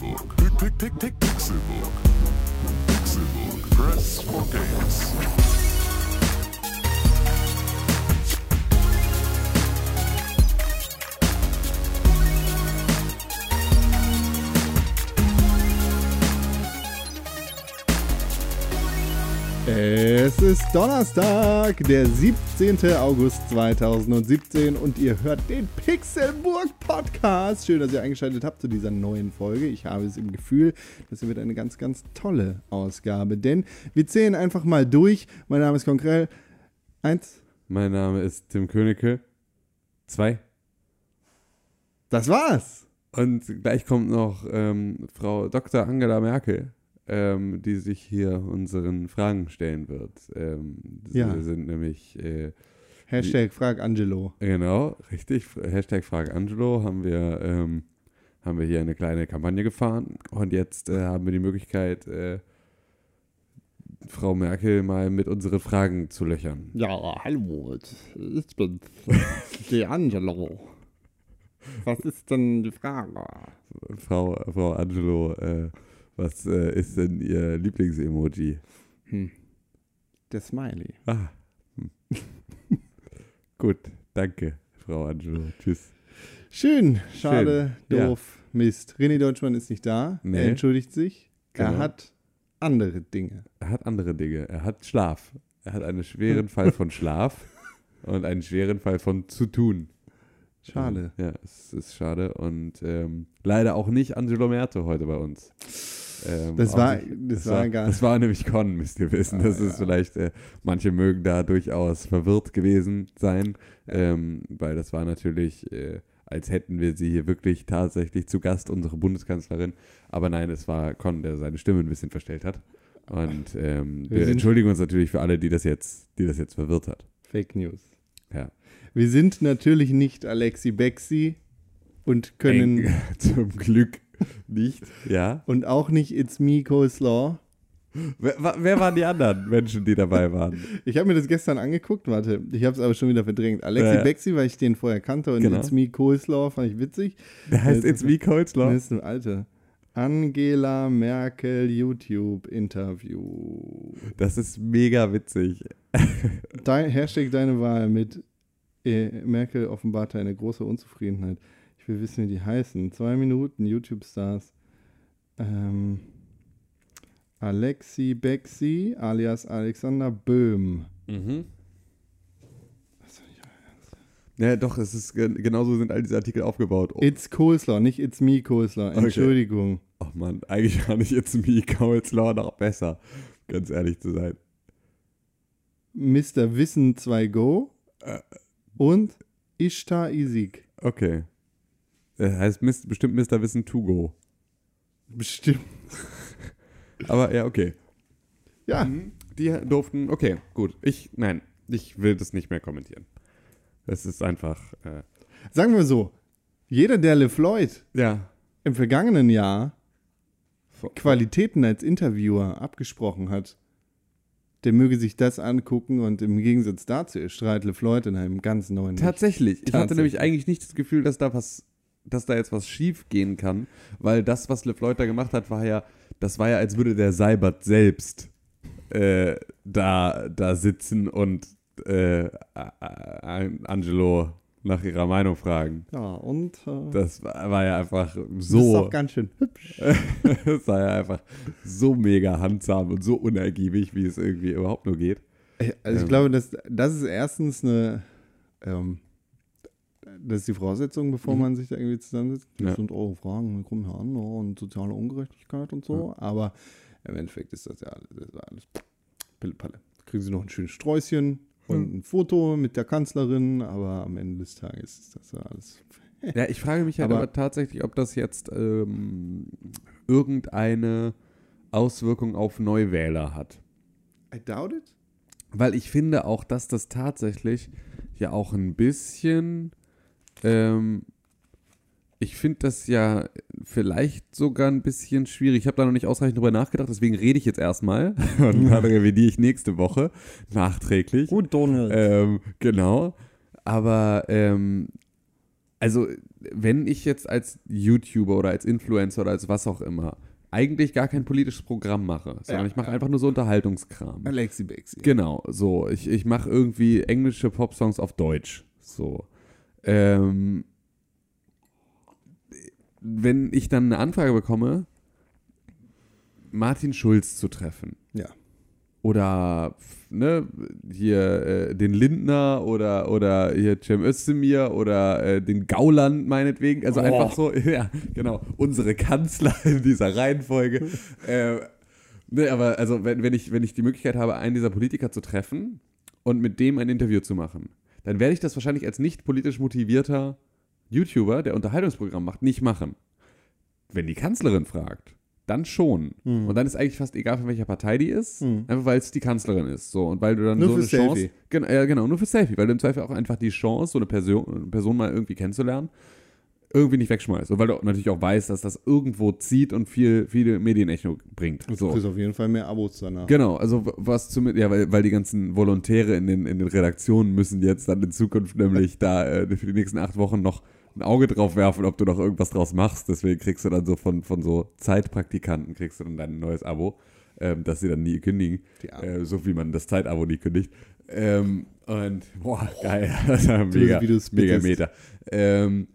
Pixelbook. Pick, pick, pick, pick, Pixelbook. Pixelbook. Press for games. Es ist Donnerstag, der 17. August 2017 und ihr hört den Pixelburg Podcast. Schön, dass ihr eingeschaltet habt zu dieser neuen Folge. Ich habe es im Gefühl, das wird eine ganz, ganz tolle Ausgabe, denn wir zählen einfach mal durch. Mein Name ist Konkrell. Eins, Mein Name ist Tim Königke. Zwei. das war's. Und gleich kommt noch ähm, Frau Dr. Angela Merkel, ähm, die sich hier unseren Fragen stellen wird. Ähm, Ja. Sie sind nämlich, äh, Hashtag Frag Angelo. genau, richtig, Hashtag Frage Angelo haben wir, ähm, haben wir hier eine kleine Kampagne gefahren. Und jetzt äh, haben wir die Möglichkeit, äh, Frau Merkel mal mit unseren Fragen zu löchern. Ja, hallo, ich bin die Angelo. Was ist denn die Frage? Frau, Frau Angelo, äh, was äh, ist denn Ihr Lieblingsemoji? Hm. Der Smiley. Ah. Hm. Gut, danke, Frau Angelo. Tschüss. Schön, schade, Schön, ja. doof, Mist. René Deutschmann ist nicht da. Nee. Er entschuldigt sich. Er Genau. hat andere Dinge. Er hat andere Dinge. Er hat Schlaf. Er hat einen schweren Fall von Schlaf und einen schweren Fall von zu tun. Schade. Ja, es ist schade. Und ähm, leider auch nicht Angelo Merte heute bei uns. Ähm, Das war- nicht- das war gar- Das war nämlich Con, müsst ihr wissen. Das Ah, ist ja. vielleicht, äh, manche mögen da durchaus verwirrt gewesen sein, ähm, weil das war natürlich, äh, als hätten wir sie hier wirklich tatsächlich zu Gast, unsere Bundeskanzlerin. Aber nein, es war Con, der seine Stimme ein bisschen verstellt hat. Und ähm, Wir wir, entschuldigen uns natürlich für alle, die das jetzt, die das jetzt verwirrt hat. Fake News. Ja. Wir sind natürlich nicht Alexi Bexi und können Eng, zum Glück nicht. Ja. und auch nicht It's Me Coleslaw. Wer, wer waren die anderen Menschen, die dabei waren? Ich habe mir das gestern angeguckt, warte, ich habe es aber schon wieder verdrängt. Alexi Ja. Bexi, weil ich den vorher kannte und Genau. It's Me Coleslaw fand ich witzig. Der heißt Das It's Me Coleslaw. Das ist ein Alter. Angela Merkel YouTube-Interview. Das ist mega witzig. Dein, Hashtag deine Wahl mit äh, Merkel offenbart eine große Unzufriedenheit. Will wissen, wie die heißen. Zwei Minuten YouTube-Stars. Ähm, Alexi Bexi alias Alexander Böhm. Mhm. Ja, doch, es ist gen- genauso sind all diese Artikel aufgebaut. Oh, It's Coleslaw, nicht It's Me Coleslaw. Okay. Entschuldigung. oh Mann, eigentlich fand ich jetzt Me Coleslaw noch besser, ganz ehrlich zu sein. Mr. Wissen 2 Go Äh. und Ishtar Isik. Okay. Er heißt Mis- bestimmt Mr. Wissen to go. Bestimmt. Aber ja, okay. Ja, Die durften, okay, gut. Ich, nein, ich will das nicht mehr kommentieren. Es ist einfach, äh, sagen wir so. Jeder, der LeFloid ja. im vergangenen Jahr Qualitäten als Interviewer abgesprochen hat, der möge sich das angucken und im Gegensatz dazu erstrahlt LeFloid in einem ganz neuen Licht. Tatsächlich. Ich hatte nämlich eigentlich nicht das Gefühl, dass da was, dass da jetzt was schief gehen kann, weil das, was LeFloid da gemacht hat, war ja, das war ja, als würde der Seibert selbst äh, da, da sitzen und äh, Angelo nach ihrer Meinung fragen. Ja, und äh, Das war, war ja einfach das ist so. auch ganz schön hübsch. das war ja einfach so mega handsam und so unergiebig, wie es irgendwie überhaupt nur geht. Also ich Ähm. glaube, dass, das ist erstens eine, ähm, das ist die Voraussetzung, bevor Mhm. man sich da irgendwie zusammensetzt. Das Ja. sind eure Fragen, wir kommen hier an ja, und soziale Ungerechtigkeit und so. Aber im Endeffekt ist das ja alles, das alles Pillepalle. Kriegen sie noch ein schönes Sträußchen und ein Foto mit der Kanzlerin, aber am Ende des Tages ist das ja alles. Ja, ich frage mich halt Aber- aber, tatsächlich, ob das jetzt ähm, irgendeine Auswirkung auf Neuwähler hat. I doubt it. Weil ich finde auch, dass das tatsächlich ja auch ein bisschen, ähm, ich finde das ja vielleicht sogar ein bisschen schwierig. Ich habe da noch nicht ausreichend drüber nachgedacht, deswegen rede ich jetzt erstmal und dann revidiere ich nächste Woche nachträglich. Gut, Donald. Ähm, genau. Aber ähm, also wenn ich jetzt als YouTuber oder als Influencer oder als was auch immer eigentlich gar kein politisches Programm mache, sondern Ja, ich mache ja. einfach nur so Unterhaltungskram. Alexi Bexi. Genau, so. Ich, ich mache irgendwie englische Popsongs auf Deutsch. So. Ähm, wenn ich dann eine Anfrage bekomme, Martin Schulz zu treffen. Ja. Oder ne, hier äh, den Lindner oder, oder hier Cem Özdemir oder äh, den Gauland meinetwegen. Also Oh. einfach so, ja, genau, unsere Kanzler in dieser Reihenfolge. äh, ne, aber also wenn, wenn, ich, wenn ich die Möglichkeit habe, einen dieser Politiker zu treffen und mit dem ein Interview zu machen, dann werde ich das wahrscheinlich als nicht politisch motivierter YouTuber, der Unterhaltungsprogramm macht, nicht machen. Wenn die Kanzlerin fragt, dann schon. Hm. Und dann ist eigentlich fast egal, von welcher Partei die ist, Mhm. einfach weil es die Kanzlerin ist. So, und weil du dann Nur so eine für Chance. Selfie. Genau, ja, genau, nur für Selfie, weil du im Zweifel auch einfach die Chance, so eine Person, eine Person mal irgendwie kennenzulernen, irgendwie nicht wegschmeißt. Und weil du natürlich auch weißt, dass das irgendwo zieht und viel, viele Medienecho bringt. Du So. kriegst auf jeden Fall mehr Abos danach. Genau, also was zumindest, ja, weil, weil die ganzen Volontäre in den, in den Redaktionen müssen jetzt dann in Zukunft nämlich da äh, für die nächsten acht Wochen noch ein Auge drauf werfen, ob du noch irgendwas draus machst. Deswegen kriegst du dann so von, von so Zeitpraktikanten kriegst du dann dein neues Abo, ähm, das sie dann nie kündigen. Äh, so wie man das Zeitabo nie kündigt. Ähm, und boah, geil. Mega, mega. Meter. Ähm,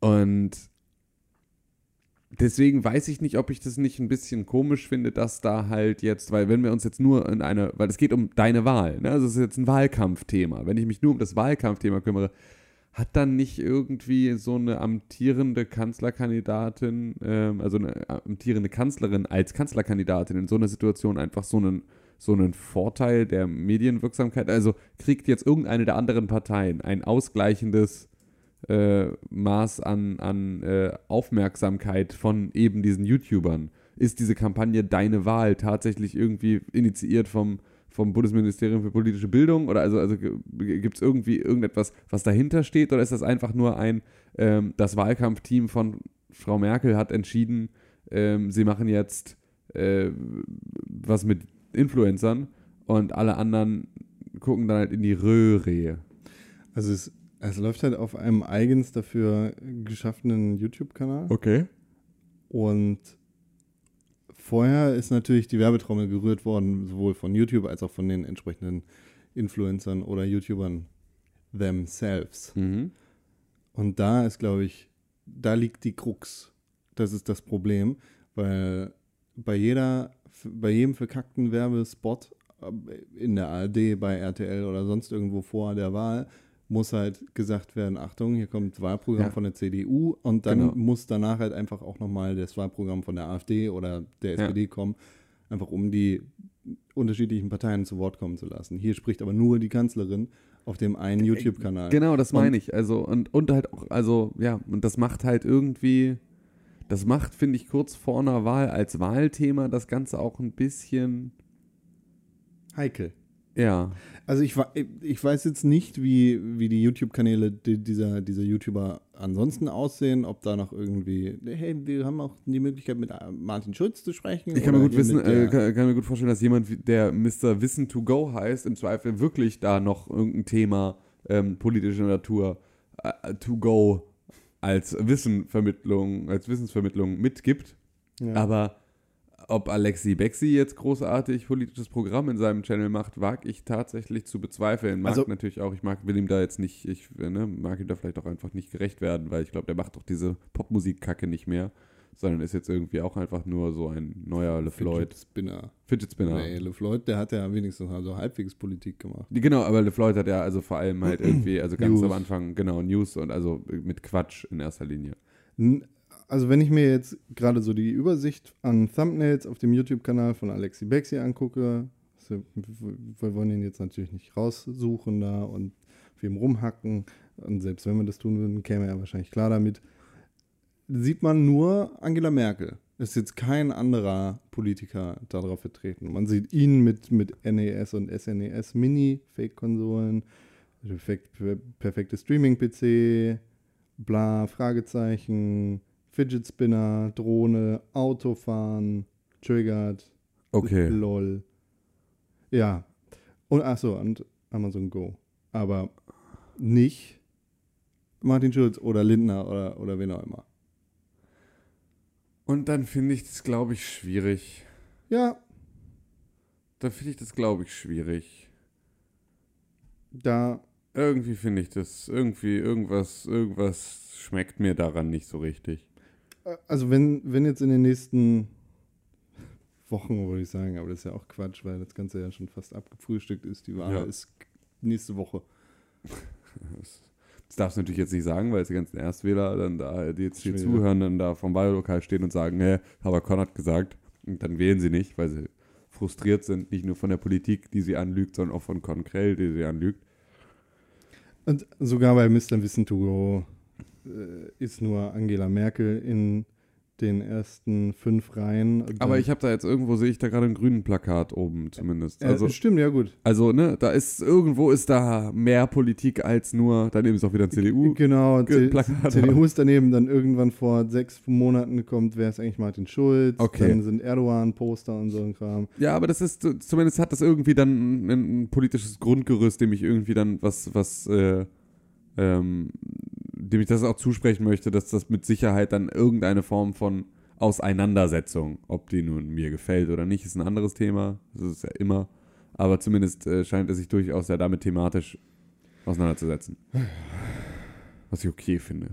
und deswegen weiß ich nicht, ob ich das nicht ein bisschen komisch finde, dass da halt jetzt, weil wenn wir uns jetzt nur in eine, weil es geht um deine Wahl, ne? also es ist jetzt ein Wahlkampfthema. Wenn ich mich nur um das Wahlkampfthema kümmere, hat dann nicht irgendwie so eine amtierende Kanzlerkandidatin, ähm, also eine amtierende Kanzlerin als Kanzlerkandidatin in so einer Situation einfach so einen, so einen Vorteil der Medienwirksamkeit? Also kriegt jetzt irgendeine der anderen Parteien ein ausgleichendes äh, Maß an, an äh, Aufmerksamkeit von eben diesen YouTubern? Ist diese Kampagne Deine Wahl tatsächlich irgendwie initiiert vom, vom Bundesministerium für politische Bildung? Oder also, also gibt es irgendwie irgendetwas, was dahinter steht? Oder ist das einfach nur ein, ähm, das Wahlkampfteam von Frau Merkel hat entschieden, ähm, sie machen jetzt äh, was mit Influencern und alle anderen gucken dann halt in die Röhre. Also es, es läuft halt auf einem eigens dafür geschaffenen YouTube-Kanal. Okay. Und vorher ist natürlich die Werbetrommel gerührt worden, sowohl von YouTube als auch von den entsprechenden Influencern oder YouTubern themselves. Mhm. Und da ist, glaube ich, da liegt die Krux. Das ist das Problem, weil bei jeder, bei jedem verkackten Werbespot äh, in der ARD, bei RTL oder sonst irgendwo vor der Wahl muss halt gesagt werden, Achtung, hier kommt das Wahlprogramm Ja. von der CDU und dann Genau. muss danach halt einfach auch nochmal das Wahlprogramm von der AfD oder der Ja. SPD kommen, einfach um die unterschiedlichen Parteien zu Wort kommen zu lassen. Hier spricht aber nur die Kanzlerin auf dem einen YouTube-Kanal. Genau, das meine ich. Also, und, und halt auch, also, ja, und das macht halt irgendwie, das macht, finde ich, kurz vor einer Wahl als Wahlthema das Ganze auch ein bisschen, Heikel. Ja. Also ich, ich weiß jetzt nicht, wie, wie die YouTube-Kanäle di- dieser, dieser YouTuber ansonsten aussehen, ob da noch irgendwie, hey, wir haben auch die Möglichkeit mit äh, Martin Schulz zu sprechen. Ich kann mir gut wissen, äh, kann, kann mir gut vorstellen, dass jemand, der Mr. Wissen to go heißt, im Zweifel wirklich da noch irgendein Thema ähm, politischer Natur äh, to go als Wissenvermittlung, als Wissensvermittlung mitgibt. ja. Aber ob Alexi Bexi jetzt großartig politisches Programm in seinem Channel macht, wage ich tatsächlich zu bezweifeln. Mag Also- natürlich auch, ich mag, will ihm da jetzt nicht, ich ne, mag ihm da vielleicht auch einfach nicht gerecht werden, weil ich glaube, der macht doch diese Popmusik-Kacke nicht mehr, sondern ist jetzt irgendwie auch einfach nur so ein neuer LeFloid. Fidget Spinner. Fidget Spinner. Nee, LeFloid, der hat ja wenigstens also halbwegs Politik gemacht. Genau, aber LeFloid hat ja also vor allem halt irgendwie, also ganz News. am Anfang, genau, News und also mit Quatsch in erster Linie. N- Also wenn ich mir jetzt gerade so die Übersicht an Thumbnails auf dem YouTube-Kanal von Alexi Bexi angucke, also wir wollen ihn jetzt natürlich nicht raussuchen da und auf ihm rumhacken. Und selbst wenn wir das tun würden, käme er wahrscheinlich klar damit. Sieht man nur Angela Merkel. Ist jetzt kein anderer Politiker darauf vertreten. Man sieht ihn mit, mit NES und SNES Mini-Fake-Konsolen, perfekt, perfekte Streaming-PC, bla, Fragezeichen, Fidget Spinner, Drohne, Autofahren, Triggered, Okay. lol. Ja. Und achso, und Amazon Go. Aber nicht Martin Schulz oder Lindner oder, oder wen auch immer. Und dann finde ich das, glaube ich, schwierig. Ja, Dann finde ich das, glaube ich, schwierig. da, Irgendwie finde ich das, irgendwie, irgendwas, irgendwas schmeckt mir daran nicht so richtig. Also wenn, wenn jetzt in den nächsten Wochen, würde ich sagen, aber das ist ja auch Quatsch, weil das Ganze ja schon fast abgefrühstückt ist. Die Wahl Ja. ist nächste Woche. Das, das darfst du natürlich jetzt nicht sagen, weil jetzt die ganzen Erstwähler dann da, die jetzt hier zuhören, dann da vom Wahllokal stehen und sagen, hä, aber Con hat gesagt. Und dann wählen sie nicht, weil sie frustriert sind, nicht nur von der Politik, die sie anlügt, sondern auch von Con Krell, die sie anlügt. Und sogar bei Mr. Wissen to Go ist nur Angela Merkel in den ersten fünf Reihen. Aber ich habe da jetzt irgendwo, sehe ich da gerade ein grünen Plakat oben zumindest. Ja, Also, stimmt, ja gut. also, ne, da ist, irgendwo ist da mehr Politik als nur, daneben ist auch wieder ein CDU. Genau, Plakat. CDU ist daneben dann irgendwann vor sechs Monaten gekommen, wer ist eigentlich Martin Schulz? Okay. Dann sind Erdogan-Poster und so ein Kram. Ja, aber das ist, zumindest hat das irgendwie dann ein, ein politisches Grundgerüst, dem ich irgendwie dann was, was, äh, ähm, dem ich das auch zusprechen möchte, dass das mit Sicherheit dann irgendeine Form von Auseinandersetzung, ob die nun mir gefällt oder nicht, ist ein anderes Thema. Das ist ja immer. Aber zumindest äh, scheint es sich durchaus ja damit thematisch auseinanderzusetzen. Was ich okay finde.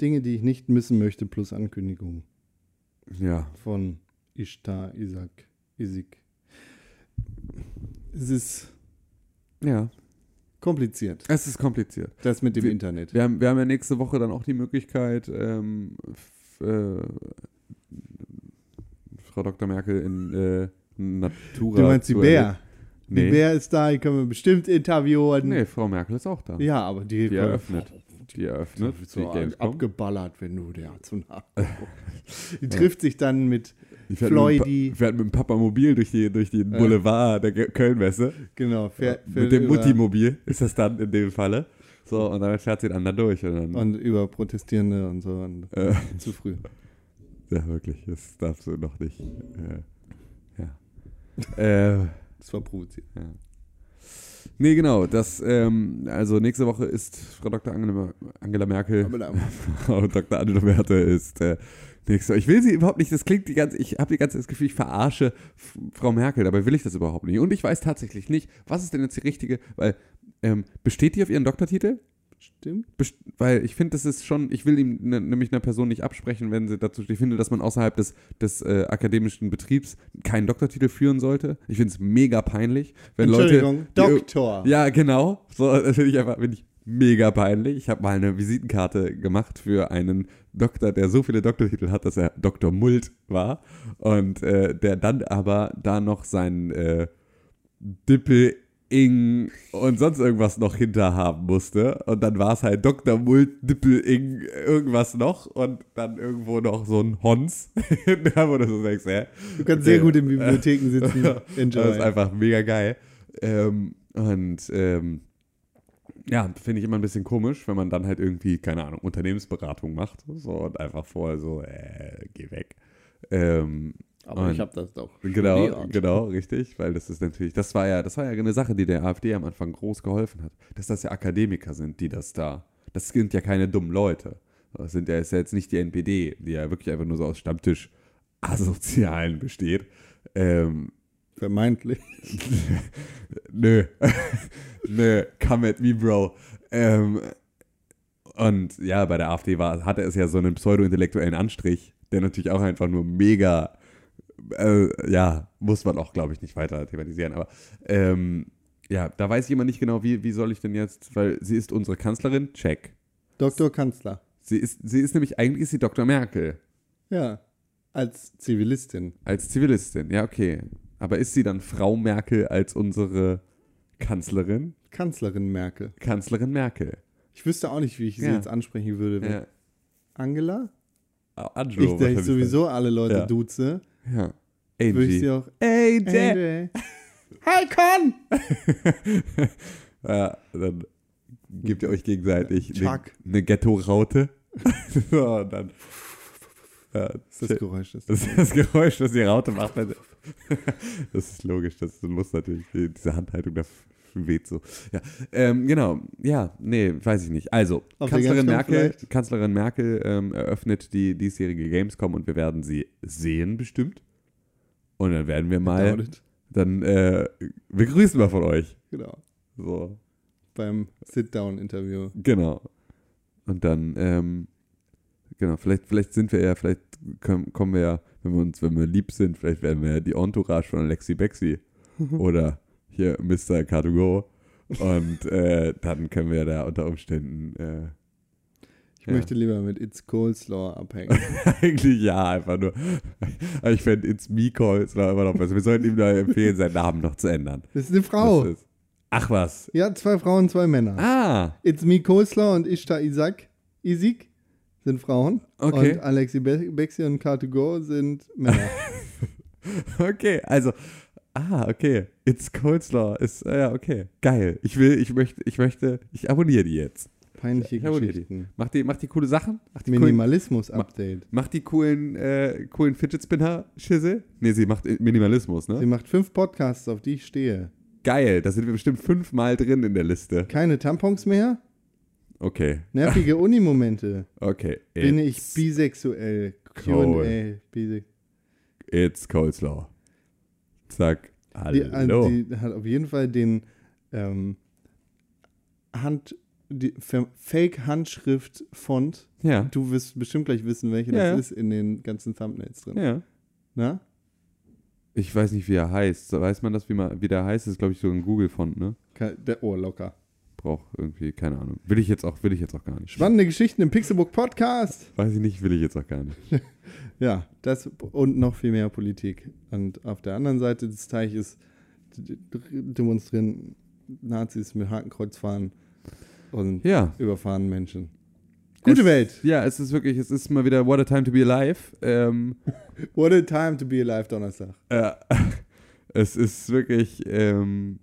Dinge, die ich nicht missen möchte, plus Ankündigungen Ja. von Ishtar, Isaac, Isik. Es ist Ja. Kompliziert, Es ist kompliziert. das mit dem Wir- Internet. Wir haben, wir haben ja nächste Woche dann auch die Möglichkeit, ähm, äh, Frau Dr. Merkel in äh, Natura. Du meinst die Bär? Nee. Die Bär ist da, die können wir bestimmt interviewen. nee, Frau Merkel ist auch da. Ja, aber die, Die eröffnet. Die eröffnet wird die so Gamescom. abgeballert, wenn du der zu nah. Die trifft sich dann mit Die fährt mit, Floydi. fährt mit dem Papamobil durch, die, durch den Boulevard der Ge- Kölnmesse. Genau, fährt, mit dem Muttimobil ist das dann in dem Falle. So, und dann fährt sie dann da durch. Und dann, Und über Protestierende und so. Und äh, zu früh. ja, wirklich, das darfst du noch nicht. Äh, ja. äh, Das war provoziert. Ja. Nee, genau. Das, ähm, also nächste Woche ist Frau Dr. Angela, Angela Merkel, Frau Dr. Angela Merkel ist äh. Ich will sie überhaupt nicht, das klingt die ganze, ich habe die ganze das Gefühl, ich verarsche Frau Merkel, dabei will ich das überhaupt nicht. Und ich weiß tatsächlich nicht, was ist denn jetzt die richtige, weil, ähm, besteht die auf ihren Doktortitel? stimmt. Best weil ich finde, das ist schon, ich will ihm ne, nämlich einer Person nicht absprechen, wenn sie dazu steht. Ich finde, dass man außerhalb des, des äh, akademischen Betriebs keinen Doktortitel führen sollte. Ich finde es mega peinlich, wenn Leute. Entschuldigung, die ir- Doktor. Ja, genau. So, das finde ich einfach, finde ich mega peinlich. Ich habe mal eine Visitenkarte gemacht für einen Doktor, der so viele Doktortitel hat, dass er Dr. Mult war. Und äh, der dann aber da noch seinen äh, Dippel Ing und sonst irgendwas noch hinter haben musste. Und dann war es halt Dr. Mult, Dippel Ing, irgendwas noch. Und dann irgendwo noch so ein Hons. da wo du so denkst, hä? Du kannst sehr gut in Bibliotheken sitzen. Das Enjoy. ist einfach mega geil. Ähm, und ähm, ja, finde ich immer ein bisschen komisch, wenn man dann halt irgendwie, keine Ahnung, Unternehmensberatung macht. So und einfach vorher so, äh, geh weg. Ähm, Aber und- ich habe das doch. Genau, studiert. genau, richtig, weil das ist natürlich, das war ja, das war ja eine Sache, die der AfD am Anfang groß geholfen hat, dass das ja Akademiker sind, die das da, das sind ja keine dummen Leute. Das sind ja, ist ja jetzt nicht die NPD, die ja wirklich einfach nur so aus Stammtisch Asozialen besteht. Ähm, Vermeintlich. nö. nö, come at me, Bro. Ähm, und ja, bei der AfD war, hatte es ja so einen pseudo-intellektuellen Anstrich, der natürlich auch einfach nur mega, äh, ja, muss man auch, glaube ich, nicht weiter thematisieren, aber ähm, ja, da weiß ich immer nicht genau, wie, wie soll ich denn jetzt, weil sie ist unsere Kanzlerin, check. Doktor Kanzler. Sie ist, sie ist nämlich, eigentlich ist sie Dr. Merkel Ja. Als Zivilistin. als Zivilistin, ja, okay. Aber ist sie dann Frau Merkel als unsere Kanzlerin? Kanzlerin Merkel. Kanzlerin Merkel. Ich wüsste auch nicht, wie ich sie Ja. jetzt ansprechen würde. Ja. Angela? Ich, da ich wahrscheinlich sowieso alle Leute Ja. duze. Ja. würde ich sie Angie. auch. Ey, Hey, Hi, Con! Ja, dann gebt ihr euch gegenseitig eine, eine Ghetto-Raute. so, und dann. Ja, Das ist das Geräusch. Das das ist das Geräusch, das die Raute macht. Das ist logisch, das muss natürlich, diese Handhaltung, da weht so. Ja, ähm, genau. Ja, nee, weiß ich nicht. Also, Kanzlerin Merkel? Kanzlerin Merkel ähm, eröffnet die diesjährige Gamescom und wir werden sie sehen bestimmt. Und dann werden wir mal, dann äh, wir grüßen mal von euch. Genau. So, Beim Sit-Down-Interview. genau. Und dann, ähm, genau, vielleicht, vielleicht sind wir ja, vielleicht kommen wir ja, wenn wir uns, wenn wir lieb sind, vielleicht werden wir ja die Entourage von Alexi Bexi oder hier Mr. Car2Go. Und äh, dann können wir da unter Umständen äh, Ich Ja. möchte lieber mit It's Coleslaw abhängen. eigentlich ja, einfach nur. Aber ich fände It's Me Calls war immer noch besser. Wir sollten ihm da empfehlen, seinen Namen noch zu ändern. Das ist eine Frau. Ist, ach was. Ja, zwei Frauen, zwei Männer. Ah, It's Me Coleslaw und Ishtar Isaac. Isik sind Frauen. Okay. Und Alexi Be Bexi und Car2Go sind Männer. okay. Also, ah, okay. It's Coleslaw ist, äh, ja, okay. Geil. Ich will, ich möchte, ich möchte, ich abonniere die jetzt. Peinliche Ich abonniere die. Geschichten. Macht die, macht die coole Sachen? Macht die coolen, Minimalismus-Update. macht die coolen, äh, coolen Fidget Spinner Schisse? Nee, sie macht Minimalismus, ne? Sie macht fünf Podcasts, auf die ich stehe. Geil. Da sind wir bestimmt fünfmal drin in der Liste. Keine Tampons mehr? Okay. Nervige Unimomente. Okay. Bin ich bisexuell? Q&A. Bise It's Coleslaw. Zack. die, Hallo. äh, die hat auf jeden Fall den ähm, Hand, die Fake-Handschrift-Font. ja. Du wirst bestimmt gleich wissen, welche Ja, das ist in den ganzen Thumbnails drin. Ja. Na? Ich weiß nicht, wie er heißt. Weiß man das, wie, man, wie der heißt? Das ist, glaube ich, so ein Google-Font, ne? Der Ohr locker. Braucht irgendwie, keine Ahnung. Will ich jetzt auch, will ich jetzt auch gar nicht. Spannende Geschichten im Pixelbook Podcast. Weiß ich nicht, will ich jetzt auch gar nicht. Ja, das und noch viel mehr Politik. Und auf der anderen Seite des Teiches demonstrieren Nazis mit Hakenkreuzfahren und Ja. überfahren Menschen. Gute es, Welt. Ja, es ist wirklich, es ist mal wieder What a Time to be Alive. Ähm, What a time to be alive Donnerstag. äh, es ist wirklich, ähm,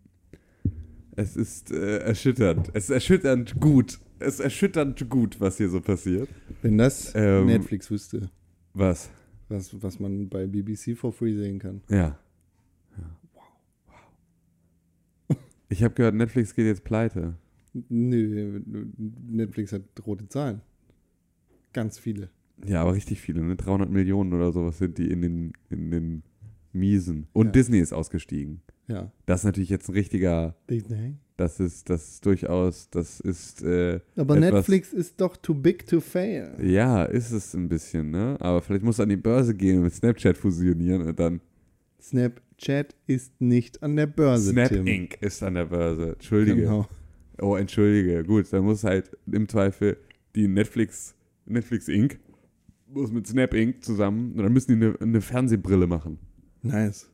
es ist äh, erschütternd. Es ist erschütternd gut. Es ist erschütternd gut, was hier so passiert. Wenn das Ähm, Netflix wüsste, Was? was, was man bei BBC for free sehen kann. Ja. ja. Wow. Ich habe gehört, Netflix geht jetzt pleite. Nö, Netflix hat rote Zahlen. Ganz viele. Ja, aber richtig viele, ne? 300 Millionen oder sowas sind die in den, in den Miesen. Und Ja. Disney ist ausgestiegen. Ja. Das ist natürlich jetzt ein richtiger, Disney. das ist, das ist durchaus, das ist, äh, Aber etwas- Netflix ist doch too big to fail. ja, ist es ein bisschen, ne? Aber vielleicht muss an die Börse gehen und mit Snapchat fusionieren und dann Snapchat ist nicht an der Börse, Snap Tim. Inc. ist an der Börse. Entschuldige. Genau. Oh, entschuldige. Gut, dann muss halt im Zweifel die Netflix, Netflix Inc. muss mit Snap Inc. zusammen dann müssen die eine, eine Fernsehbrille machen. Nice.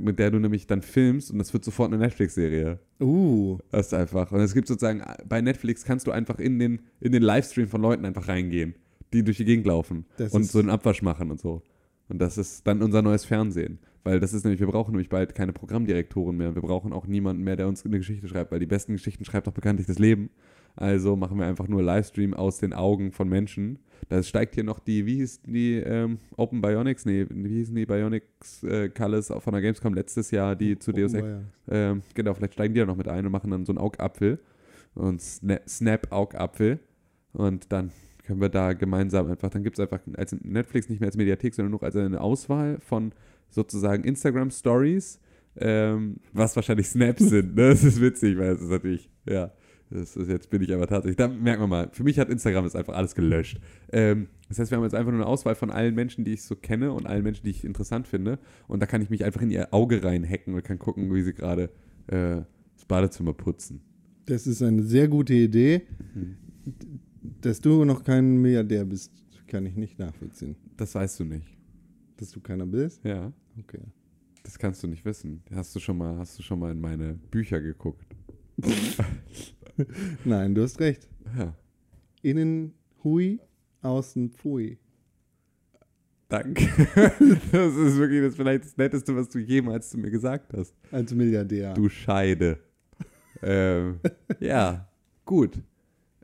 Mit der du nämlich dann filmst und das wird sofort eine Netflix-Serie. Uh, Das ist einfach. Und es gibt sozusagen, bei Netflix kannst du einfach in den, in den Livestream von Leuten einfach reingehen, die durch die Gegend laufen Das und so einen Abwasch machen und so. Und das ist dann unser neues Fernsehen. Weil das ist nämlich, wir brauchen nämlich bald keine Programmdirektoren mehr. Wir brauchen auch niemanden mehr, der uns eine Geschichte schreibt, weil die besten Geschichten schreibt auch bekanntlich das Leben. Also machen wir einfach nur Livestream aus den Augen von Menschen. Da steigt hier noch die, wie hieß die, ähm, Open Bionics? Nee, wie hießen die Bionics äh, Cullis von der Gamescom letztes Jahr, die zu Deus Ex ja. ähm, genau, vielleicht steigen die da noch mit ein und machen dann so einen Augapfel. Und Sna Snap-Augapfel. Und dann können wir da gemeinsam einfach, dann gibt es einfach als Netflix nicht mehr als Mediathek, sondern nur als eine Auswahl von sozusagen Instagram Stories, ähm, was wahrscheinlich Snaps sind. Ne? Das ist witzig, weil es ist natürlich, ja, ist, jetzt bin ich aber tatsächlich, da merkt man mal, für mich hat Instagram das einfach alles gelöscht. Ähm, das heißt, wir haben jetzt einfach nur eine Auswahl von allen Menschen, die ich so kenne und allen Menschen, die ich interessant finde. Und da kann ich mich einfach in ihr Auge reinhacken und kann gucken, wie sie gerade äh, das Badezimmer putzen. Das ist eine sehr gute Idee. Dass du noch kein Milliardär bist, kann ich nicht nachvollziehen. Das weißt du nicht. Dass du keiner bist? Ja, Okay. das kannst du nicht wissen. Hast du schon mal, hast du schon mal in meine Bücher geguckt? Nein, du hast recht. Ja. Innen hui, außen pfui. Danke. Das ist wirklich das vielleicht das Netteste, was du jemals zu mir gesagt hast. Als Milliardär. Du Scheide. ähm, ja, gut.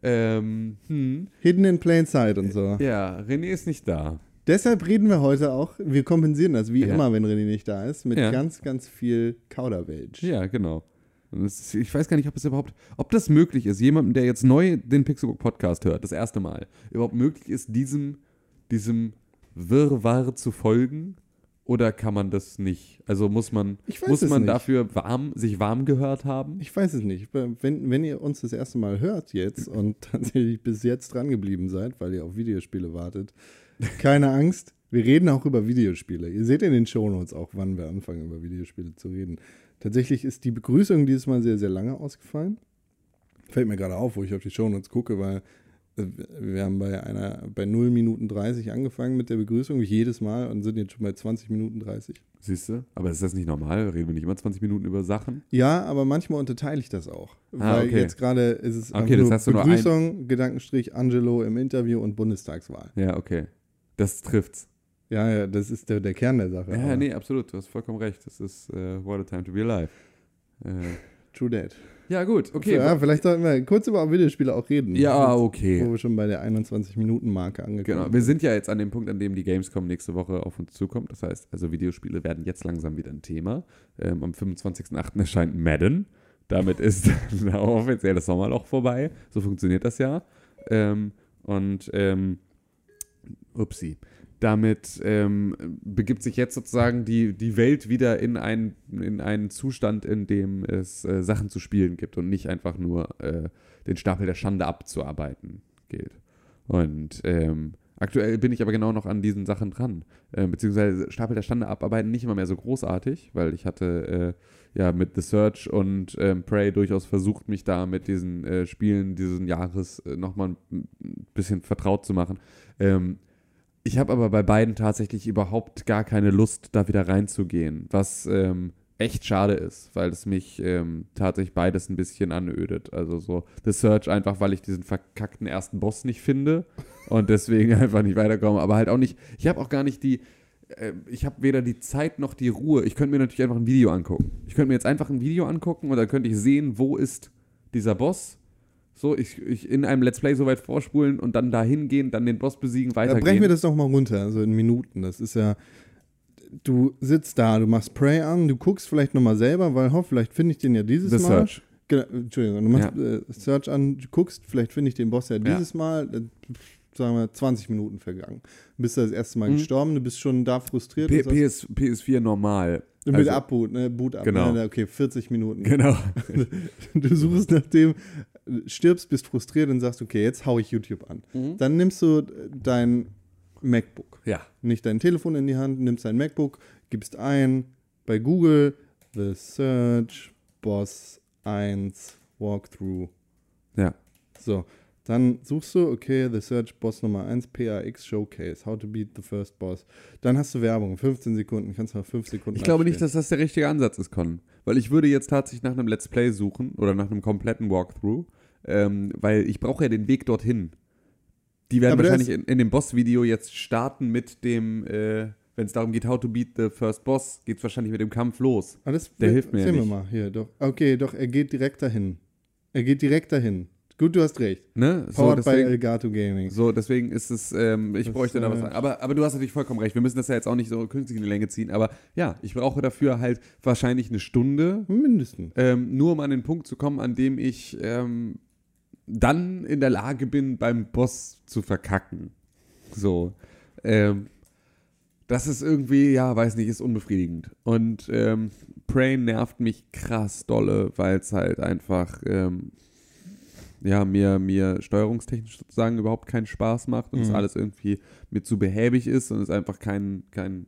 Ähm, hm. Hidden in plain sight und so. Ja, René ist nicht da. Deshalb reden wir heute auch, wir kompensieren das wie Ja. immer, wenn René nicht da ist, mit Ja. ganz, ganz viel Kauderwelsch. Ja, genau. Ist, ich weiß gar nicht, ob es überhaupt, ob das möglich ist, jemandem, der jetzt neu den Pixelbook Podcast hört, das erste Mal, überhaupt möglich ist, diesem, diesem Wirrwarr zu folgen. Oder kann man das nicht? Also muss man, muss man nicht. dafür warm, sich warm gehört haben? Ich weiß es nicht. Wenn, wenn ihr uns das erste Mal hört jetzt und tatsächlich bis jetzt dran geblieben seid, weil ihr auf Videospiele wartet, keine Angst. Wir reden auch über Videospiele. Ihr seht in den Shownotes auch, wann wir anfangen, über Videospiele zu reden. Tatsächlich ist die Begrüßung dieses Mal sehr, sehr lange ausgefallen. Fällt mir gerade auf, wo ich auf die Shownotes gucke, weil äh, wir haben bei einer bei 0 Minuten 30 angefangen mit der Begrüßung, wie jedes Mal, und sind jetzt schon bei 20 Minuten 30. Siehst du? Aber ist das nicht normal? Reden wir nicht immer 20 Minuten über Sachen? Ja, aber manchmal unterteile ich das auch. Ah, weil okay. jetzt gerade ist es Okay, nur du nur ein- Begrüßung, Gedankenstrich, Angelo im Interview und Bundestagswahl. Ja, okay. Das trifft's. Ja, ja, das ist der, der Kern der Sache. Ja, aber nee, absolut. Du hast vollkommen recht. Das ist äh, What a Time to be alive. Äh, True that. ja, gut, okay. Ja, vielleicht sollten wir kurz über Videospiele auch reden. Ja, Wo okay. wir schon bei der 21-Minuten-Marke angekommen Genau. Wir sind ja jetzt an dem Punkt, an dem die Gamescom nächste Woche auf uns zukommt. Das heißt, also Videospiele werden jetzt langsam wieder ein Thema. Ähm, am 25.08. erscheint Madden. Damit ist auch offiziell das Sommerloch vorbei. So funktioniert das ja. Ähm, und ähm, upsi. Damit ähm, begibt sich jetzt sozusagen die, die Welt wieder in, ein, in einen Zustand, in dem es äh, Sachen zu spielen gibt und nicht einfach nur äh, den Stapel der Schande abzuarbeiten gilt. Und ähm, aktuell bin ich aber genau noch an diesen Sachen dran. Äh, beziehungsweise Stapel der Schande abarbeiten nicht immer mehr so großartig, weil ich hatte äh, ja mit The Search und ähm, Prey durchaus versucht, mich da mit diesen äh, Spielen dieses Jahres äh, nochmal ein bisschen vertraut zu machen. Ähm, ich habe aber bei beiden tatsächlich überhaupt gar keine Lust, da wieder reinzugehen, was ähm, echt schade ist, weil es mich ähm, tatsächlich beides ein bisschen anödet. Also so The Search einfach, weil ich diesen verkackten ersten Boss nicht finde und deswegen einfach nicht weiterkomme, aber halt auch nicht, ich habe auch gar nicht die, äh, ich habe weder die Zeit noch die Ruhe. Ich könnte mir natürlich einfach ein Video angucken. Ich könnte mir jetzt einfach ein Video angucken und dann könnte ich sehen, wo ist dieser Boss. So, ich, ich in einem Let's Play so weit vorspulen und dann da hingehen, dann den Boss besiegen, Da weitergehen. brechen wir das doch mal runter, also in Minuten. Das ist ja, du sitzt da, du machst Prey an, du guckst vielleicht nochmal selber, weil hoff, vielleicht finde ich den ja dieses The Mal. Search. Genau, Entschuldigung, du machst äh, Search an, du guckst, vielleicht finde ich den Boss ja dieses Mal, dann, sagen wir, 20 Minuten vergangen. Du bist das erste Mal Mhm. gestorben, du bist schon da frustriert. P PS, PS4 normal. mit Also- Abboot, ne, Boot ab, Genau. ne, okay, 40 Minuten. Genau. Du suchst nach dem, stirbst, bist frustriert und sagst, okay, jetzt hau ich YouTube an. Mhm. Dann nimmst du dein MacBook, Ja. nicht dein Telefon in die Hand, nimmst dein MacBook, gibst ein bei Google The Search Boss 1 Walkthrough. Ja. So, dann suchst du, okay, The Search Boss Nummer 1, PAX Showcase, How to Beat the First Boss. Dann hast du Werbung, 15 Sekunden, kannst nach 5 Sekunden Ich glaube nicht, dass das der richtige Ansatz ist, Con. Weil ich würde jetzt tatsächlich nach einem Let's Play suchen oder nach einem kompletten Walkthrough, ähm, weil ich brauche ja den Weg dorthin. Die werden Aber wahrscheinlich in, in dem Boss-Video jetzt starten mit dem, äh, wenn es darum geht, how to beat the first boss, geht es wahrscheinlich mit dem Kampf los. Ah, das, Der hilft mir ja sehen wir nicht. mal hier, doch. Okay, doch, er geht direkt dahin. Er geht direkt dahin. Gut, du hast recht. Ne? So, Powered by deswegen, Elgato Gaming. so, deswegen ist es, ähm, ich Das, bräuchte da was. äh, Aber, aber du hast natürlich vollkommen recht. Wir müssen das ja jetzt auch nicht so künstlich in die Länge ziehen. Aber ja, ich brauche dafür halt wahrscheinlich eine Stunde, Mindestens. ähm, nur um an den Punkt zu kommen, an dem ich ähm, dann in der Lage bin, beim Boss zu verkacken. So. Ähm, das ist irgendwie, ja, weiß nicht, ist unbefriedigend. Und ähm, Prey nervt mich krass dolle, weil es halt einfach, ähm, ja, mir, mir steuerungstechnisch sozusagen überhaupt keinen Spaß macht und es Mhm. alles irgendwie mir zu behäbig ist und es einfach kein, kein,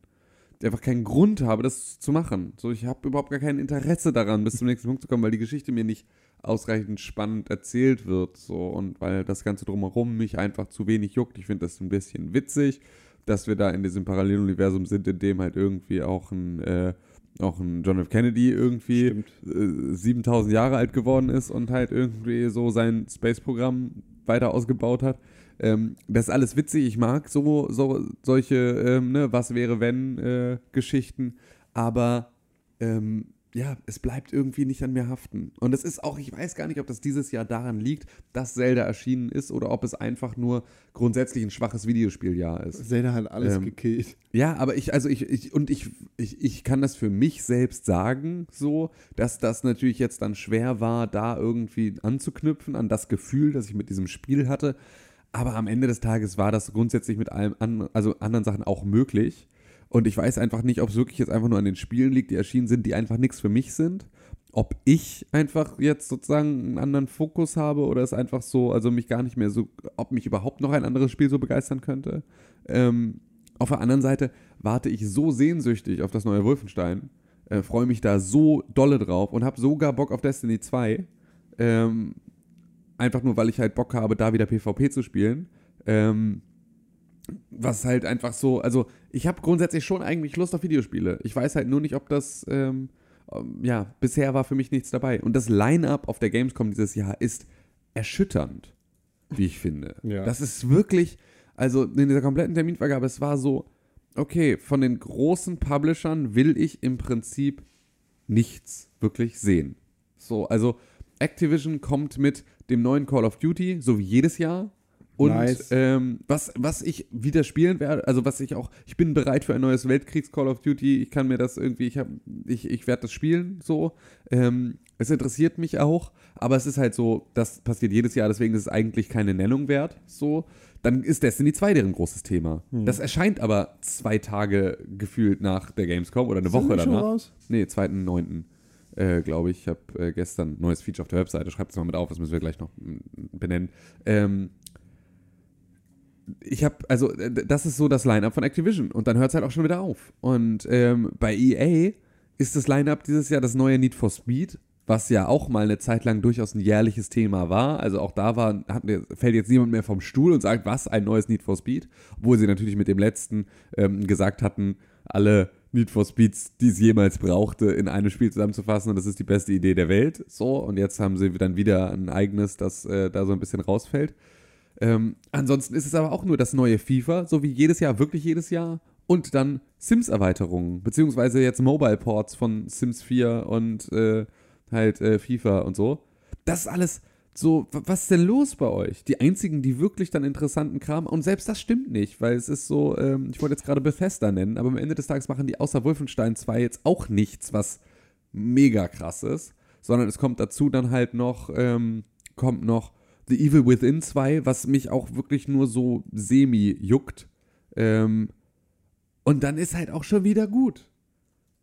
einfach keinen Grund habe, das zu machen. So, ich habe überhaupt gar kein Interesse daran, bis zum nächsten Punkt zu kommen, weil die Geschichte mir nicht ausreichend spannend erzählt wird. So, und weil das Ganze drumherum mich einfach zu wenig juckt. Ich finde das ein bisschen witzig, dass wir da in diesem Paralleluniversum sind, in dem halt irgendwie auch ein, äh, auch ein John F. Kennedy irgendwie äh, 7000 Jahre alt geworden ist und halt irgendwie so sein Space-Programm weiter ausgebaut hat. Ähm, das ist alles witzig, ich mag so, so solche, ähm, ne, was wäre wenn äh, Geschichten, aber ähm, ja, es bleibt irgendwie nicht an mir haften. Und es ist auch, ich weiß gar nicht, ob das dieses Jahr daran liegt, dass Zelda erschienen ist oder ob es einfach nur grundsätzlich ein schwaches Videospieljahr ist. Zelda hat alles Ähm, gekillt. Ja, aber ich, also ich, ich und ich, ich, ich kann das für mich selbst sagen, so, dass das natürlich jetzt dann schwer war, da irgendwie anzuknüpfen an das Gefühl, das ich mit diesem Spiel hatte. Aber am Ende des Tages war das grundsätzlich mit allem an, also anderen Sachen auch möglich. Und ich weiß einfach nicht, ob es wirklich jetzt einfach nur an den Spielen liegt, die erschienen sind, die einfach nichts für mich sind. Ob ich einfach jetzt sozusagen einen anderen Fokus habe oder es einfach so, also mich gar nicht mehr so, ob mich überhaupt noch ein anderes Spiel so begeistern könnte. Ähm, auf der anderen Seite warte ich so sehnsüchtig auf das neue Wolfenstein, äh, freue mich da so dolle drauf und habe sogar Bock auf Destiny 2. Ähm, einfach nur, weil ich halt Bock habe, da wieder PvP zu spielen. Ähm, was halt einfach so, also ich habe grundsätzlich schon eigentlich Lust auf Videospiele. Ich weiß halt nur nicht, ob das, ähm, ähm, ja, bisher war für mich nichts dabei. Und das Line-Up auf der Gamescom dieses Jahr ist erschütternd, wie ich finde. Ja. Das ist wirklich, also in dieser kompletten Terminvergabe, es war so, okay, von den großen Publishern will ich im Prinzip nichts wirklich sehen. So, also Activision kommt mit dem neuen Call of Duty, so wie jedes Jahr. Und Nice. ähm, was, was ich wieder spielen werde, also was ich auch, ich bin bereit für ein neues Weltkriegs-Call of Duty, ich kann mir das irgendwie, ich, hab, ich, ich werde das spielen, so. Ähm, es interessiert mich auch, aber es ist halt so, das passiert jedes Jahr, deswegen ist es eigentlich keine Nennung wert, so. Dann ist Destiny 2 deren großes Thema. Das erscheint aber zwei Tage gefühlt nach der Gamescom oder eine Sind Woche danach. raus? Nee, 2.9. Äh, glaube ich. Ich habe äh, gestern ein neues Feature auf der Webseite. Schreibt es mal mit auf, das müssen wir gleich noch mm, benennen. Ähm, ich habe, also, äh, das ist so das Line-Up von Activision. Und dann hört es halt auch schon wieder auf. Und ähm, bei EA ist das Line-Up dieses Jahr das neue Need for Speed, was ja auch mal eine Zeit lang durchaus ein jährliches Thema war. Also auch da war, hat, fällt jetzt niemand mehr vom Stuhl und sagt, was, ein neues Need for Speed? Obwohl sie natürlich mit dem letzten ähm, gesagt hatten, alle Need for Speeds, die es jemals brauchte, in einem Spiel zusammenzufassen und das ist die beste Idee der Welt. So, und jetzt haben sie dann wieder ein eigenes, das äh, da so ein bisschen rausfällt. Ähm, ansonsten ist es aber auch nur das neue FIFA, so wie jedes Jahr, wirklich jedes Jahr. Und dann Sims-Erweiterungen, beziehungsweise jetzt Mobile-Ports von Sims 4 und äh, halt äh, FIFA und so. Das ist alles so, wa- was ist denn los bei euch? Die einzigen, die wirklich dann interessanten Kram, und selbst das stimmt nicht, weil es ist so, ähm, ich wollte jetzt gerade Bethesda nennen, aber am Ende des Tages machen die außer Wolfenstein 2 jetzt auch nichts, was mega krass ist, sondern es kommt dazu dann halt noch, ähm, kommt noch The Evil Within 2, was mich auch wirklich nur so semi juckt. Ähm, und dann ist halt auch schon wieder gut.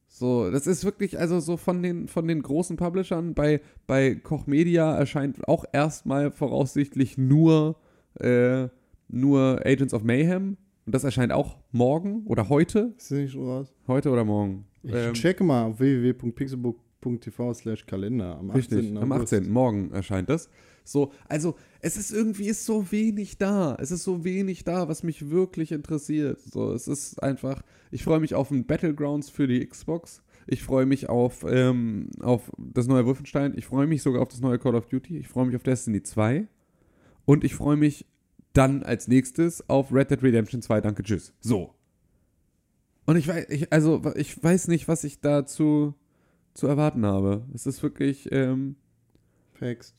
So, das ist wirklich, also so von den, von den großen Publishern, bei, bei Koch Media erscheint auch erstmal voraussichtlich nur, äh, nur Agents of Mayhem. Und das erscheint auch morgen oder heute. Ist das nicht schon raus? Heute oder morgen. Ich Ähm, checke mal auf www.pixelbook.tv slash Kalender am 18. Richtig, am August. 18. Morgen erscheint das. So, also es ist irgendwie ist so wenig da. Es ist so wenig da, was mich wirklich interessiert. So, es ist einfach, ich freue mich auf ein Battlegrounds für die Xbox. Ich freue mich auf, ähm, auf das neue Wolfenstein. Ich freue mich sogar auf das neue Call of Duty. Ich freue mich auf Destiny 2. Und ich freue mich dann als nächstes auf Red Dead Redemption 2. Danke, tschüss. So. Und ich weiß, ich, also, ich weiß nicht, was ich dazu zu erwarten habe. Es ist wirklich, ähm, Facts.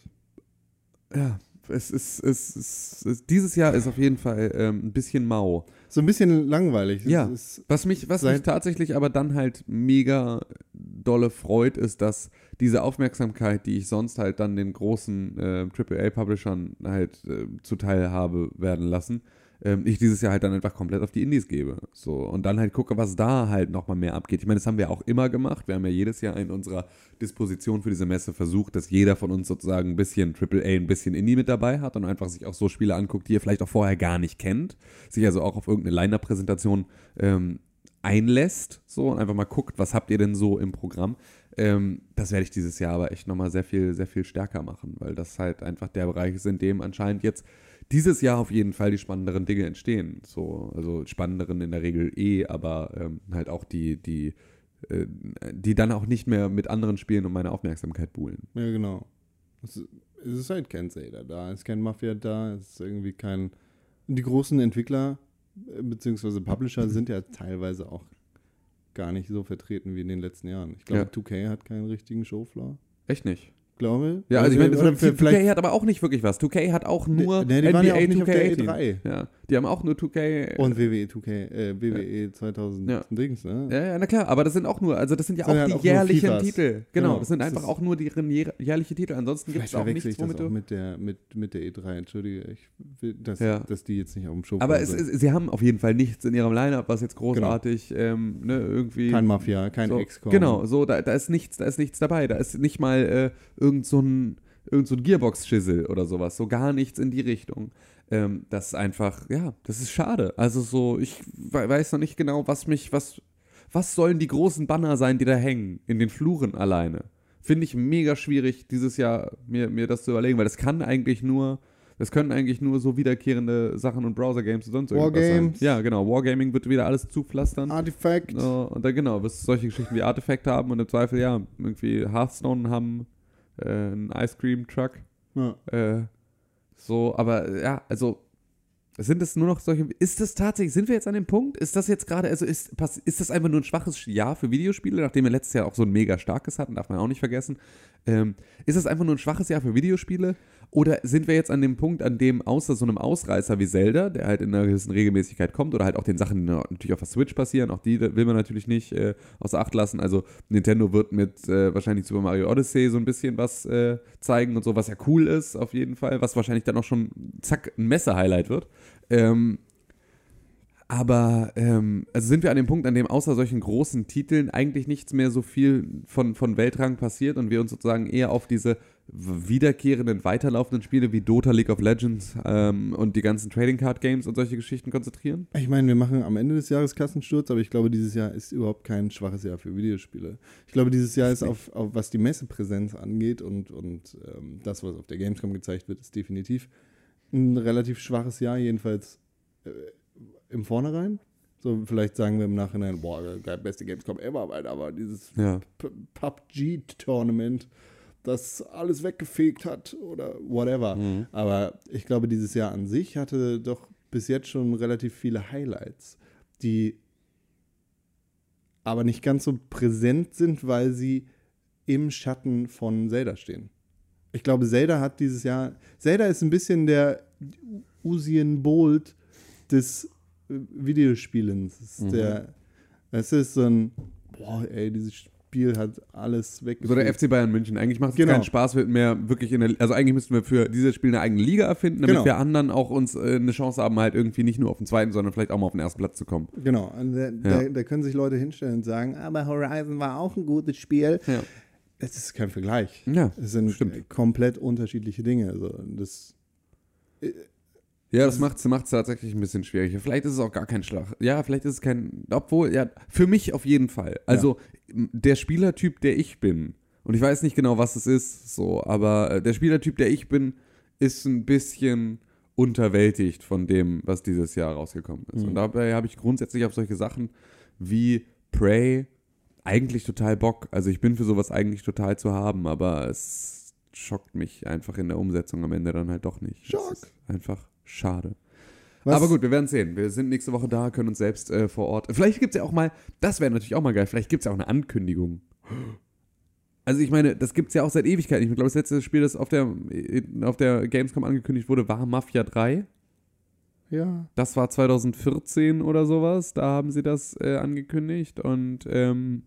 Ja, es ist, es ist, es, dieses Jahr ist auf jeden Fall ähm, ein bisschen mau. So ein bisschen langweilig. Es Ja. Ist, Was mich, was mich tatsächlich aber dann halt mega dolle freut, ist, dass diese Aufmerksamkeit, die ich sonst halt dann den großen äh, AAA-Publishern halt äh, zuteil habe werden lassen, ähm, ich dieses Jahr halt dann einfach komplett auf die Indies gebe. So, und dann halt gucke, was da halt nochmal mehr abgeht. Ich meine, das haben wir auch immer gemacht. Wir haben ja jedes Jahr in unserer Disposition für diese Messe versucht, dass jeder von uns sozusagen ein bisschen AAA, ein bisschen Indie mit dabei hat und einfach sich auch so Spiele anguckt, die er vielleicht auch vorher gar nicht kennt. Sich also auch auf irgendeine Line-Up-Präsentation ähm, einlässt, so und einfach mal guckt, was habt ihr denn so im Programm. Ähm, das werde ich dieses Jahr aber echt nochmal sehr viel, sehr viel stärker machen, weil das halt einfach der Bereich ist, in dem anscheinend jetzt dieses Jahr auf jeden Fall die spannenderen Dinge entstehen. So, also spannenderen in der Regel eh, aber ähm, halt auch die, die, äh, die dann auch nicht mehr mit anderen Spielen um meine Aufmerksamkeit buhlen. ja, genau. Es ist, es ist halt kein Zelda da, es ist kein Mafia da, es ist irgendwie kein. Und die großen Entwickler äh, beziehungsweise Publisher sind ja teilweise auch gar nicht so vertreten wie in den letzten Jahren. Ich glaube, Ja. 2K hat keinen richtigen Showfloor. Echt nicht. Glaube. Ja, also ich meine, vielleicht, vielleicht 2K hat aber auch nicht wirklich was. 2K hat auch nur Nee, die waren ja NBA auch nicht auf der 2K18. E3. Ja, die haben auch nur 2K. und WWE 2K, äh, WWE 2000 Ja. Dings, ne? ja, ja, na klar, aber das sind auch nur, also das sind ja Das sind auch halt die auch jährlichen. Titel. Genau, Genau, das sind das einfach auch nur deren jähr- jährliche Titel. Ansonsten gibt es auch nichts, ich das womit auch du. mit der, mit, mit der E3, entschuldige, ich will, dass, Ja. dass die jetzt nicht auf dem Show Aber es, ist- sie haben auf jeden Fall nichts in ihrem Line-Up, was jetzt großartig ähm, ne, irgendwie. kein Mafia, kein so, XCOM. Genau, so, da, da ist nichts, da ist nichts dabei. Da ist nicht mal äh, irgend so ein, irgend so ein Gearbox-Schissel oder sowas. So gar nichts in die Richtung. Ähm, das ist einfach, ja, das ist schade. Also so, ich we- weiß noch nicht genau, was mich, was, was sollen die großen Banner sein, die da hängen, in den Fluren alleine. Finde ich mega schwierig, dieses Jahr mir, mir das zu überlegen, weil das kann eigentlich nur, das können eigentlich nur so wiederkehrende Sachen und Browser-Games und sonst irgendwas Wargames. sein. Ja, genau, Wargaming wird wieder alles zupflastern. Artifact. So, und dann genau, wirst du solche Geschichten wie Artefakt haben und im Zweifel ja, irgendwie Hearthstone haben äh, einen Ice Cream Truck. Ja. Äh, so, aber ja, also sind es nur noch solche. Ist das tatsächlich, sind wir jetzt an dem Punkt? Ist das jetzt gerade, also ist, ist das einfach nur ein schwaches Jahr für Videospiele, nachdem wir letztes Jahr auch so ein mega starkes hatten, darf man auch nicht vergessen. Ähm, ist das einfach nur ein schwaches Jahr für Videospiele? Oder sind wir jetzt an dem Punkt, an dem außer so einem Ausreißer wie Zelda, der halt in einer gewissen Regelmäßigkeit kommt, oder halt auch den Sachen, die natürlich auf der Switch passieren, auch die will man natürlich nicht äh, außer Acht lassen. Also Nintendo wird mit äh, wahrscheinlich Super Mario Odyssey so ein bisschen was äh, zeigen und so, was ja cool ist auf jeden Fall, was wahrscheinlich dann auch schon zack ein Messe-Highlight wird. Ähm, aber ähm, also sind wir an dem Punkt, an dem außer solchen großen Titeln eigentlich nichts mehr so viel von, von Weltrang passiert und wir uns sozusagen eher auf diese wiederkehrenden, weiterlaufenden Spiele wie Dota, League of Legends ähm, und die ganzen Trading Card Games und solche Geschichten konzentrieren? Ich meine, wir machen am Ende des Jahres Kassensturz, aber ich glaube, dieses Jahr ist überhaupt kein schwaches Jahr für Videospiele. Ich glaube, dieses Jahr ist auf, auf was die Messepräsenz angeht und, und ähm, das, was auf der Gamescom gezeigt wird, ist definitiv ein relativ schwaches Jahr, jedenfalls äh, im Vornherein. So, vielleicht sagen wir im Nachhinein, boah, geil, beste Gamescom ever, Alter, aber dieses Ja. PUBG-Tournament, das alles weggefegt hat oder whatever. Mhm. Aber ich glaube, dieses Jahr an sich hatte doch bis jetzt schon relativ viele Highlights, die aber nicht ganz so präsent sind, weil sie im Schatten von Zelda stehen. Ich glaube, Zelda hat dieses Jahr. Zelda ist ein bisschen der Usain Bolt des äh, Videospielens. Es ist Mhm. der. Es ist so ein. Boah, ey, dieses Spiel hat alles weggefegt. So der FC Bayern München. Eigentlich macht es Genau. keinen Spaß mehr wirklich in der, also eigentlich müssten wir für dieses Spiel eine eigene Liga erfinden, damit Genau. wir anderen auch uns äh, eine Chance haben, halt irgendwie nicht nur auf den zweiten, sondern vielleicht auch mal auf den ersten Platz zu kommen. Genau, da, da, da können sich Leute hinstellen und sagen, aber Horizon war auch ein gutes Spiel. Ja. Es ist kein Vergleich. Ja, Es sind stimmt. äh, komplett unterschiedliche Dinge. Also das, Ja, das macht es tatsächlich ein bisschen schwieriger. Vielleicht ist es auch gar kein Schlag. Ja, vielleicht ist es kein. Obwohl, ja, für mich auf jeden Fall. Also, m- der Spielertyp, der ich bin, und ich weiß nicht genau, was es ist, so, aber äh, der Spielertyp, der ich bin, ist ein bisschen unterwältigt von dem, was dieses Jahr rausgekommen ist. Und dabei habe ich grundsätzlich auf solche Sachen wie Prey eigentlich total Bock. Also, ich bin für sowas eigentlich total zu haben, aber es schockt mich einfach in der Umsetzung am Ende dann halt doch nicht. Schock. Einfach schade. was, Aber gut, wir werden sehen. Wir sind nächste Woche da, können uns selbst äh, vor Ort. Vielleicht gibt es ja auch mal, das wäre natürlich auch mal geil, vielleicht gibt es ja auch eine Ankündigung. Also ich meine, das gibt es ja auch seit Ewigkeiten. Ich glaube, das letzte Spiel, das auf der, auf der Gamescom angekündigt wurde, war Mafia 3. Ja, Das war 2014 oder sowas. Da haben sie das äh, angekündigt. Und ähm,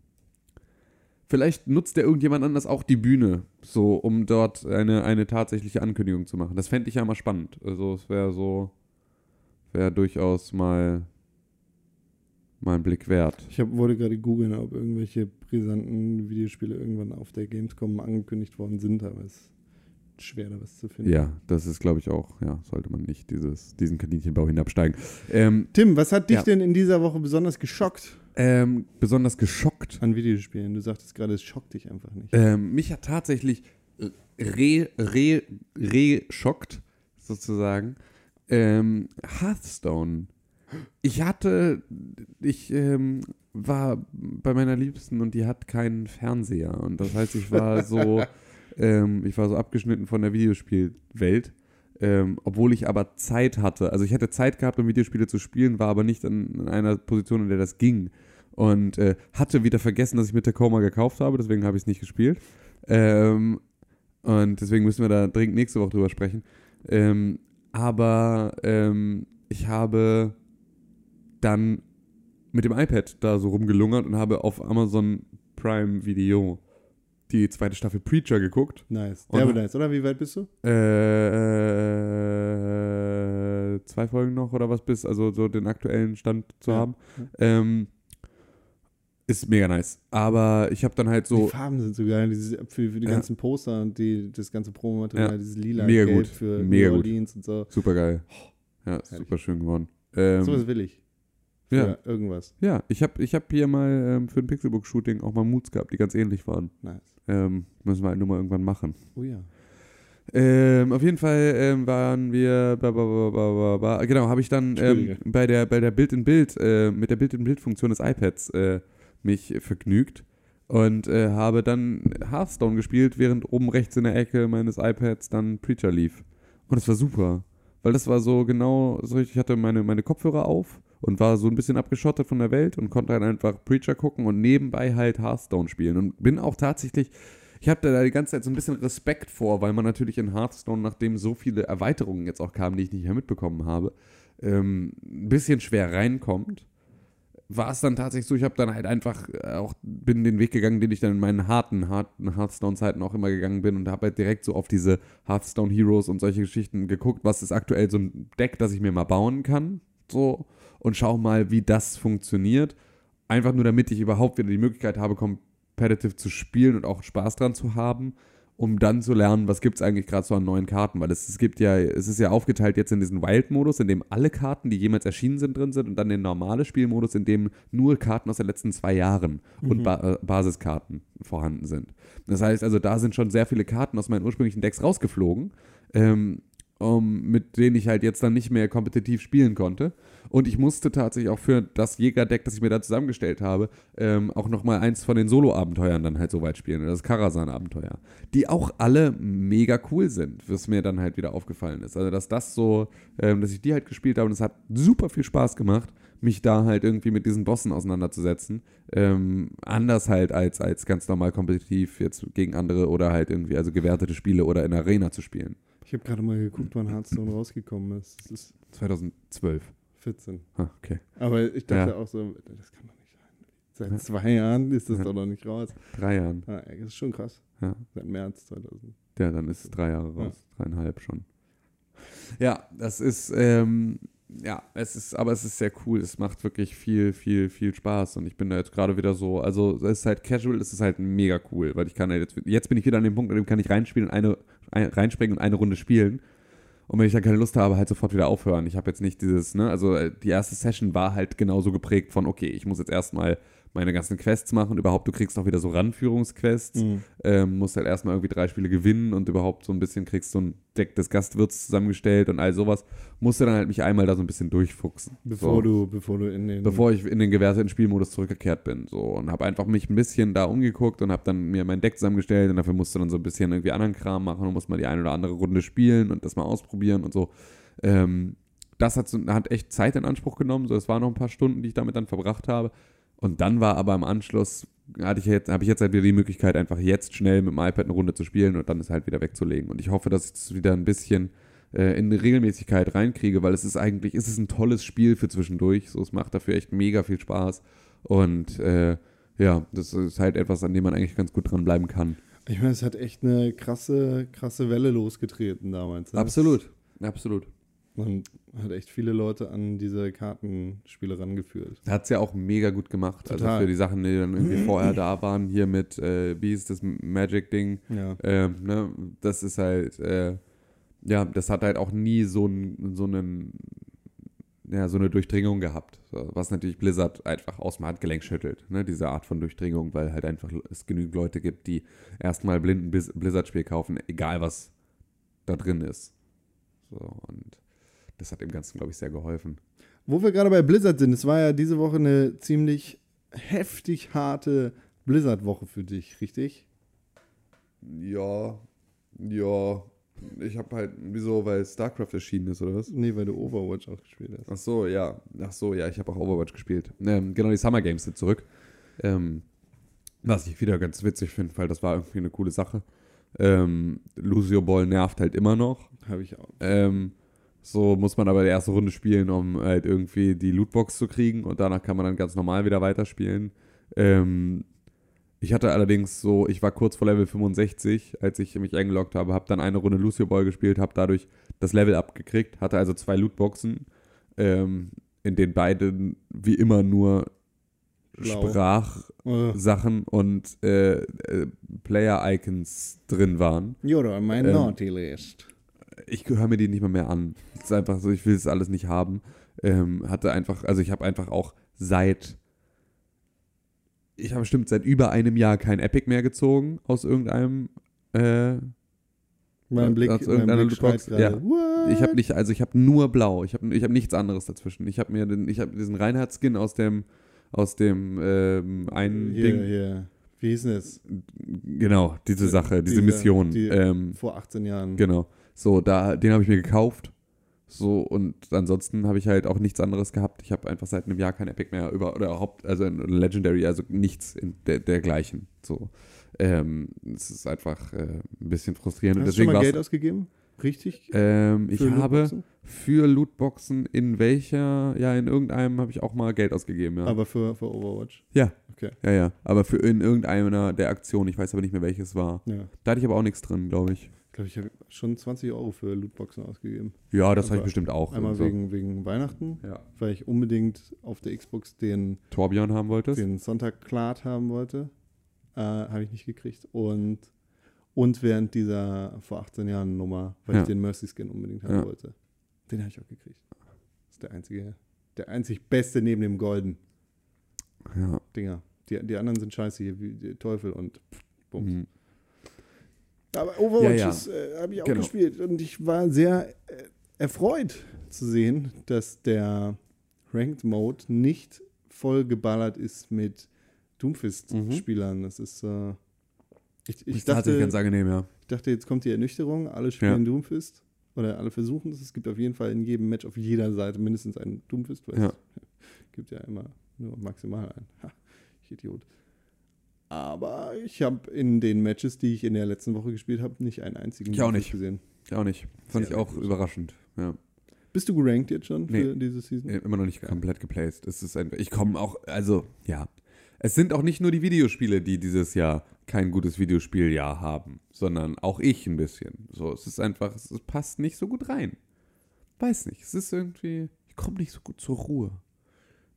vielleicht nutzt ja irgendjemand anders auch die Bühne, so um dort eine, eine tatsächliche Ankündigung zu machen. Das fände ich ja mal spannend. Also es wäre so, wäre durchaus mal, mal ein Blick wert. ich hab, wollte gerade googeln, ob irgendwelche brisanten Videospiele irgendwann auf der Gamescom angekündigt worden sind, aber es ist schwer, da was zu finden. Ja, das ist, glaube ich, auch, ja, sollte man nicht dieses, diesen Kaninchenbau hinabsteigen. Ähm, Tim, was hat dich Ja. denn in dieser Woche besonders geschockt ähm, besonders geschockt an Videospielen? Du sagtest gerade, es schockt dich einfach nicht. Ähm, mich hat tatsächlich re, re, re schockt, sozusagen, ähm, Hearthstone. Ich hatte, ich ähm, war bei meiner Liebsten und die hat keinen Fernseher. Und das heißt, ich war so, ähm, ich war so abgeschnitten von der Videospielwelt. Ähm, obwohl ich aber Zeit hatte. Also ich hätte Zeit gehabt, um Videospiele zu spielen, war aber nicht an, an einer Position, in der das ging. und äh, hatte wieder vergessen, dass ich mit Tacoma gekauft habe, deswegen habe ich es nicht gespielt. Ähm, und deswegen müssen wir da dringend nächste Woche drüber sprechen. Ähm, aber ähm, ich habe dann mit dem iPad da so rumgelungert und habe auf Amazon Prime Video die zweite Staffel Preacher geguckt. Nice. Und- Derbe nice, oder? Wie weit bist du? Äh, zwei Folgen noch oder was bis, also so den aktuellen Stand zu Ja. haben. Ähm, ist mega nice. Aber ich habe dann halt so. die Farben sind so geil. Dieses, für, für die Ja. ganzen Poster und die, das ganze Promomaterial, Ja. dieses lila Mega Gelb gut. für Mega New gut. Orleans und so. Super geil. Ja, herrlich. super schön geworden. Ähm, so was will ich. Für ja. irgendwas. ja, ich habe ich hab hier mal ähm, für ein Pixelbook-Shooting auch mal Moods gehabt, die ganz ähnlich waren. Nice. Ähm, müssen wir halt nur mal irgendwann machen. Oh ja. Ähm, auf jeden Fall ähm, waren wir, ba, ba, ba, genau, habe ich dann ähm, bei der bei der Bild in Bild äh, mit der Bild in Bild Funktion des iPads äh, mich vergnügt und äh, habe dann Hearthstone gespielt, während oben rechts in der Ecke meines iPads dann Preacher lief. Und es war super, weil das war so genau so ich hatte meine meine Kopfhörer auf und war so ein bisschen abgeschottet von der Welt und konnte halt einfach Preacher gucken und nebenbei halt Hearthstone spielen und bin auch tatsächlich ich habe da die ganze Zeit so ein bisschen Respekt vor, weil man natürlich in Hearthstone, nachdem so viele Erweiterungen jetzt auch kamen, die ich nicht mehr mitbekommen habe, ähm, ein bisschen schwer reinkommt. War es dann tatsächlich so, ich habe dann halt einfach äh, auch, bin den Weg gegangen, den ich dann in meinen harten, harten Hearthstone-Zeiten auch immer gegangen bin und habe halt direkt so auf diese Hearthstone Heroes und solche Geschichten geguckt, was ist aktuell so ein Deck, das ich mir mal bauen kann, so, und schau mal, wie das funktioniert. Einfach nur, damit ich überhaupt wieder die Möglichkeit habe, competitive zu spielen und auch Spaß dran zu haben, um dann zu lernen, was gibt es eigentlich gerade so an neuen Karten, weil es, es gibt ja, es ist ja aufgeteilt jetzt in diesen Wild-Modus, in dem alle Karten, die jemals erschienen sind, drin sind und dann den normale Spielmodus, in dem nur Karten aus den letzten zwei Jahren und ba äh, Basiskarten vorhanden sind. Das heißt also, da sind schon sehr viele Karten aus meinen ursprünglichen Decks rausgeflogen, ähm, um, mit denen ich halt jetzt dann nicht mehr kompetitiv spielen konnte. Und ich musste tatsächlich auch für das Jägerdeck, das ich mir da zusammengestellt habe, ähm, auch nochmal eins von den Solo-Abenteuern dann halt so weit spielen, das Karasan-Abenteuer. Die auch alle mega cool sind, was mir dann halt wieder aufgefallen ist. Also, dass das so, ähm, dass ich die halt gespielt habe und es hat super viel Spaß gemacht, mich da halt irgendwie mit diesen Bossen auseinanderzusetzen. Ähm, anders halt als, als ganz normal kompetitiv jetzt gegen andere oder halt irgendwie, also gewertete Spiele oder in Arena zu spielen. Ich habe gerade mal geguckt, wann Hearthstone rausgekommen ist. Es ist 2012. 14. Ah, okay. Aber ich dachte Ja. auch so, das kann doch nicht sein. Seit zwei Jahren ist das Ja. doch noch nicht raus. Drei Jahren. Ah, das ist schon krass. Ja. Seit März 2000. Ja, dann ist es drei Jahre raus. Dreieinhalb schon. Ja, das ist, ähm, ja, es ist, aber es ist sehr cool. Es macht wirklich viel, viel, viel Spaß. Und ich bin da jetzt gerade wieder so, also es ist halt casual, es ist halt mega cool, weil ich kann halt jetzt, jetzt bin ich wieder an dem Punkt, an dem kann ich reinspielen und eine, ein, reinspringen und eine Runde spielen. Und wenn ich dann keine Lust habe, halt sofort wieder aufhören. Ich habe jetzt nicht dieses, ne, also äh, die erste Session war halt genauso geprägt von, okay, ich muss jetzt erstmal meine ganzen Quests machen. Überhaupt, du kriegst auch wieder so Ranführungsquests. Mhm. Ähm, musst halt erstmal irgendwie drei Spiele gewinnen und überhaupt so ein bisschen kriegst so ein Deck des Gastwirts zusammengestellt und all sowas. Musste dann halt mich einmal da so ein bisschen durchfuchsen. Bevor so. du, bevor du in den. Bevor ich in den gewerteten Spielmodus zurückgekehrt bin. So, und habe einfach mich ein bisschen da umgeguckt und habe dann mir mein Deck zusammengestellt und dafür musste dann so ein bisschen irgendwie anderen Kram machen und muss mal die eine oder andere Runde spielen und das mal ausprobieren und so. Ähm, das hat, hat echt Zeit in Anspruch genommen. So, es waren noch ein paar Stunden, die ich damit dann verbracht habe. Und dann war aber im Anschluss, hatte ich jetzt, habe ich jetzt halt wieder die Möglichkeit, einfach jetzt schnell mit dem iPad eine Runde zu spielen und dann es halt wieder wegzulegen. Und ich hoffe, dass ich das wieder ein bisschen äh, in eine Regelmäßigkeit reinkriege, weil es ist eigentlich, es ist ein tolles Spiel für zwischendurch. So, es macht dafür echt mega viel Spaß. Und äh, ja, das ist halt etwas, an dem man eigentlich ganz gut dranbleiben kann. Ich meine, es hat echt eine krasse, krasse Welle losgetreten damals. ne? Absolut. Man hat echt viele Leute an diese Kartenspiele rangeführt. Hat es ja auch mega gut gemacht. Also Total. für die Sachen, die dann irgendwie vorher da waren, hier mit, äh, wie ist das Magic-Ding, Ja. ähm, ne, das ist halt, äh, ja, das hat halt auch nie so, so einen, ja, so eine Durchdringung gehabt. Was natürlich Blizzard einfach aus dem Handgelenk schüttelt, ne, diese Art von Durchdringung, weil halt einfach es genügend Leute gibt, die erstmal blind ein Blizz- Blizzard-Spiel kaufen, egal was da drin ist. So, und das hat dem Ganzen, glaube ich, sehr geholfen. Wo wir gerade bei Blizzard sind, es war ja diese Woche eine ziemlich heftig harte Blizzard-Woche für dich, richtig? Ja, ja. Ich habe halt, wieso, weil StarCraft erschienen ist, oder was? Nee, weil du Overwatch auch gespielt hast. Ach so, ja. Ach so, ja, ich habe auch Overwatch gespielt. Ähm, genau, die Summer Games sind zurück. Ähm, was ich wieder ganz witzig finde, weil das war irgendwie eine coole Sache. Ähm, Lucio Ball nervt halt immer noch. Habe ich auch. Ähm, so muss man aber die erste Runde spielen, um halt irgendwie die Lootbox zu kriegen und danach kann man dann ganz normal wieder weiterspielen. Ähm, ich hatte allerdings so, ich war kurz vor Level 65, als ich mich eingeloggt habe, habe dann eine Runde Lucio Ball gespielt, habe dadurch das Level abgekriegt, hatte also zwei Lootboxen, ähm, in denen beide wie immer nur. Sprachsachen Uh, und äh, äh, Player-Icons drin waren. you're on my Ähm, naughty list. Ich höre mir die nicht mal mehr an. Es ist einfach so, ich will es alles nicht haben. Ähm, hatte einfach, also ich habe einfach auch seit, ich habe bestimmt seit über einem Jahr kein Epic mehr gezogen aus irgendeinem, äh, Mein Blick, aus mein irgendeiner Lootbox, ja. What? ich habe nicht, also ich habe nur blau. Ich habe ich hab nichts anderes dazwischen. Ich habe mir den, ich habe diesen Reinhardt-Skin aus dem, aus dem ähm, einen hier, Ding, hier. Wie hieß denn das? genau, diese Sache, diese Diese- Mission. die- ähm, Vor 18 Jahren. Genau. So, da, den habe ich mir gekauft. So, und ansonsten habe ich halt auch nichts anderes gehabt. Ich habe einfach seit einem Jahr kein Epic mehr über, oder überhaupt, also ein Legendary, also nichts in der, dergleichen. So. Ähm, es ist einfach äh, ein bisschen frustrierend. Hast du schon deswegen mal Geld ausgegeben? Richtig? ähm, ich Für habe Lootboxen? für Lootboxen in welcher, ja, in irgendeinem habe ich auch mal Geld ausgegeben, ja. Aber für, für Overwatch. ja. Okay. Ja, ja. Aber für in irgendeiner der Aktionen, ich weiß aber nicht mehr welches war. Ja. Da hatte ich aber auch nichts drin, glaube ich. Ich glaube, ich habe schon 20 Euro für Lootboxen ausgegeben. Ja, das habe ich Aber bestimmt auch. Einmal so. wegen, wegen Weihnachten, ja. weil ich unbedingt auf der Xbox den, Torbjörn haben wolltest. den Sonntag Clad haben wollte. Äh, habe ich nicht gekriegt. Und, und während dieser vor 18 Jahren Nummer, weil Ja. ich den Mercy Skin unbedingt haben Ja. wollte. Den habe ich auch gekriegt. Das ist der einzige, der einzig beste neben dem Golden Ja. Dinger. Die, die anderen sind scheiße hier, wie Teufel und Bums. Mhm. Aber Overwatch Ja, ja. äh, habe ich auch Genau. gespielt und ich war sehr äh, erfreut zu sehen, dass der Ranked Mode nicht voll geballert ist mit Doomfist-Spielern. Das ist, äh, ich, ich, dachte, ganz angenehm, ja. ich dachte, jetzt kommt die Ernüchterung, alle spielen Doomfist oder alle versuchen es. Es gibt auf jeden Fall in jedem Match auf jeder Seite mindestens einen Doomfist, weil Ja. es gibt ja immer nur maximal einen. Ha, ich Idiot. Aber ich habe in den Matches, die ich in der letzten Woche gespielt habe, nicht einen einzigen Ich auch nicht. gesehen. Ich auch nicht. Fand Sehr ich auch überraschend. Ja. Bist du gerankt jetzt schon Nee. für diese Season? Immer noch nicht komplett geplaced. Es ist einfach, ich komme auch, also, ja. Es sind auch nicht nur die Videospiele, die dieses Jahr kein gutes Videospieljahr haben, sondern auch ich ein bisschen. So, es ist einfach, es passt nicht so gut rein. Weiß nicht, es ist irgendwie, ich komme nicht so gut zur Ruhe.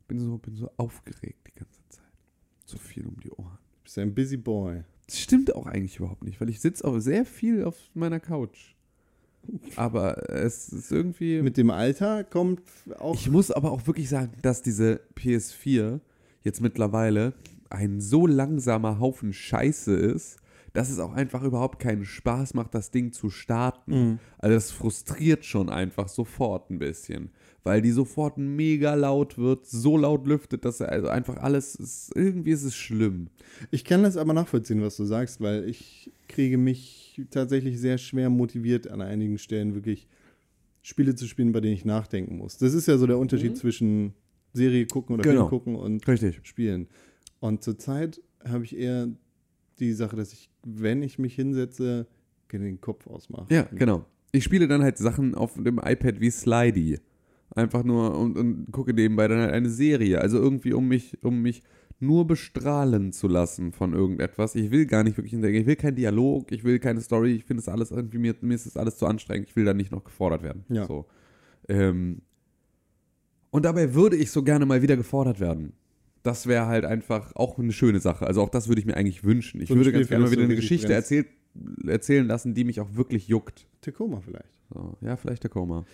Bin so, bin so aufgeregt die ganze Zeit. So viel um die Ohren. Du bist ein Busy Boy. Das stimmt auch eigentlich überhaupt nicht, weil ich sitze auch sehr viel auf meiner Couch. Aber es ist irgendwie. Mit dem Alter kommt auch. ich muss aber auch wirklich sagen, dass diese PS4 jetzt mittlerweile ein so langsamer Haufen Scheiße ist, dass es auch einfach überhaupt keinen Spaß macht, das Ding zu starten. Mhm. Also das frustriert schon einfach sofort ein bisschen, weil die sofort mega laut wird, so laut lüftet, dass er also einfach alles ist, irgendwie ist es schlimm. Ich kann das aber nachvollziehen, was du sagst, weil ich kriege mich tatsächlich sehr schwer motiviert, an einigen Stellen wirklich Spiele zu spielen, bei denen ich nachdenken muss. Das ist ja so der Unterschied zwischen Serie gucken oder Genau. Film gucken und Richtig. spielen. Und zurzeit habe ich eher die Sache, dass ich, wenn ich mich hinsetze, den Kopf ausmache. Ja, genau. Ich spiele dann halt Sachen auf dem iPad wie Slidey. Einfach nur und, und gucke nebenbei dann halt eine Serie. Also irgendwie, um mich, um mich nur bestrahlen zu lassen von irgendetwas. Ich will gar nicht wirklich hintergehen. Ich will keinen Dialog, ich will keine Story. Ich finde es alles irgendwie, mir, mir ist das alles zu anstrengend. Ich will da nicht noch gefordert werden. Ja. So. Ähm, und dabei würde ich so gerne mal wieder gefordert werden. Das wäre halt einfach auch eine schöne Sache. Also auch das würde ich mir eigentlich wünschen. Ich So würde Spiel, ganz gerne mal wieder eine Geschichte erzählt, erzählen lassen, die mich auch wirklich juckt. Tacoma vielleicht. So, ja, vielleicht Koma.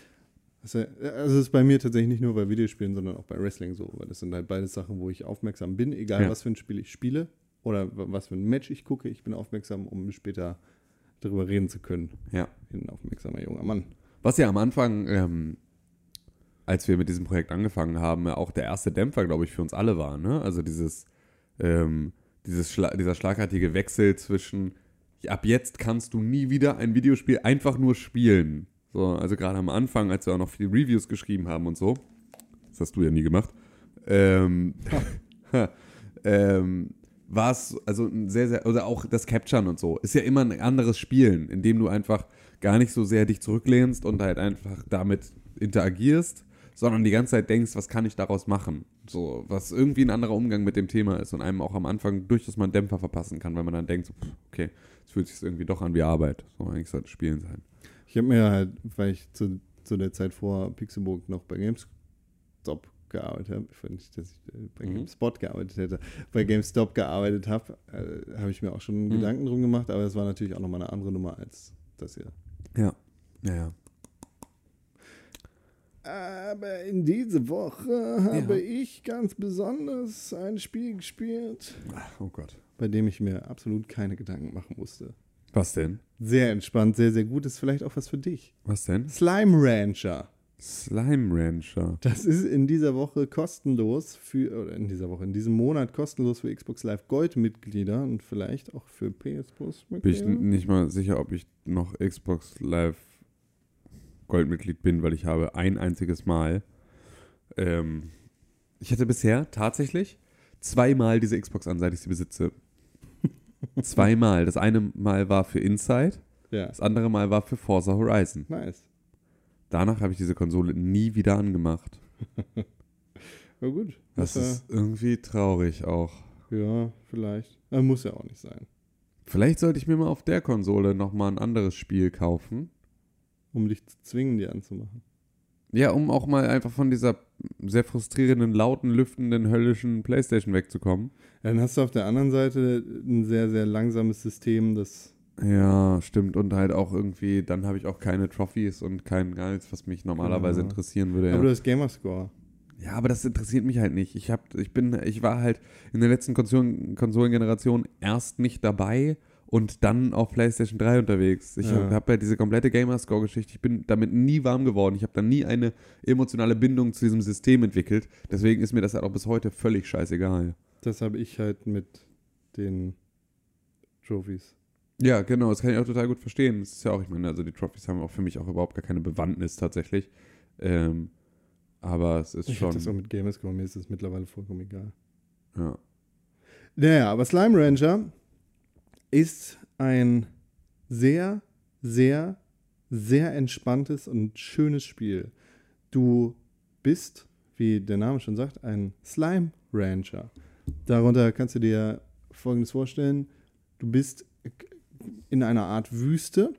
Also, also es ist bei mir tatsächlich nicht nur bei Videospielen, sondern auch bei Wrestling so, weil das sind halt beide Sachen, wo ich aufmerksam bin, egal Ja. was für ein Spiel ich spiele oder was für ein Match ich gucke, ich bin aufmerksam, um später darüber reden zu können. Ja. Ich bin ein aufmerksamer junger Mann. Was ja am Anfang, ähm, als wir mit diesem Projekt angefangen haben, auch der erste Dämpfer, glaube ich, für uns alle war. Ne? Also dieses, ähm, dieses Schla dieser schlagartige Wechsel zwischen, ab jetzt kannst du nie wieder ein Videospiel einfach nur spielen. So, also gerade am Anfang, als wir auch noch viele Reviews geschrieben haben und so. Das hast du ja nie gemacht. Ähm, ähm, war es also ein sehr, sehr, oder auch das Capturen und so, ist ja immer ein anderes Spielen, in dem du einfach gar nicht so sehr dich zurücklehnst und halt einfach damit interagierst, sondern die ganze Zeit denkst, was kann ich daraus machen? So, was irgendwie ein anderer Umgang mit dem Thema ist und einem auch am Anfang durchaus mal einen Dämpfer verpassen kann, weil man dann denkt, so, pff, okay, es fühlt sich irgendwie doch an wie Arbeit. So, eigentlich sollte es Spielen sein. Ich habe mir halt, weil ich zu, zu der Zeit vor Pixelburg noch bei GameStop gearbeitet habe, ich nicht, dass ich äh, bei Mhm. GameSpot gearbeitet hätte, bei GameStop gearbeitet habe, äh, habe ich mir auch schon Mhm. Gedanken drum gemacht, aber es war natürlich auch nochmal eine andere Nummer als das hier. Ja. Ja, ja. Aber in dieser Woche habe ich ganz besonders ein Spiel gespielt, Oh Gott. bei dem ich mir absolut keine Gedanken machen musste. Was denn? Sehr entspannt, sehr, sehr gut. Ist vielleicht auch was für dich. Was denn? Slime Rancher. Slime Rancher. Das ist in dieser Woche kostenlos für, oder in dieser Woche, in diesem Monat kostenlos für Xbox Live Gold-Mitglieder und vielleicht auch für PS Bin ich Plus-Mitglieder. nicht mal sicher, ob ich noch Xbox Live Goldmitglied bin, weil ich habe ein einziges Mal. Ähm, ich hatte bisher tatsächlich zweimal diese Xbox an, seit ich sie besitze. Zweimal. Das eine Mal war für Inside, Ja, das andere Mal war für Forza Horizon. nice. Danach habe ich diese Konsole nie wieder angemacht. Ja, gut. Das Das ist irgendwie traurig auch. ja, vielleicht. Äh, muss ja auch nicht sein. Vielleicht sollte ich mir mal auf der Konsole nochmal ein anderes Spiel kaufen. Um dich zu zwingen, die anzumachen. Ja, um auch mal einfach von dieser sehr frustrierenden, lauten, lüftenden, höllischen Playstation wegzukommen. Ja, Dann hast du auf der anderen Seite ein sehr, sehr langsames System, das. Ja, stimmt. Und halt auch irgendwie, dann habe ich auch keine Trophies und kein Geiz, was mich normalerweise Ja. interessieren würde. Aber du Ja. hast Gamerscore. ja, aber das interessiert mich halt nicht. Ich, hab, ich, bin, ich war halt in der letzten Konsolen, Konsolengeneration erst nicht dabei und dann auf PlayStation 3 unterwegs. Ich Ja. habe hab halt diese komplette Gamerscore-Geschichte, ich bin damit nie warm geworden. Ich habe da nie eine emotionale Bindung zu diesem System entwickelt. Deswegen ist mir das halt auch bis heute völlig scheißegal. Das habe ich halt mit den Trophies. Ja, genau, das kann ich auch total gut verstehen. Das ist ja auch, ich meine, also die Trophies haben auch für mich auch überhaupt gar keine Bewandtnis tatsächlich. Ähm, aber es ist Ich schon. das auch mit Gamerscore, mir ist das mittlerweile vollkommen egal. ja. Naja, aber Slime Rancher ist ein sehr, sehr, sehr entspanntes und schönes Spiel. Du bist, wie der Name schon sagt, ein Slime Rancher. Darunter kannst du dir Folgendes vorstellen. Du bist in einer Art Wüste,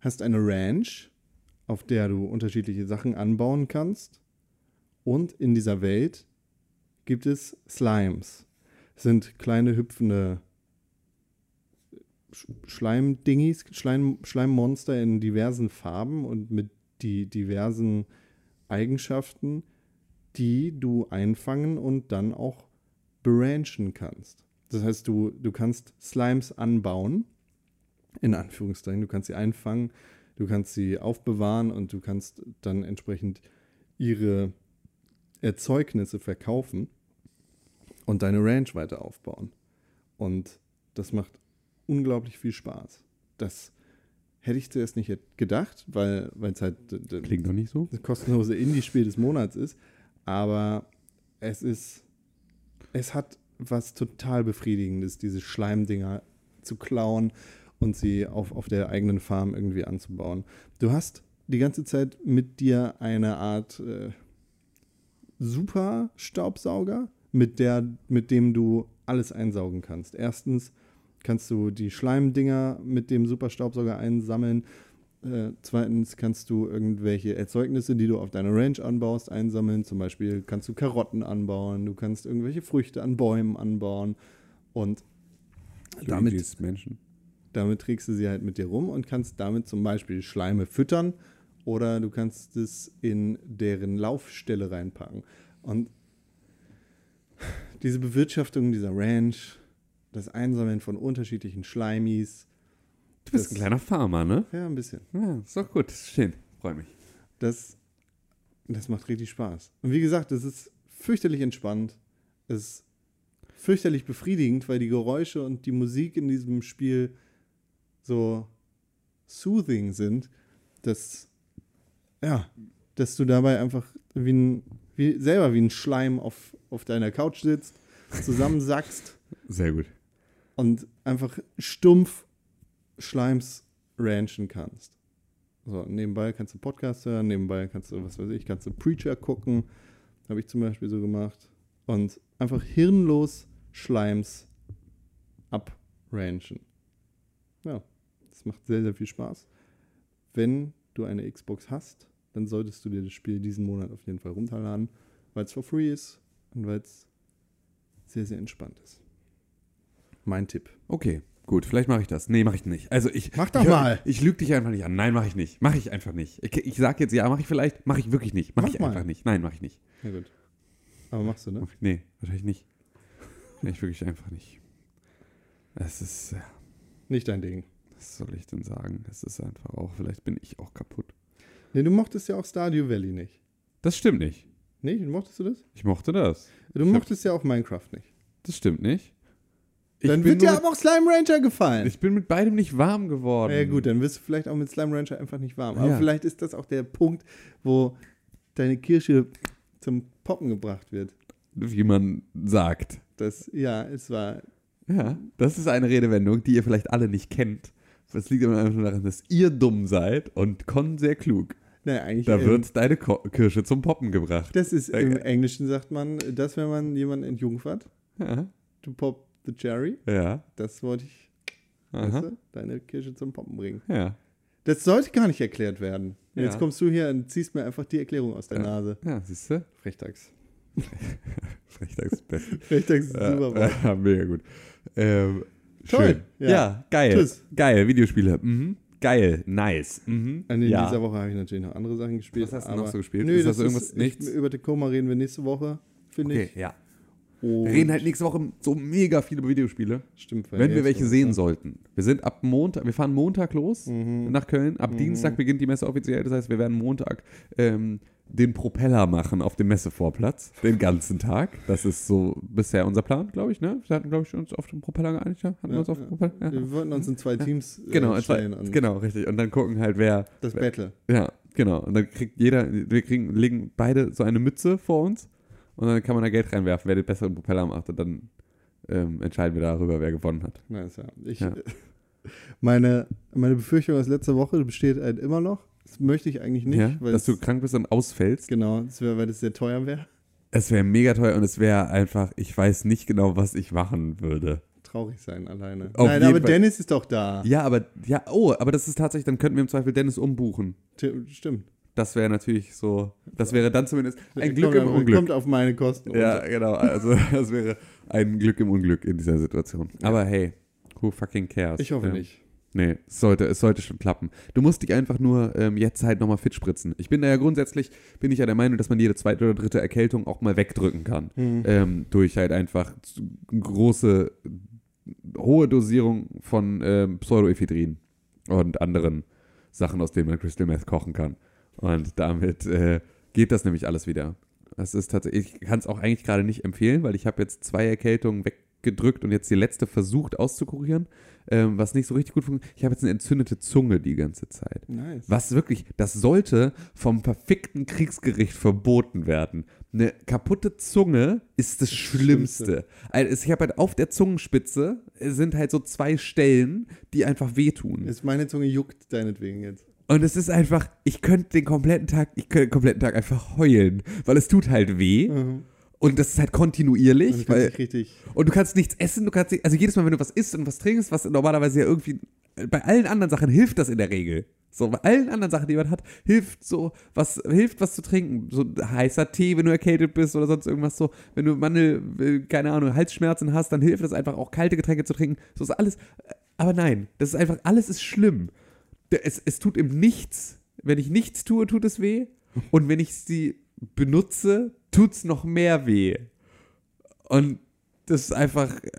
hast eine Ranch, auf der du unterschiedliche Sachen anbauen kannst. Und in dieser Welt gibt es Slimes. Es sind kleine hüpfende Schleimdingis, Schleim, Schleimmonster in diversen Farben und mit die diversen Eigenschaften, die du einfangen und dann auch beranchen kannst. Das heißt, du, du kannst Slimes anbauen, in Anführungszeichen, du kannst sie einfangen, du kannst sie aufbewahren und du kannst dann entsprechend ihre Erzeugnisse verkaufen und deine Ranch weiter aufbauen. Und das macht unglaublich viel Spaß. Das hätte ich zuerst nicht gedacht, weil es halt Klingt doch nicht so. das kostenlose Indie-Spiel des Monats ist. Aber es ist, es hat was total Befriedigendes, diese Schleimdinger zu klauen und sie auf, auf der eigenen Farm irgendwie anzubauen. Du hast die ganze Zeit mit dir eine Art äh, Super-Staubsauger, mit, der, mit dem du alles einsaugen kannst. Erstens kannst du die Schleimdinger mit dem Super-Staubsauger einsammeln. Äh, zweitens kannst du irgendwelche Erzeugnisse, die du auf deiner Ranch anbaust, einsammeln. Zum Beispiel kannst du Karotten anbauen, du kannst irgendwelche Früchte an Bäumen anbauen. Und damit, damit trägst du sie halt mit dir rum und kannst damit zum Beispiel Schleime füttern oder du kannst es in deren Laufstelle reinpacken. Und diese Bewirtschaftung dieser Ranch, das Einsammeln von unterschiedlichen Schleimis, Du bist Das- ein kleiner Farmer, ne? ja, ein bisschen. Ja, ist doch gut. Schön. Freue mich. Das, das macht richtig Spaß. Und wie gesagt, es ist fürchterlich entspannt. Es ist fürchterlich befriedigend, weil die Geräusche und die Musik in diesem Spiel so soothing sind, dass, ja, dass du dabei einfach wie ein, wie, selber wie ein Schleim auf, auf deiner Couch sitzt, zusammensackst Sehr gut. Und einfach stumpf Schleims ranchen kannst. So, nebenbei kannst du Podcast hören, nebenbei kannst du, was weiß ich, kannst du Preacher gucken. Habe ich zum Beispiel so gemacht. Und einfach hirnlos Schleims abranchen. Ja, das macht sehr, sehr viel Spaß. Wenn du eine Xbox hast, dann solltest du dir das Spiel diesen Monat auf jeden Fall runterladen, weil es for free ist und weil es sehr, sehr entspannt ist. Mein Tipp. Okay, gut, vielleicht mache ich das. Nee, mache ich nicht. Also ich Mach doch ich, mal. Ich lüge dich einfach nicht an. Nein, mache ich nicht. Mache ich einfach nicht. Ich, ich sage jetzt ja, mache ich vielleicht, mache ich wirklich nicht. Mache Mach ich mal. einfach nicht. Nein, mache ich nicht. Ja, gut. Aber machst du, ne? Mach ich- Nee, wahrscheinlich nicht. Ich wirklich einfach nicht. Es ist, ja, Nicht dein Ding. was soll ich denn sagen? Es ist einfach auch, vielleicht bin ich auch kaputt. Nee, du mochtest ja auch Stardew Valley nicht. Das stimmt nicht. Nee, mochtest du das? Ich mochte das. Du mochtest ja auch Minecraft nicht. Das stimmt nicht. Ich Dann bin wird dir aber auch Slime Rancher gefallen. ich bin mit beidem nicht warm geworden. ja gut, dann wirst du vielleicht auch mit Slime Rancher einfach nicht warm. Aber Ja. vielleicht ist das auch der Punkt, wo deine Kirsche zum Poppen gebracht wird. Wie man sagt. Das, ja, es war. Ja, das ist eine Redewendung, die ihr vielleicht alle nicht kennt. Das liegt aber einfach nur daran, dass ihr dumm seid und Con sehr klug. Naja, eigentlich. Da wird deine Ko Kirsche zum Poppen gebracht. das ist im Äh, Englischen sagt man, das, wenn man jemanden entjungfert, Ja, to pop the cherry. ja, Das wollte ich, weißt du, deine Kirsche zum Poppen bringen. ja. Das sollte gar nicht erklärt werden. Ja. Jetzt kommst du hier und ziehst mir einfach die Erklärung aus der Ja. Nase. Ja, siehst du? Frechtags. Frechtags Beste. Frechtags ist super Wort. Ja, mega gut. Ähm, Toll, Schön. ja. Ja. geil. Tschüss. Geil, Videospiele. Mhm. Geil, nice. Mhm. In ja. dieser Woche habe ich natürlich noch andere Sachen gespielt. Was hast du noch so gespielt? Nö, Ist das das irgendwas- ist, nichts? Ich, über Tacoma reden wir nächste Woche, finde Okay, ich. ja. Und Wir reden halt nächste Woche so mega viele Videospiele. Stimmt. Wenn wir welche sehen sollten. Wir sind ab Montag, wir fahren Montag los Mhm. nach Köln. Ab Dienstag beginnt die Messe offiziell. Das heißt, wir werden Montag ähm, den Propeller machen auf dem Messevorplatz. Den ganzen Tag. Das ist so bisher unser Plan, glaube ich. Ne? Wir hatten, glaube ich, uns auf den Propeller geeinigt. Ja? Hatten wir Ja, uns auf ja. den Propeller? Ja. Wir wollten uns in zwei Teams äh, Genau, stellen und genau, richtig. Und dann gucken halt, wer. das Battle. Ja, genau. Und dann kriegt jeder, wir kriegen, legen beide so eine Mütze vor uns und dann kann man da Geld reinwerfen, wer den besseren Propeller macht und dann ähm, entscheiden wir darüber, wer gewonnen hat. Nice, ja. Ich, Ja. Meine, meine Befürchtung aus letzter Woche besteht halt immer noch. Das möchte ich eigentlich nicht, ja, weil dass du krank bist und ausfällst. genau, das wär, weil das sehr teuer wäre. Es wäre mega teuer und es wäre einfach, ich weiß nicht genau, was ich machen würde. Traurig sein alleine. Auf Nein, aber Fall. Dennis ist doch da. Ja, aber, ja, oh, aber das ist tatsächlich, dann könnten wir im Zweifel Dennis umbuchen. T- Stimmt. Das wäre natürlich so, das wäre dann zumindest ein Glück kommt, im Unglück. Kommt auf meine Kosten. Ja, genau. Also das wäre ein Glück im Unglück in dieser Situation. Aber hey, who fucking cares? Ich hoffe Ähm, nicht. Nee, es sollte, es sollte schon klappen. Du musst dich einfach nur ähm, jetzt halt nochmal fit spritzen. Ich bin da ja grundsätzlich, bin ich ja der Meinung, dass man jede zweite oder dritte Erkältung auch mal wegdrücken kann. Hm. Ähm, durch halt einfach große, hohe Dosierung von ähm, Pseudoephedrin und anderen Sachen, aus denen man Crystal Meth kochen kann. Und damit äh, geht das nämlich alles wieder. Das ist tatsächlich, ich kann es auch eigentlich gerade nicht empfehlen, weil ich habe jetzt zwei Erkältungen weggedrückt und jetzt die letzte versucht auszukurieren, ähm, was nicht so richtig gut funktioniert. Ich habe jetzt eine entzündete Zunge die ganze Zeit. Nice. Was wirklich, das sollte vom verfickten Kriegsgericht verboten werden. Eine kaputte Zunge ist das Schlimmste. Schlimmste. Also ich habe halt auf der Zungenspitze sind halt so zwei Stellen, die einfach wehtun. Ist meine Zunge juckt deinetwegen jetzt. Und es ist einfach, ich könnte den kompletten Tag, ich könnte den kompletten Tag einfach heulen, weil es tut halt weh. Mhm. Und das ist halt kontinuierlich, kannst weil, richtig. und du kannst nichts essen, du kannst nicht, also jedes Mal, wenn du was isst und was trinkst, was normalerweise ja irgendwie, bei allen anderen Sachen hilft das in der Regel. So, bei allen anderen Sachen, die man hat, hilft so, was, hilft was zu trinken. So heißer Tee, wenn du erkältet bist oder sonst irgendwas so. Wenn du Mandel, äh, keine Ahnung, Halsschmerzen hast, dann hilft es einfach auch kalte Getränke zu trinken. So ist alles. Aber nein, das ist einfach, alles ist schlimm. Es, es tut ihm nichts. Wenn ich nichts tue, tut es weh. Und wenn ich sie benutze, tut es noch mehr weh. Und das ist einfach, äh,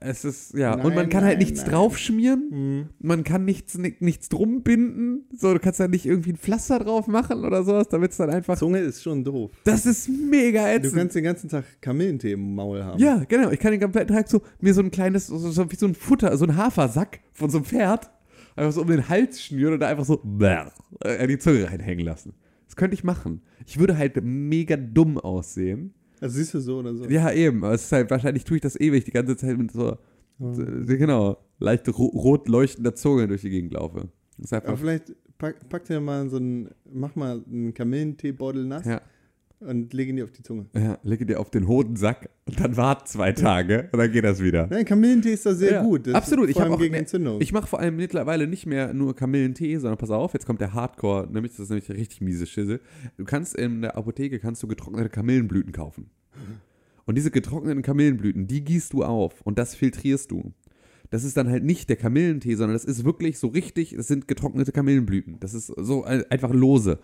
es ist, ja. und man Nein, kann halt nein, nichts nein. draufschmieren. Mhm. Man kann nichts, ni- nichts drum binden. So, du kannst da nicht irgendwie ein Pflaster drauf machen oder sowas, damit es dann einfach. Zunge ist schon doof. Das ist mega Du ätzend. kannst den ganzen Tag Kamillentee im Maul haben. Ja, genau. Ich kann den kompletten Tag so, mir so ein kleines, so, so wie so ein Futter, so ein Hafersack von so einem Pferd, einfach so um den Hals schnüren und da einfach so bäh, äh, die Zunge reinhängen lassen. Das könnte ich machen. Ich würde halt mega dumm aussehen. Also siehst du so oder so. Ja, eben. Aber es ist halt, wahrscheinlich tue ich das ewig die ganze Zeit mit so, so genau, leicht ro rot leuchtender Zunge durch die Gegend laufe. Aber vielleicht pack, pack dir mal so einen, mach mal einen Kamillenteebeutel nass ja, und leg ihn dir auf die Zunge. ja, lege dir auf den Hodensack und dann wart zwei Tage und dann geht das wieder. Nein, Kamillentee ist doch sehr Ja, gut. Das absolut. Ich habe allem auch gegen ne- Entzündung. Ich mache vor allem mittlerweile nicht mehr nur Kamillentee, sondern pass auf, jetzt kommt der Hardcore, nämlich das ist nämlich richtig miese Schisse. Du kannst in der Apotheke kannst du getrocknete Kamillenblüten kaufen. Und diese getrockneten Kamillenblüten, die gießt du auf und das filtrierst du. Das ist dann halt nicht der Kamillentee, sondern das ist wirklich so richtig, es sind getrocknete Kamillenblüten. Das ist so ein- einfach lose.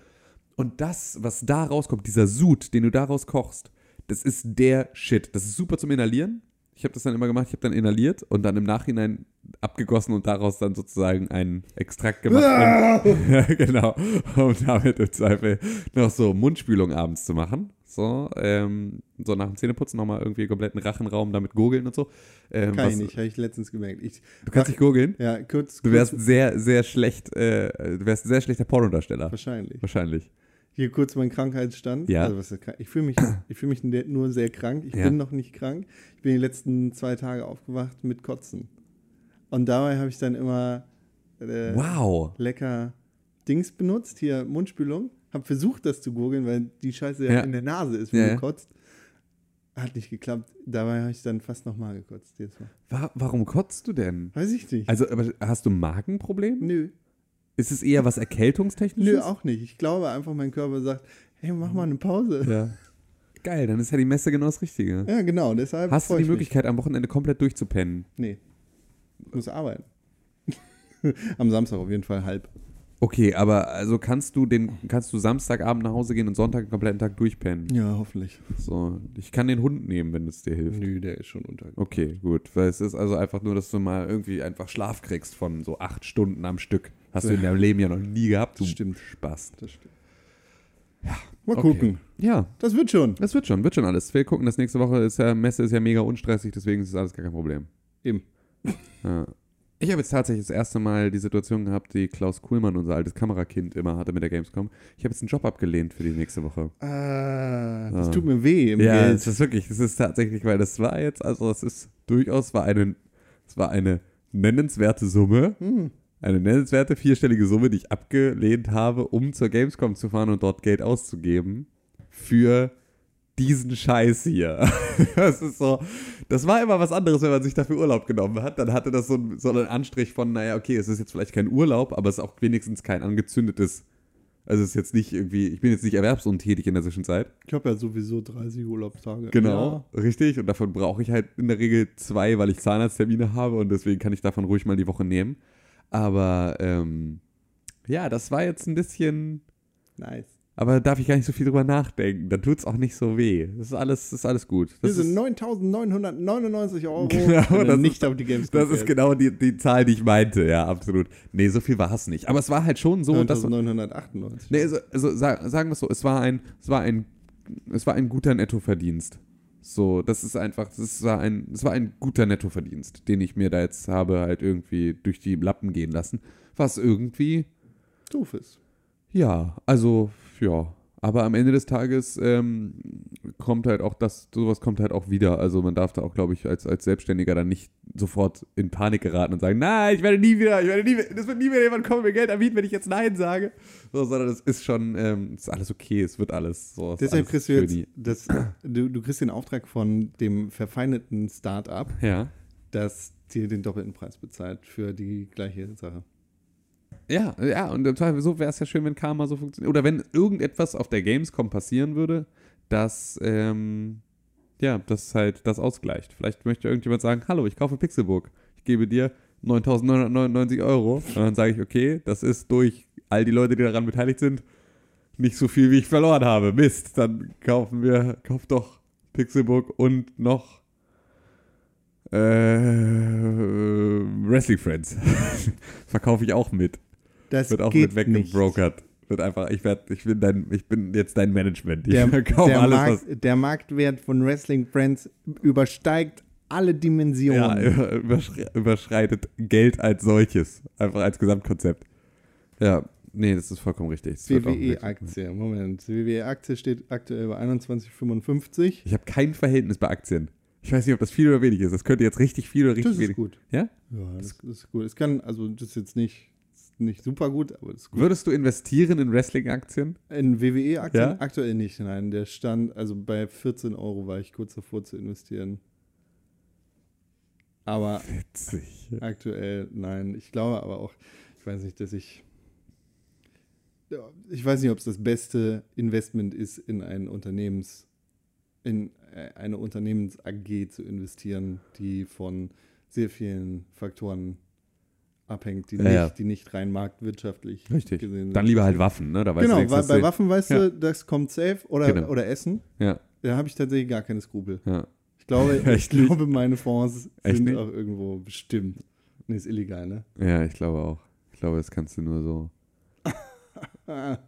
Und das, was da rauskommt, dieser Sud, den du daraus kochst, das ist der Shit. Das ist super zum Inhalieren. Ich habe das dann immer gemacht, ich habe dann inhaliert und dann im Nachhinein abgegossen und daraus dann sozusagen einen Extrakt gemacht. um, ja, genau. Um damit im Zweifel noch so Mundspülung abends zu machen. So, ähm, so nach dem Zähneputzen nochmal irgendwie kompletten Rachenraum damit gurgeln und so. Ähm, Kann was- ich nicht, habe ich letztens gemerkt. Ich, Du kannst nicht gurgeln? ja, kurz. Du wärst kurz, sehr, sehr schlecht, äh, du wärst ein sehr schlechter Pornodarsteller. Wahrscheinlich. Wahrscheinlich. Hier kurz mein Krankheitsstand. Ja. Also was? Ich fühle mich, ich fühle mich nur sehr krank. Ich Ja. bin noch nicht krank. Ich bin die letzten zwei Tage aufgewacht mit Kotzen. Und dabei habe ich dann immer äh, Wow. lecker Dings benutzt, hier Mundspülung. Hab versucht, das zu gurgeln, weil die Scheiße ja, Ja. in der Nase ist, wenn Ja, du kotzt. Hat nicht geklappt. Dabei habe ich dann fast nochmal gekotzt. Jedes Mal. Wa warum kotzt du denn? Weiß ich nicht. Also, aber hast du ein Magenproblem? Nö. Ist es eher was Erkältungstechnisches? Nö, auch nicht. Ich glaube einfach, mein Körper sagt, hey, mach mal eine Pause. Ja. Geil, dann ist ja die Messe genau das Richtige. Ja, genau. Deshalb Hast du die ich mich. Möglichkeit, am Wochenende komplett durchzupennen? Nee. Ich muss arbeiten. Am Samstag auf jeden Fall halb. Okay, aber also kannst du den, kannst du Samstagabend nach Hause gehen und Sonntag den kompletten Tag durchpennen? Ja, hoffentlich. So, ich kann den Hund nehmen, wenn es dir hilft. Nö, der ist schon unter. Okay, gut. Weil es ist also einfach nur, dass du mal irgendwie einfach Schlaf kriegst von so acht Stunden am Stück. Hast du in deinem Leben ja noch nie gehabt. Du Stimmt. Spaß. Das stimmt. Ja. Mal Okay. gucken. Ja, Das wird schon. das wird schon, wird schon alles. Wir gucken, das nächste Woche ist ja, Messe ist ja mega unstressig, deswegen ist das alles gar kein Problem. Eben. Ja. Ich habe jetzt tatsächlich das erste Mal die Situation gehabt, die Klaus Kuhlmann, unser altes Kamerakind, immer hatte mit der Gamescom. Ich habe jetzt einen Job abgelehnt für die nächste Woche. Ah, das Ah. tut mir weh im Ja, Geld. es ist wirklich, es ist tatsächlich, weil das war jetzt, also es ist durchaus, war eine, es war eine nennenswerte Summe, Hm. Eine nennenswerte vierstellige Summe, die ich abgelehnt habe, um zur Gamescom zu fahren und dort Geld auszugeben für diesen Scheiß hier. Das ist so, das war immer was anderes, wenn man sich dafür Urlaub genommen hat. Dann hatte das so, ein, so einen Anstrich von, naja, okay, es ist jetzt vielleicht kein Urlaub, aber es ist auch wenigstens kein angezündetes, also es ist jetzt nicht irgendwie, ich bin jetzt nicht erwerbsuntätig in der Zwischenzeit. Ich habe ja sowieso 30 Urlaubstage. Genau, richtig. Und davon brauche ich halt in der Regel zwei, weil ich Zahnarzttermine habe und deswegen kann ich davon ruhig mal die Woche nehmen. Aber ähm, ja, das war jetzt ein bisschen. Nice. Aber da darf ich gar nicht so viel drüber nachdenken. Da tut es auch nicht so weh. Das ist alles, das ist alles gut. Das sind ist, 9.999 Euro, Genau, das nicht ist- auf die Gamescom das ist genau die, die Zahl, die ich meinte. Ja, absolut. Nee, so viel war es nicht. Aber es war halt schon so. Und das, 9.998. Nee, also, also sag, sagen wir es so, es war ein, es war ein, es war ein guter Nettoverdienst. So, das ist einfach, das war ein, es war ein guter Nettoverdienst, den ich mir da jetzt habe halt irgendwie durch die Lappen gehen lassen. Was irgendwie, Doof ist. ja, also, ja. Aber am Ende des Tages ähm, kommt halt auch das, sowas kommt halt auch wieder. Also man darf da auch, glaube ich, als, als Selbstständiger dann nicht sofort in Panik geraten und sagen, nein, ich werde nie wieder, ich werde nie, es wird nie wieder jemand kommen, mir Geld anbieten, wenn ich jetzt Nein sage. So, sondern es ist schon, ähm, ist alles okay, es wird alles so. Deshalb alles kriegst du jetzt, das, du, du kriegst den Auftrag von dem verfeindeten Start-up, Ja. das dir den doppelten Preis bezahlt für die gleiche Sache. Ja, ja, und so wäre es ja schön, wenn Karma so funktioniert. Oder wenn irgendetwas auf der Gamescom passieren würde, dass, ähm, ja, das halt das ausgleicht. Vielleicht möchte irgendjemand sagen, hallo, ich kaufe Pixelburg. Ich gebe dir 9.999 Euro. Und dann sage ich, okay, das ist durch all die Leute, die daran beteiligt sind, nicht so viel, wie ich verloren habe. Mist, dann kaufen wir, kauf doch Pixelburg und noch äh, Wrestling Friends. Verkaufe ich auch mit. Das Wird auch geht mit nicht. weggebrokert. Wird einfach, ich werd, ich bin dein, ich bin jetzt dein Management. Ich Der, verkaufe der, alles, Markt, was. der Marktwert von Wrestling Friends übersteigt alle Dimensionen. Ja, über- überschre überschreitet Geld als solches. Einfach als Gesamtkonzept. Ja, nee, das ist vollkommen richtig. WWE-Aktie, Moment. WWE-Aktie steht aktuell bei 21,55. Ich habe kein Verhältnis bei Aktien. Ich weiß nicht, ob das viel oder wenig ist. Das könnte jetzt richtig viel oder richtig Das ist wenig. gut. Ja? Ja, das, das ist gut. Es kann, also das ist jetzt nicht, nicht super gut, aber das ist gut. Würdest du investieren in Wrestling-Aktien? In WWE-Aktien Ja? aktuell nicht, nein. Der stand, also bei 14 Euro war ich kurz davor zu investieren. Aber Witzig. aktuell nein. Ich glaube aber auch, ich weiß nicht, dass ich. Ich weiß nicht, ob es das beste Investment ist, in ein Unternehmens, in äh, eine Unternehmens AG zu investieren, die von sehr vielen Faktoren abhängt, die, Ja, nicht, ja. die nicht rein marktwirtschaftlich Richtig. gesehen sind. Dann lieber halt Waffen, ne? Da weißt du Genau, wenigstens, weil bei Waffen weißt Ja. du, das kommt safe oder, Genau. oder Essen. du- Ja, Da habe ich tatsächlich gar keine Skrupel. ja. Ich glaube, ich glaube meine Fonds Echt sind nicht? auch irgendwo bestimmt. Nee, ist illegal, ne? Ja, ich glaube auch. Ich glaube, das kannst du nur so.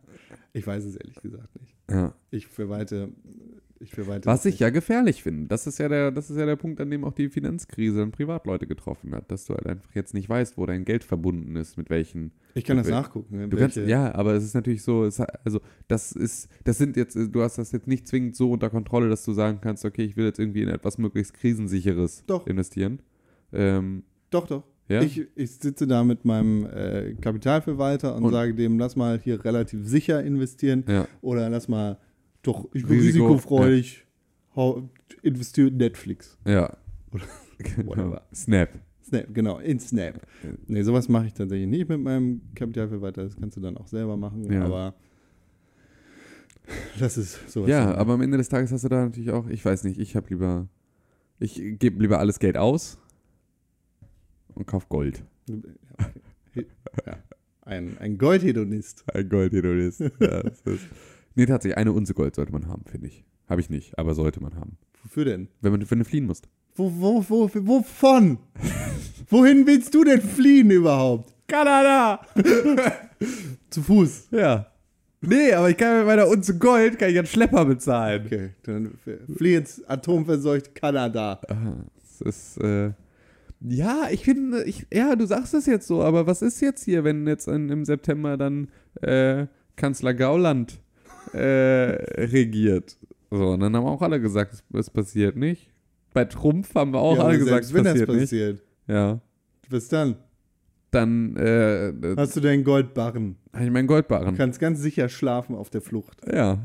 Ich weiß es ehrlich gesagt nicht. Ja. Ich verwalte. Ich Was ich ja gefährlich finde. Das ist ja der, das ist ja der Punkt, an dem auch die Finanzkrise dann Privatleute getroffen hat, dass du halt einfach jetzt nicht weißt, wo dein Geld verbunden ist, mit welchen. Ich kann das nachgucken. Du kannst, ja, aber es ist natürlich so, es, also das ist, das sind jetzt, du hast das jetzt nicht zwingend so unter Kontrolle, dass du sagen kannst, okay, ich will jetzt irgendwie in etwas möglichst krisensicheres Doch. investieren. Ähm, Doch, doch. Ja? Ich, ich sitze da mit meinem äh, Kapitalverwalter und, Und- sage dem, lass mal hier relativ sicher investieren ja, oder lass mal doch, ich bin Risiko, risikofreudig, hau, investiere in Netflix. ja. Whatever. Genau. Snap. Snap, genau, in Snap. Nee, sowas mache ich tatsächlich nicht mit meinem Kapitalverwalter. Das kannst du dann auch selber machen. Ja. Aber das ist sowas. Ja, aber am Ende des Tages hast du da natürlich auch, ich weiß nicht, ich habe lieber, ich gebe lieber alles Geld aus und kauf Gold. Ja, okay. ja. Ein, ein Goldhedonist. Ein Gold, den du isst. Ja, das ist, nee, tatsächlich, eine Unze Gold sollte man haben, finde ich. Habe ich nicht, aber sollte man haben. Wofür denn? Wenn, man, wenn du fliehen musst. Wo, wo, wo, wovon? Wohin willst du denn fliehen überhaupt? Kanada! Zu Fuß. Ja. Nee, aber ich kann mit meiner Unze Gold kann ich einen Schlepper bezahlen. Okay, dann flieh ins atomverseucht Kanada. Das ist, äh, ja, ich finde, ich, ja, du sagst es jetzt so, aber was ist jetzt hier, wenn jetzt in, im September dann äh, Kanzler Gauland äh, regiert? So, und dann haben auch alle gesagt, es, es passiert nicht. Bei Trumpf haben wir auch Ja, alle gesagt, es wenn das passiert nicht. passiert, Ja. was dann? Dann äh, Hast du deinen Goldbarren? habe ich meinen Du Goldbarren. kannst ganz sicher schlafen auf der Flucht. Ja.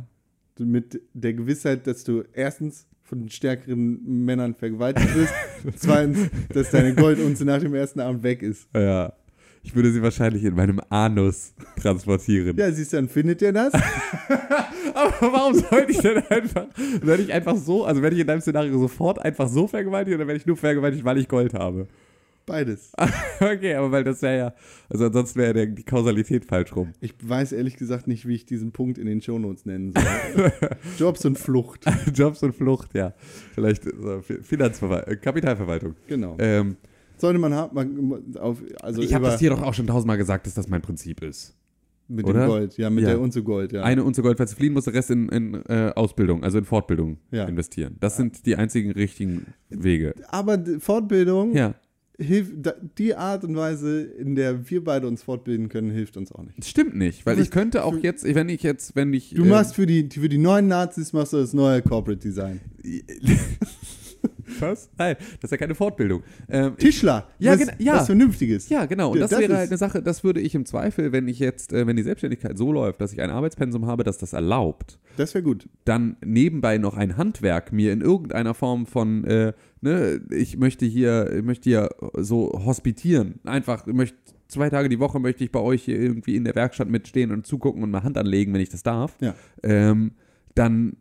Du mit der Gewissheit, dass du erstens von den stärkeren Männern vergewaltigt wirst, zweitens, dass deine Goldunze nach dem ersten Abend weg ist. Ja. Ich würde sie wahrscheinlich in meinem Anus transportieren. Ja, siehst du, dann findet ihr das. Aber warum sollte ich denn einfach, werde ich einfach so, also werde ich in deinem Szenario sofort einfach so vergewaltigt oder werde ich nur vergewaltigt, weil ich Gold habe? Beides. Okay, aber weil das wäre ja, also ansonsten wäre ja die Kausalität falsch rum. Ich weiß ehrlich gesagt nicht, wie ich diesen Punkt in den Shownotes nennen soll. Jobs und Flucht. Jobs und Flucht, ja. Vielleicht so, Finanzverwaltung, Kapitalverwaltung. Genau. Ähm, Sollte man haben, auf, also ich habe das hier doch auch schon tausendmal gesagt, dass das mein Prinzip ist. mit oder? dem Gold, ja, mit Ja. der Unze Gold, ja. Eine Unze Gold, falls du fliehen musst, der Rest in, in äh, Ausbildung, also in Fortbildung Ja. investieren. Das sind die einzigen richtigen Wege. Aber Fortbildung Ja, hilft, die Art und Weise, in der wir beide uns fortbilden können, hilft uns auch nicht. das stimmt nicht, weil ich könnte auch jetzt, wenn ich jetzt, wenn ich. Du äh, machst für die, für die neuen Nazis machst du das neue Corporate Design. Was? Nein, das ist ja keine Fortbildung. Ähm, Tischler, Ja, was, ja. was Vernünftiges. ja, genau. Und Ja, das, das wäre halt eine Sache, das würde ich im Zweifel, wenn ich jetzt, äh, wenn die Selbstständigkeit so läuft, dass ich ein Arbeitspensum habe, das das erlaubt, Das wäre gut. dann nebenbei noch ein Handwerk mir in irgendeiner Form von, äh, ne, ich möchte hier, ich möchte hier so hospitieren. Einfach, ich möchte zwei Tage die Woche möchte ich bei euch hier irgendwie in der Werkstatt mitstehen und zugucken und mal Hand anlegen, wenn ich das darf. Ja. Ähm, dann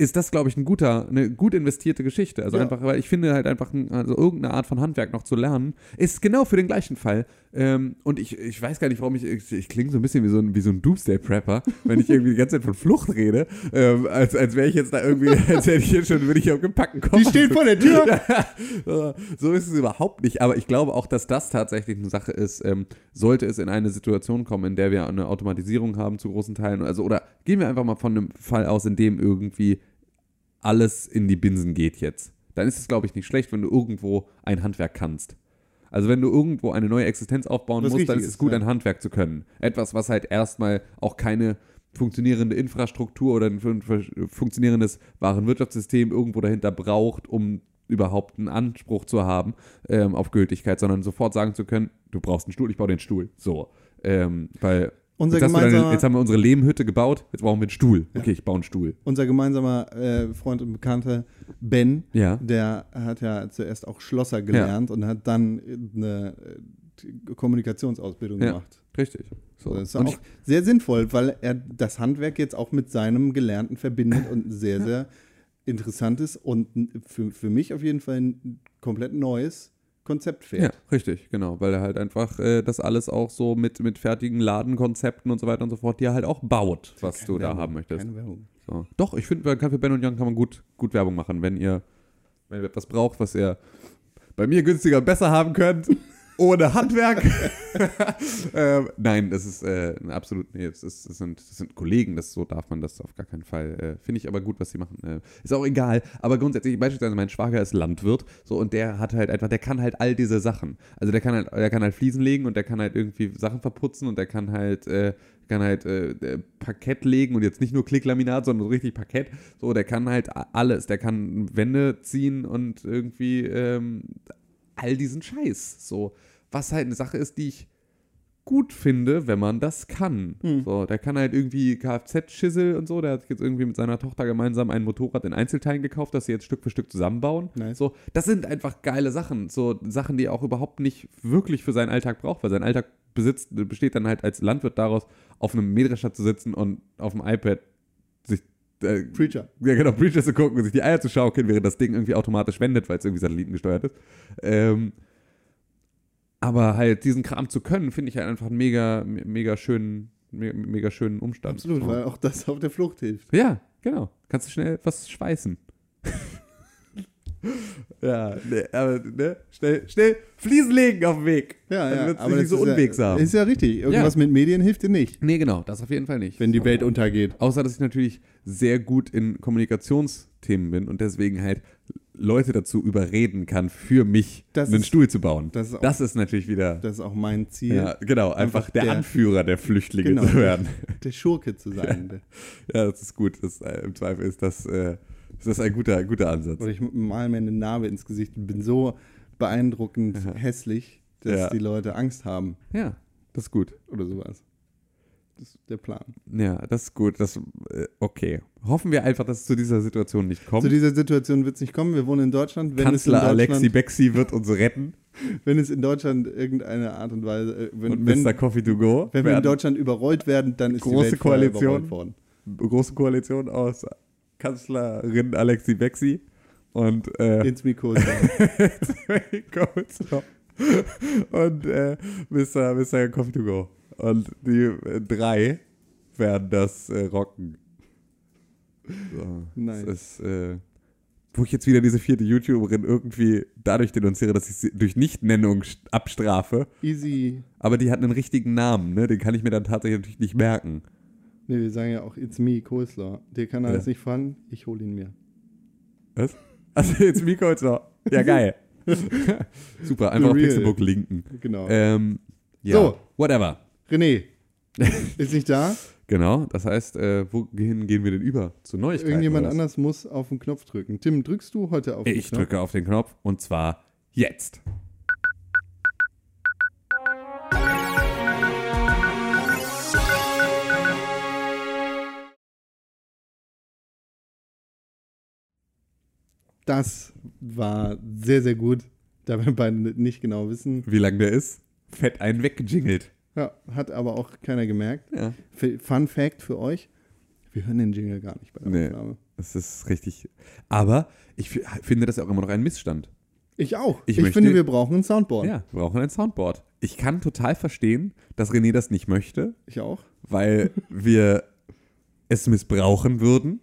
ist das, glaube ich, ein guter, eine gut investierte Geschichte. Also Ja. einfach, weil ich finde halt einfach, ein, also irgendeine Art von Handwerk noch zu lernen, ist genau für den gleichen Fall. Ähm, und ich, ich weiß gar nicht, warum ich, ich, ich klinge so ein bisschen wie so ein, wie so ein Doomsday-Prepper, wenn ich irgendwie die ganze Zeit von Flucht rede, ähm, als, als wäre ich jetzt da irgendwie, als hätte ich jetzt schon, würde ich auf gepackten Kopf. Die steht vor der Tür. So ist es überhaupt nicht. Aber ich glaube auch, dass das tatsächlich eine Sache ist. Ähm, sollte es in eine Situation kommen, in der wir eine Automatisierung haben zu großen Teilen, also oder gehen wir einfach mal von einem Fall aus, in dem irgendwie alles in die Binsen geht jetzt. dann ist es, glaube ich, nicht schlecht, wenn du irgendwo ein Handwerk kannst. Also wenn du irgendwo eine neue Existenz aufbauen Was musst, dann ist es gut, ja. ein Handwerk zu können. Etwas, was halt erstmal auch keine funktionierende Infrastruktur oder ein fun- fun- funktionierendes Warenwirtschaftssystem irgendwo dahinter braucht, um überhaupt einen Anspruch zu haben ähm, auf Gültigkeit, sondern sofort sagen zu können, du brauchst einen Stuhl, ich baue den Stuhl. So. Ähm, weil Unser jetzt, du deine, gemeinsamer- jetzt haben wir unsere Lehmhütte gebaut, jetzt brauchen wir einen Stuhl. Okay, ich baue einen Stuhl. Unser gemeinsamer äh, Freund und Bekannter Ben, Ja. der hat ja zuerst auch Schlosser gelernt und hat dann eine äh, Kommunikationsausbildung Ja. gemacht. Richtig. So. Das ist Und auch ich, sehr sinnvoll, weil er das Handwerk jetzt auch mit seinem Gelernten verbindet und sehr, sehr interessantes und n- für, für mich auf jeden Fall ein komplett neues Konzept ja, fährt. richtig, genau. Weil er halt einfach äh, das alles auch so mit, mit fertigen Ladenkonzepten und so weiter und so fort, die er halt auch baut, was du da Werbung, haben möchtest. Keine Werbung. So. Doch, ich finde, bei Kaffee Ben und Young kann man gut, gut Werbung machen, wenn ihr, wenn ihr etwas braucht, was ihr bei mir günstiger und besser haben könnt, ohne Handwerk. ähm, nein, das ist äh, absolut, nee, das, ist, das, sind, das sind Kollegen, das so darf man das auf gar keinen Fall. Äh, finde ich aber gut, was sie machen. Äh, ist auch egal, aber grundsätzlich, beispielsweise mein Schwager ist Landwirt, so und der hat halt einfach, der kann halt all diese Sachen. Also der kann halt, der kann halt Fliesen legen und der kann halt irgendwie Sachen verputzen und der kann halt, äh, kann halt äh, äh, Parkett legen und jetzt nicht nur Klicklaminat, sondern so richtig Parkett. So, der kann halt alles. Der kann Wände ziehen und irgendwie ähm, all diesen Scheiß. So, was halt eine Sache ist, die ich gut finde, wenn man das kann. So, der kann halt irgendwie Kfz-Schissel und so. Der hat jetzt irgendwie mit seiner Tochter gemeinsam ein Motorrad in Einzelteilen gekauft, das sie jetzt Stück für Stück zusammenbauen. Nice. So, das sind einfach geile Sachen. So Sachen, die er auch überhaupt nicht wirklich für seinen Alltag braucht, weil sein Alltag besitzt, besteht dann halt als Landwirt daraus, auf einem Mähdrescher zu sitzen und auf dem iPad sich äh, Preacher. ja, genau, Preacher zu gucken und sich die Eier zu schaukeln, während das Ding irgendwie automatisch wendet, weil es irgendwie satellitengesteuert ist. Ähm, aber halt diesen Kram zu können, finde ich halt einfach einen mega, me- mega schönen, me- mega schönen Umstand. Absolut, So. weil auch das auf der Flucht hilft. Ja, genau. Kannst du schnell was schweißen. ja, ne, aber ne, schnell, schnell Fliesen legen auf dem Weg. Ja, Dann ja. wird's nicht so ist unwegsam. Ja, ist ja richtig. Irgendwas mit Medien hilft dir nicht, Nee, genau, das auf jeden Fall nicht. wenn die. Welt untergeht. Außer, dass ich natürlich sehr gut in Kommunikationsthemen bin und deswegen halt Leute dazu überreden kann, für mich Das einen ist- Stuhl zu bauen. das ist auch- das ist natürlich wieder, Das ist auch mein Ziel, ja, genau, einfach, Einfach der, der- Anführer der Flüchtlinge Genau. zu werden. der Schurke zu sein. ja, das ist gut. Das, äh, Im Zweifel ist das, äh, ist das ein guter, guter Ansatz. Oder ich mal mir eine Narbe ins Gesicht und bin so beeindruckend hässlich, dass Ja. die Leute Angst haben Ja, das ist gut. oder sowas. Das ist der Plan. Ja, das ist gut. Das, äh, okay. Hoffen wir einfach, dass es zu dieser Situation nicht kommt. Zu dieser Situation wird es nicht kommen. Wir wohnen in Deutschland. Wenn Kanzler Alexi Bexi wird uns retten wenn es in Deutschland irgendeine Art und Weise, äh, wenn, und wenn, Mr. Coffee to go. wenn wir in. Deutschland überrollt werden, dann ist die Große Welt vorher Koalition. überrollt worden. große Koalition aus Kanzlerin Alexi Bexi und äh, Ins Mikro. Coleslaw und äh, Mr. Mr. Coffee to go. Und die äh, drei werden das äh, rocken. So, Nice. Das ist, äh, wo ich jetzt wieder diese vierte YouTuberin irgendwie dadurch denunziere, dass ich sie durch Nichtnennung st- abstrafe. Easy. Aber die hat einen richtigen Namen, ne? Den kann ich mir dann tatsächlich natürlich nicht merken. Nee, wir sagen ja auch It's me, Coleslaw. Der kann alles Ja. nicht fahren, ich hole ihn mir. Was? Also Miko jetzt noch. Ja, geil. Super, einfach auf. Pixelbook linken. Genau. Ähm, ja, So. whatever. René ist nicht da. Genau, das heißt, äh, wohin gehen wir denn über? Zu Neuigkeiten? Irgendjemand anders muss auf den Knopf drücken. Tim, drückst du heute auf den Ich Knopf? drücke auf den Knopf und zwar jetzt. Das war sehr, sehr gut, da wir beide nicht genau wissen. Wie lang der ist? Fett einen weggejingelt. Ja, hat aber auch keiner gemerkt. Ja. Fun Fact für euch: Wir hören den Jingle gar nicht bei der Nee. Aufnahme. Das ist richtig. Aber ich finde das auch immer noch ein Missstand. Ich auch. Ich Ich, möchte- finde, wir brauchen ein Soundboard. Ja, wir brauchen ein Soundboard. Ich kann total verstehen, dass René das nicht möchte, Ich auch. weil wir es missbrauchen würden.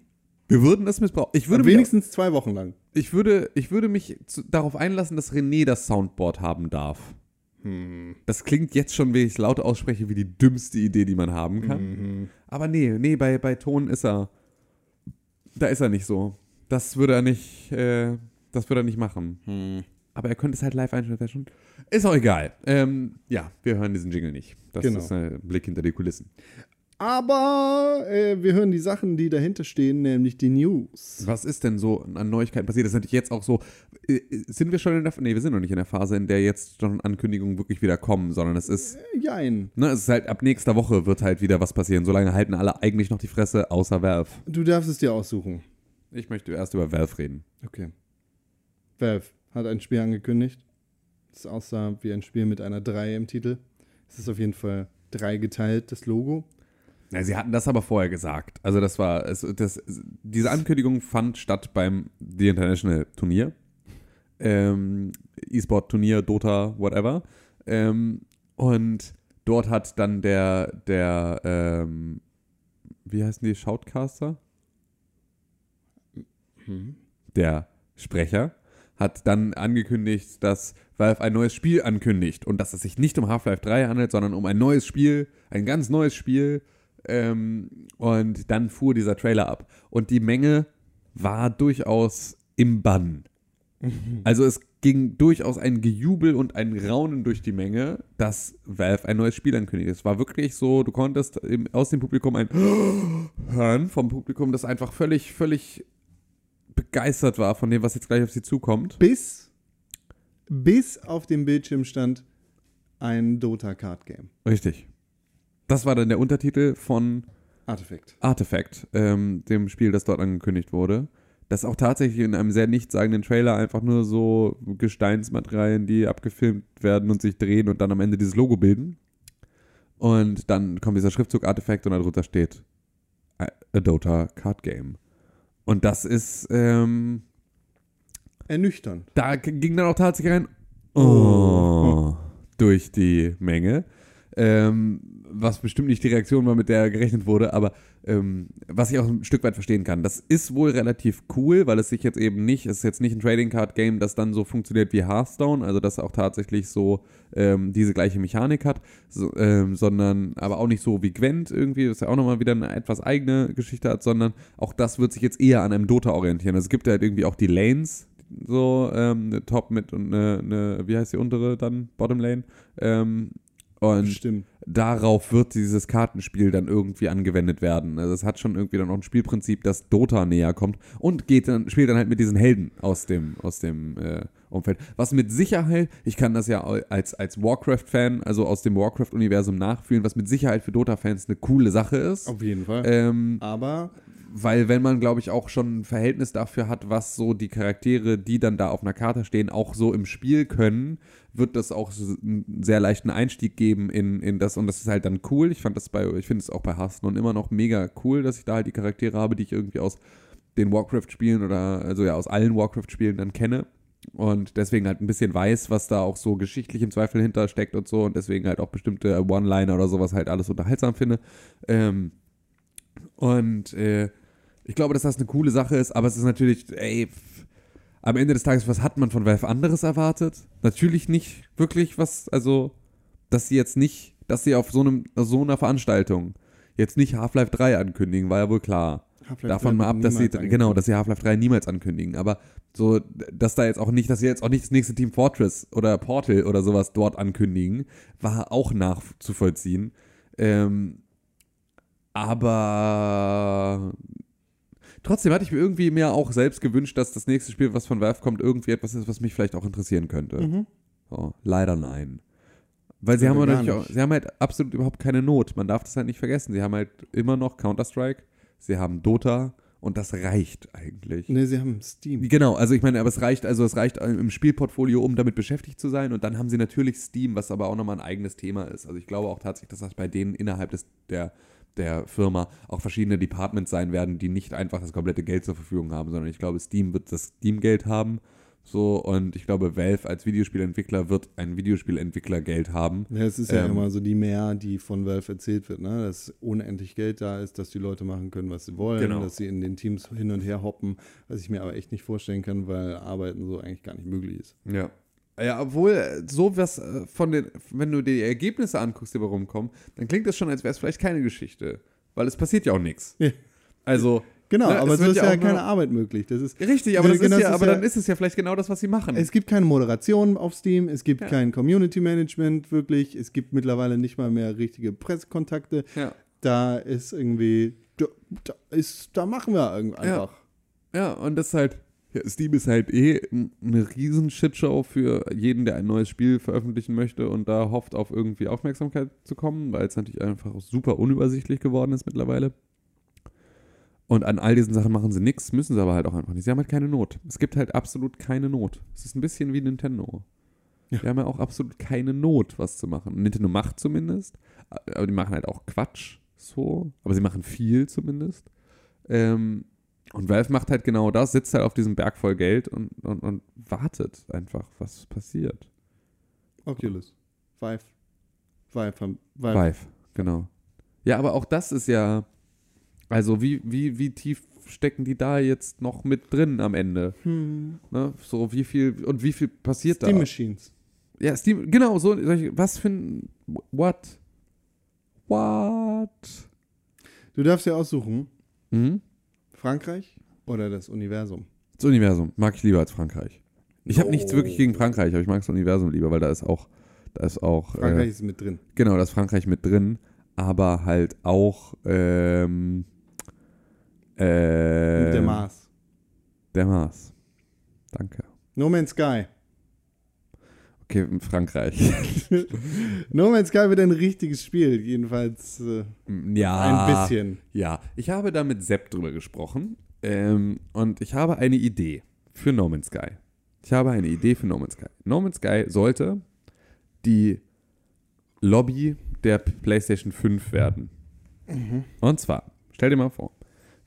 Wir würden es missbrauchen. Ich würde, Aber wenigstens zwei Wochen lang. Ich würde, ich würde mich zu, darauf einlassen, dass René das Soundboard haben darf. Hm. Das klingt jetzt schon, wenn ich es laut ausspreche, wie die dümmste Idee, die man haben kann. Mhm. Aber nee, nee, bei, bei Ton ist er. Da ist er nicht so. Das würde er nicht. Äh, Das würde er nicht machen. Aber er könnte es halt live einstellen. Ist auch egal. Ähm, ja, wir hören diesen Jingle nicht. Das Genau. ist ein Blick hinter die Kulissen. Aber äh, wir hören die Sachen, die dahinter stehen, nämlich die News. Was ist denn so an Neuigkeiten passiert? Das ist natürlich jetzt auch so. äh, Sind wir schon in der. Nee, wir sind noch nicht in der Phase, in der jetzt schon Ankündigungen wirklich wieder kommen, sondern es ist. Jein. Ne, es ist halt ab nächster Woche wird halt wieder was passieren. Solange halten alle eigentlich noch die Fresse, außer Valve. Du darfst es dir aussuchen. Ich möchte erst über Valve reden. Okay. Valve hat ein Spiel angekündigt. Das aussah wie ein Spiel mit einer 3 im Titel. Es ist auf jeden Fall 3 geteilt, das Logo. Ja, sie hatten das aber vorher gesagt. Also das war, es, das, diese Ankündigung fand statt beim The International Turnier. Ähm, E-Sport-Turnier, Dota, whatever. Ähm, und dort hat dann der, der, ähm, wie heißen die, Shoutcaster? Der Sprecher hat dann angekündigt, dass Valve ein neues Spiel ankündigt und dass es sich nicht um Half-Life 3 handelt, sondern um ein neues Spiel, ein ganz neues Spiel. Ähm, und dann fuhr dieser Trailer ab. Und die Menge war durchaus im Bann. Also es ging durchaus ein Gejubel und ein Raunen durch die Menge, dass Valve ein neues Spiel ankündigt. Es war wirklich so, du konntest im, aus dem Publikum ein hören vom Publikum, das einfach völlig, völlig begeistert war von dem, was jetzt gleich auf sie zukommt. Bis, bis auf dem Bildschirm stand ein Dota-Card-Game. Richtig. Das war dann der Untertitel von Artifact. Artifact, ähm, dem Spiel, das dort angekündigt wurde. Das auch tatsächlich in einem sehr nichtssagenden Trailer einfach nur so Gesteinsmaterialien, die abgefilmt werden und sich drehen und dann am Ende dieses Logo bilden. Und dann kommt dieser Schriftzug Artifact und darunter steht A Dota Card Game. Und das ist, ähm, Ernüchternd. da ging dann auch tatsächlich ein Oh durch die Menge. Ähm, was bestimmt nicht die Reaktion war, mit der gerechnet wurde, aber ähm, was ich auch ein Stück weit verstehen kann. Das ist wohl relativ cool, weil es sich jetzt eben nicht, es ist jetzt nicht ein Trading Card Game, das dann so funktioniert wie Hearthstone, also das auch tatsächlich so ähm, diese gleiche Mechanik hat, so, ähm, sondern aber auch nicht so wie Gwent irgendwie, das ja auch nochmal wieder eine etwas eigene Geschichte hat, sondern auch das wird sich jetzt eher an einem Dota orientieren. Also es gibt halt irgendwie auch die Lanes, so ähm, eine Top mit und eine, eine, wie heißt die untere dann, Bottom Lane. Ähm, und Stimmt. darauf wird dieses Kartenspiel dann irgendwie angewendet werden. Also es hat schon irgendwie dann auch ein Spielprinzip, das Dota näher kommt und geht dann, spielt dann halt mit diesen Helden aus dem, aus dem äh, Umfeld. Was mit Sicherheit, ich kann das ja als, als Warcraft-Fan, also aus dem Warcraft-Universum nachfühlen, was mit Sicherheit für Dota-Fans eine coole Sache ist. Auf jeden Fall. Ähm, Aber weil wenn man, glaube ich, auch schon ein Verhältnis dafür hat, was so die Charaktere, die dann da auf einer Karte stehen, auch so im Spiel können, wird das auch einen sehr leichten Einstieg geben in, in das und das ist halt dann cool. Ich fand das bei, ich finde es auch bei Hearthstone immer noch mega cool, dass ich da halt die Charaktere habe, die ich irgendwie aus den Warcraft-Spielen oder also ja aus allen Warcraft-Spielen dann kenne und deswegen halt ein bisschen weiß, was da auch so geschichtlich im Zweifel hintersteckt und so und deswegen halt auch bestimmte One-Liner oder sowas halt alles unterhaltsam finde. Ähm, und äh, ich glaube, dass das eine coole Sache ist, aber es ist natürlich, ey, am Ende des Tages, was hat man von Valve anderes erwartet? Natürlich nicht wirklich was, also, dass sie jetzt nicht, dass sie auf so, einem, so einer Veranstaltung jetzt nicht Half-Life 3 ankündigen, war ja wohl klar. Davon 3 mal ab, dass sie, niemals genau, dass sie Half-Life 3 niemals ankündigen. Aber so, dass da jetzt auch nicht, dass sie jetzt auch nicht das nächste Team Fortress oder Portal oder sowas dort ankündigen, war auch nachzuvollziehen. Ähm, aber trotzdem hatte ich mir irgendwie mir auch selbst gewünscht, dass das nächste Spiel, was von Valve kommt, irgendwie etwas ist, was mich vielleicht auch interessieren könnte. Mhm. So, leider nein. Weil sie haben, natürlich auch, sie haben halt absolut überhaupt keine Not. Man darf das halt nicht vergessen. Sie haben halt immer noch Counter-Strike, sie haben Dota und das reicht eigentlich. Ne, sie haben Steam. Genau, also ich meine, aber es reicht, also es reicht im Spielportfolio, um damit beschäftigt zu sein. Und dann haben sie natürlich Steam, was aber auch nochmal ein eigenes Thema ist. Also ich glaube auch tatsächlich, dass das bei denen innerhalb des, der, der Firma auch verschiedene Departments sein werden, die nicht einfach das komplette Geld zur Verfügung haben, sondern ich glaube, Steam wird das Steam-Geld haben. So, und ich glaube, Valve als Videospielentwickler wird ein Videospielentwicklergeld haben. Ja, es ist ja Ähm, immer so die Mehr, die von Valve erzählt wird, ne? dass unendlich Geld da ist, dass die Leute machen können, was sie wollen, Genau. dass sie in den Teams hin und her hoppen, was ich mir aber echt nicht vorstellen kann, weil Arbeiten so eigentlich gar nicht möglich ist. Ja. Ja, obwohl äh, so was äh, von den, wenn du dir die Ergebnisse anguckst, die bei rumkommen, dann klingt das schon, als wäre es vielleicht keine Geschichte. Weil es passiert ja auch nichts. Ja. Also, Genau, Ne, aber es so ist ja ja, keine Arbeit möglich. Das ist, Richtig, aber, das Genau, ist ja, aber ja- dann ist es ja vielleicht genau das, was sie machen. es gibt keine Moderation auf Steam, es gibt Ja. kein Community Management wirklich, es gibt mittlerweile nicht mal mehr richtige Pressekontakte. ja. Da ist irgendwie, da, da ist, da machen wir einfach. ja, und das ist halt, ja, Steam ist halt eh eine riesen Shitshow für jeden, der ein neues Spiel veröffentlichen möchte und da hofft, auf irgendwie Aufmerksamkeit zu kommen, weil es natürlich einfach super unübersichtlich geworden ist mittlerweile. Und an all diesen Sachen machen sie nichts, müssen sie aber halt auch einfach nicht. Sie haben halt keine Not. Es gibt halt absolut keine Not. Es ist ein bisschen wie Nintendo. Ja. Die haben ja auch absolut keine Not, was zu machen. Nintendo macht zumindest, aber die machen halt auch Quatsch, so. Aber sie machen viel zumindest. Ähm, und Valve macht halt genau das, sitzt halt auf diesem Berg voll Geld und, und, und wartet einfach, was passiert. Oculus, Vive, Vive, Vive. Vive, genau. Ja, aber auch das ist ja, also wie, wie, wie tief stecken die da jetzt noch mit drin am Ende? Hm. Ne? So wie viel und wie viel passiert Steam da? Machines. Ja, Steam, genau, so, solche- was für ein, what? What? Du darfst dir aussuchen, Mhm. Frankreich oder das Universum. Das Universum mag ich lieber als Frankreich. Ich habe nichts wirklich gegen Frankreich, aber ich mag das Universum lieber, weil da ist auch, da ist auch, Frankreich äh, ist mit drin. genau, da ist Frankreich mit drin, aber halt auch, ähm, äh, der Mars. Der Mars. Danke. No Man's Sky. Okay, Frankreich. No Man's Sky wird ein richtiges Spiel, jedenfalls äh, ja. ein bisschen. Ja, ich habe da mit Sepp drüber gesprochen ähm, und ich habe eine Idee für No Man's Sky. Ich habe eine Idee für No Man's Sky. No Man's Sky sollte die Lobby der PlayStation 5 werden. Und zwar, stell dir mal vor,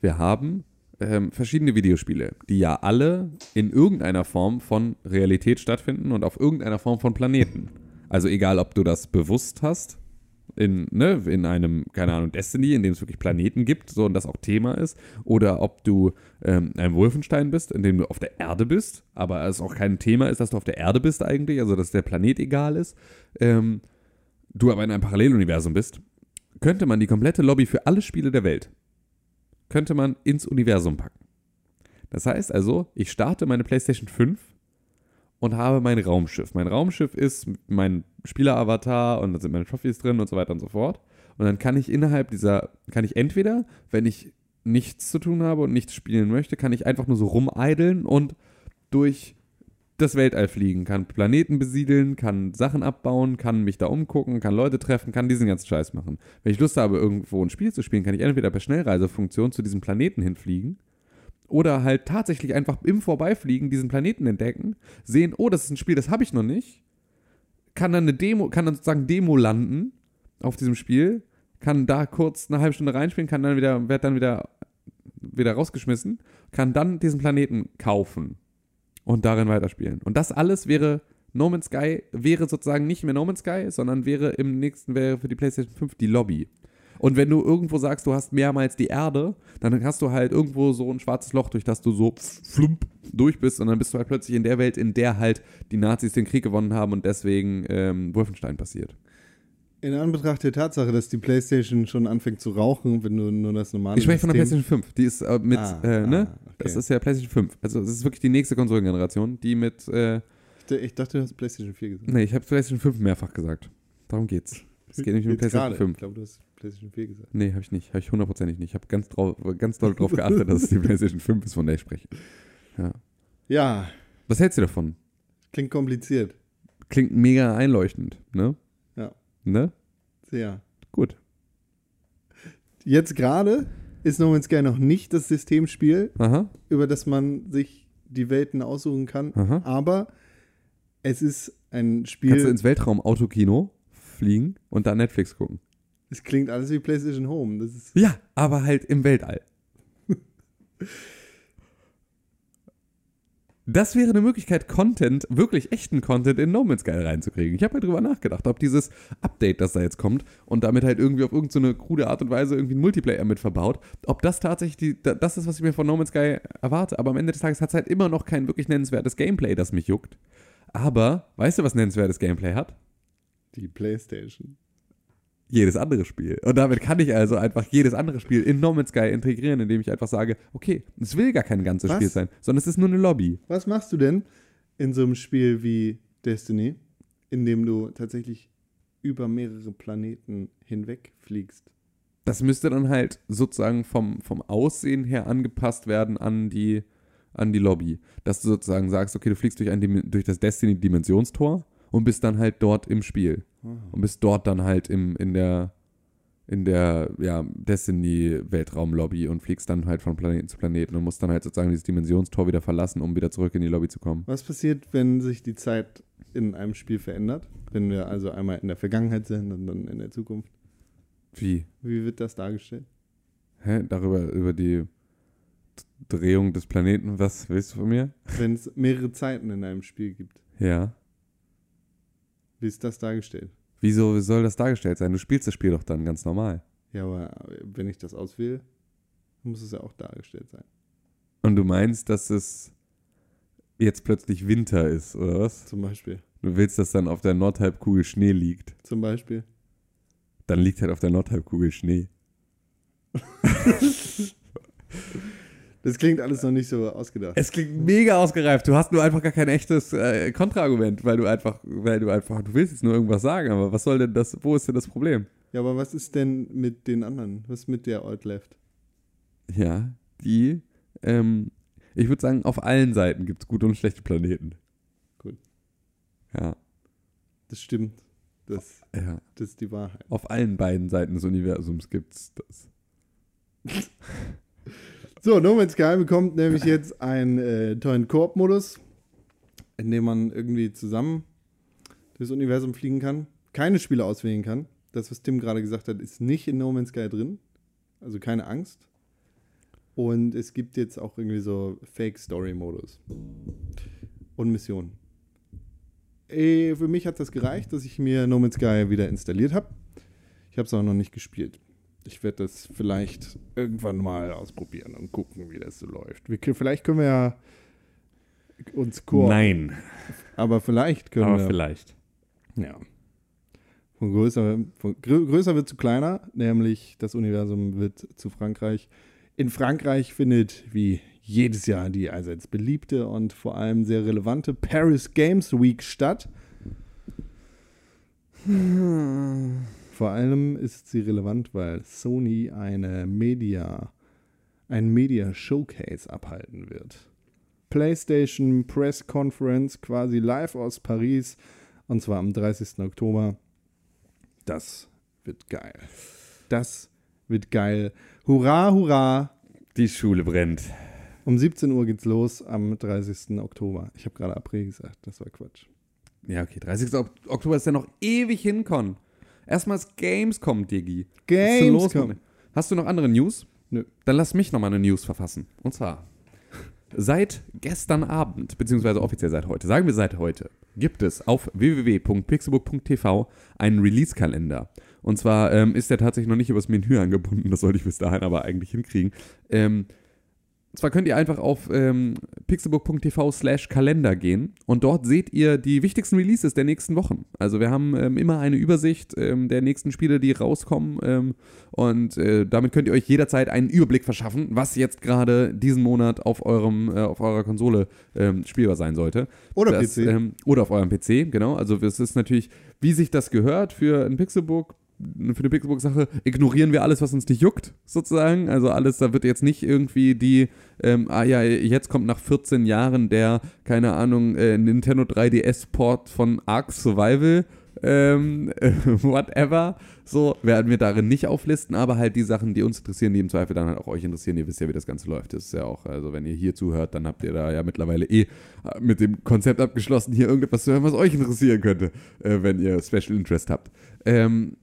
wir haben ähm, verschiedene Videospiele, die ja alle in irgendeiner Form von Realität stattfinden und auf irgendeiner Form von Planeten. Also egal, ob du das bewusst hast, in, ne, in einem, keine Ahnung, Destiny, in dem es wirklich Planeten gibt, so und das auch Thema ist, oder ob du ähm, ein Wolfenstein bist, in dem du auf der Erde bist, aber es auch kein Thema ist, dass du auf der Erde bist eigentlich, also dass der Planet egal ist, ähm, du aber in einem Paralleluniversum bist, könnte man die komplette Lobby für alle Spiele der Welt, könnte man ins Universum packen. Das heißt also, ich starte meine PlayStation 5 und habe mein Raumschiff. Mein Raumschiff ist mein Spieleravatar und da sind meine Trophys drin und so weiter und so fort. Und dann kann ich innerhalb dieser, kann ich entweder, wenn ich nichts zu tun habe und nichts spielen möchte, kann ich einfach nur so rumeideln und durch das Weltall fliegen, kann Planeten besiedeln, kann Sachen abbauen, kann mich da umgucken, kann Leute treffen, kann diesen ganzen Scheiß machen. Wenn ich Lust habe, irgendwo ein Spiel zu spielen, kann ich entweder per Schnellreisefunktion zu diesem Planeten hinfliegen oder halt tatsächlich einfach im Vorbeifliegen diesen Planeten entdecken, sehen, oh, das ist ein Spiel, das habe ich noch nicht, kann dann eine Demo, kann dann sozusagen Demo landen auf diesem Spiel, kann da kurz eine halbe Stunde reinspielen, kann dann wieder, wird dann wieder, wieder rausgeschmissen, kann dann diesen Planeten kaufen und darin weiterspielen. Und das alles wäre No Man's Sky, wäre sozusagen nicht mehr No Man's Sky, sondern wäre im nächsten, wäre für die PlayStation 5 die Lobby. Und wenn du irgendwo sagst, du hast mehrmals die Erde, dann hast du halt irgendwo so ein schwarzes Loch, durch das du so flump durch bist und dann bist du halt plötzlich in der Welt, in der halt die Nazis den Krieg gewonnen haben und deswegen ähm, Wolfenstein passiert. In Anbetracht der Tatsache, dass die PlayStation schon anfängt zu rauchen, wenn du nur das normale Ich spreche von der PlayStation 5. Die ist äh, mit, Ah, äh, ne? ah, okay. Das ist ja PlayStation 5. Also das ist wirklich die nächste Konsolengeneration, die mit, äh, Ich- Ich dachte, du hast PlayStation 4 gesagt. nee, ich habe PlayStation 5 mehrfach gesagt. Darum geht's. Es geht nämlich um PlayStation gerade. 5. Ich glaube, du hast PlayStation 4 gesagt. Nee, habe ich nicht. Habe ich hundertprozentig nicht. Ich habe ganz, drauf, ganz doll darauf geachtet, dass es die PlayStation 5 ist, von der ich spreche. Ja, Was hältst du davon? klingt kompliziert. Klingt mega einleuchtend, ne? Ja. Ne? Sehr. Gut. Jetzt gerade ist No Man's Sky noch nicht das Systemspiel, Aha. über das man sich die Welten aussuchen kann. Aha. Aber es ist ein Kannst du Spiel. ins Weltraum-Autokino fliegen und da Netflix gucken. Es klingt alles wie PlayStation Home. Das ist Ja, aber halt im Weltall. Das wäre eine Möglichkeit, Content, wirklich echten Content in No Man's Sky reinzukriegen. Ich habe halt drüber nachgedacht, ob dieses Update, das da jetzt kommt und damit halt irgendwie auf irgendeine krude Art und Weise irgendwie einen Multiplayer mit verbaut, ob das tatsächlich die, da- das ist, was ich mir von No Man's Sky erwarte. Aber am Ende des Tages hat es halt immer noch kein wirklich nennenswertes Gameplay, das mich juckt. Aber, weißt du, was nennenswertes Gameplay hat? die PlayStation. Jedes andere Spiel. Und damit kann ich also einfach jedes andere Spiel in No Man's Sky integrieren, indem ich einfach sage, okay, es will gar kein ganzes Was? Spiel sein, sondern es ist nur eine Lobby. Was machst du denn in so einem Spiel wie Destiny, in dem du tatsächlich über mehrere Planeten hinweg fliegst? Das müsste dann halt sozusagen vom, vom Aussehen her angepasst werden an die, an die Lobby. Dass du sozusagen sagst, okay, du fliegst durch, ein, durch das Destiny-Dimensionstor und bist dann halt dort im Spiel. Und bist dort dann halt im, in der, in der ja, Destiny-Weltraumlobby und fliegst dann halt von Planeten zu Planeten und musst dann halt sozusagen dieses Dimensionstor wieder verlassen, um wieder zurück in die Lobby zu kommen. Was passiert, wenn sich die Zeit in einem Spiel verändert? Wenn wir also einmal in der Vergangenheit sind und dann in der Zukunft. Wie? Wie wird das dargestellt? Hä? Darüber, über die Drehung des Planeten, was willst du von mir? Wenn es mehrere Zeiten in einem Spiel gibt, Ja. Wie ist das dargestellt? Wieso wie soll das dargestellt sein? Du spielst das Spiel doch dann ganz normal. Ja, aber wenn ich das auswähle, muss es ja auch dargestellt sein. Und du meinst, dass es jetzt plötzlich Winter ist, oder was? Zum Beispiel. Du willst, dass dann auf der Nordhalbkugel Schnee liegt. Zum Beispiel. Dann liegt halt auf der Nordhalbkugel Schnee. Das klingt alles noch nicht so ausgedacht. Es klingt mega ausgereift. Du hast nur einfach gar kein echtes äh, Kontraargument, weil du einfach, weil du einfach, du willst jetzt nur irgendwas sagen, aber was soll denn das, wo ist denn das Problem? Ja, aber was ist denn mit den anderen? Was ist mit der Old Left? Ja, die, ähm, ich würde sagen, auf allen Seiten gibt es gute und schlechte Planeten. Gut. Ja, Das stimmt. Das, ja. das ist die Wahrheit. Auf allen beiden Seiten des Universums gibt es das. So, No Man's Sky bekommt nämlich jetzt einen äh, tollen Koop-Modus, in dem man irgendwie zusammen durchs Universum fliegen kann, keine Spiele auswählen kann. Das, was Tim gerade gesagt hat, ist nicht in No Man's Sky drin. Also keine Angst. Und es gibt jetzt auch irgendwie so Fake-Story-Modus. Und Missionen. Äh, für mich hat das gereicht, dass ich mir No Man's Sky wieder installiert habe. Ich habe es aber noch nicht gespielt. Ich werde das vielleicht irgendwann mal ausprobieren und gucken, wie das so läuft. Wir, vielleicht können wir ja uns Koop. Nein, Aber vielleicht können aber wir. vielleicht. Ja. Von größer, von grö größer wird zu kleiner, nämlich das Universum wird zu Frankreich. In Frankreich findet wie jedes Jahr die allseits beliebte und vor allem sehr relevante Paris Games Week statt. Vor allem ist sie relevant, weil Sony eine Media, ein Media Showcase abhalten wird. PlayStation Press Conference quasi live aus Paris und zwar am 30. Oktober. Das wird geil. Das wird geil. Hurra, hurra. Die Schule brennt. Um 17 Uhr geht's los am 30. Oktober. Ich habe gerade April gesagt, das war Quatsch. Ja, okay, 30. Ok- Oktober ist ja noch ewig hinkon. Erstmal ist Gamescom, los Gamescom. Hast du noch andere News? Nö. Dann lass mich noch mal eine News verfassen. Und zwar, seit gestern Abend, beziehungsweise offiziell seit heute, sagen wir seit heute, gibt es auf www.pixelbook.tv einen Release-Kalender. Und zwar ähm, ist der tatsächlich noch nicht übers Menü angebunden, das sollte ich bis dahin aber eigentlich hinkriegen. Ähm, zwar könnt ihr einfach auf ähm, pixelbook.tv slash Kalender gehen und dort seht ihr die wichtigsten Releases der nächsten Wochen. Also wir haben ähm, immer eine Übersicht ähm, der nächsten Spiele, die rauskommen ähm, und äh, damit könnt ihr euch jederzeit einen Überblick verschaffen, was jetzt gerade diesen Monat auf eurem äh, auf eurer Konsole ähm, spielbar sein sollte. Oder Das, PC. Ähm, oder auf eurem PC, genau. Also es ist natürlich, wie sich das gehört für ein Pixelbook, für eine Pixelbook-Sache, ignorieren wir alles, was uns nicht juckt, sozusagen. Also alles, da wird jetzt nicht irgendwie die, ähm, ah ja, jetzt kommt nach 14 Jahren der, keine Ahnung, äh, Nintendo 3DS-Port von Ark Survival, ähm, whatever. So werden wir darin nicht auflisten, aber halt die Sachen, die uns interessieren, die im Zweifel dann halt auch euch interessieren. Ihr wisst ja, wie das Ganze läuft. Das ist ja auch, also wenn ihr hier zuhört, dann habt ihr da ja mittlerweile eh äh, mit dem Konzept abgeschlossen, hier irgendetwas zu hören, was euch interessieren könnte, äh, wenn ihr Special Interest habt. Ähm,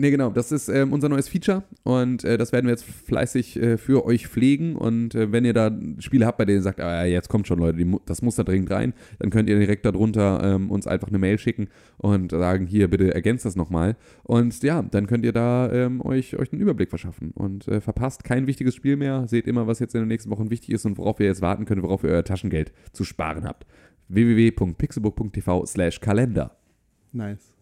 Nee, genau, das ist ähm, unser neues Feature und äh, das werden wir jetzt fleißig äh, für euch pflegen. Und äh, wenn ihr da Spiele habt, bei denen ihr sagt, ah, jetzt kommt schon Leute, mu- das muss da dringend rein, dann könnt ihr direkt darunter ähm, uns einfach eine Mail schicken und sagen, hier, bitte ergänzt das nochmal. Und ja, dann könnt ihr da ähm, euch, euch einen Überblick verschaffen und äh, verpasst kein wichtiges Spiel mehr. Seht immer, was jetzt in den nächsten Wochen wichtig ist und worauf ihr jetzt warten könnt, worauf ihr euer Taschengeld zu sparen habt. www.pixelbook.tv slash Kalender. Nice.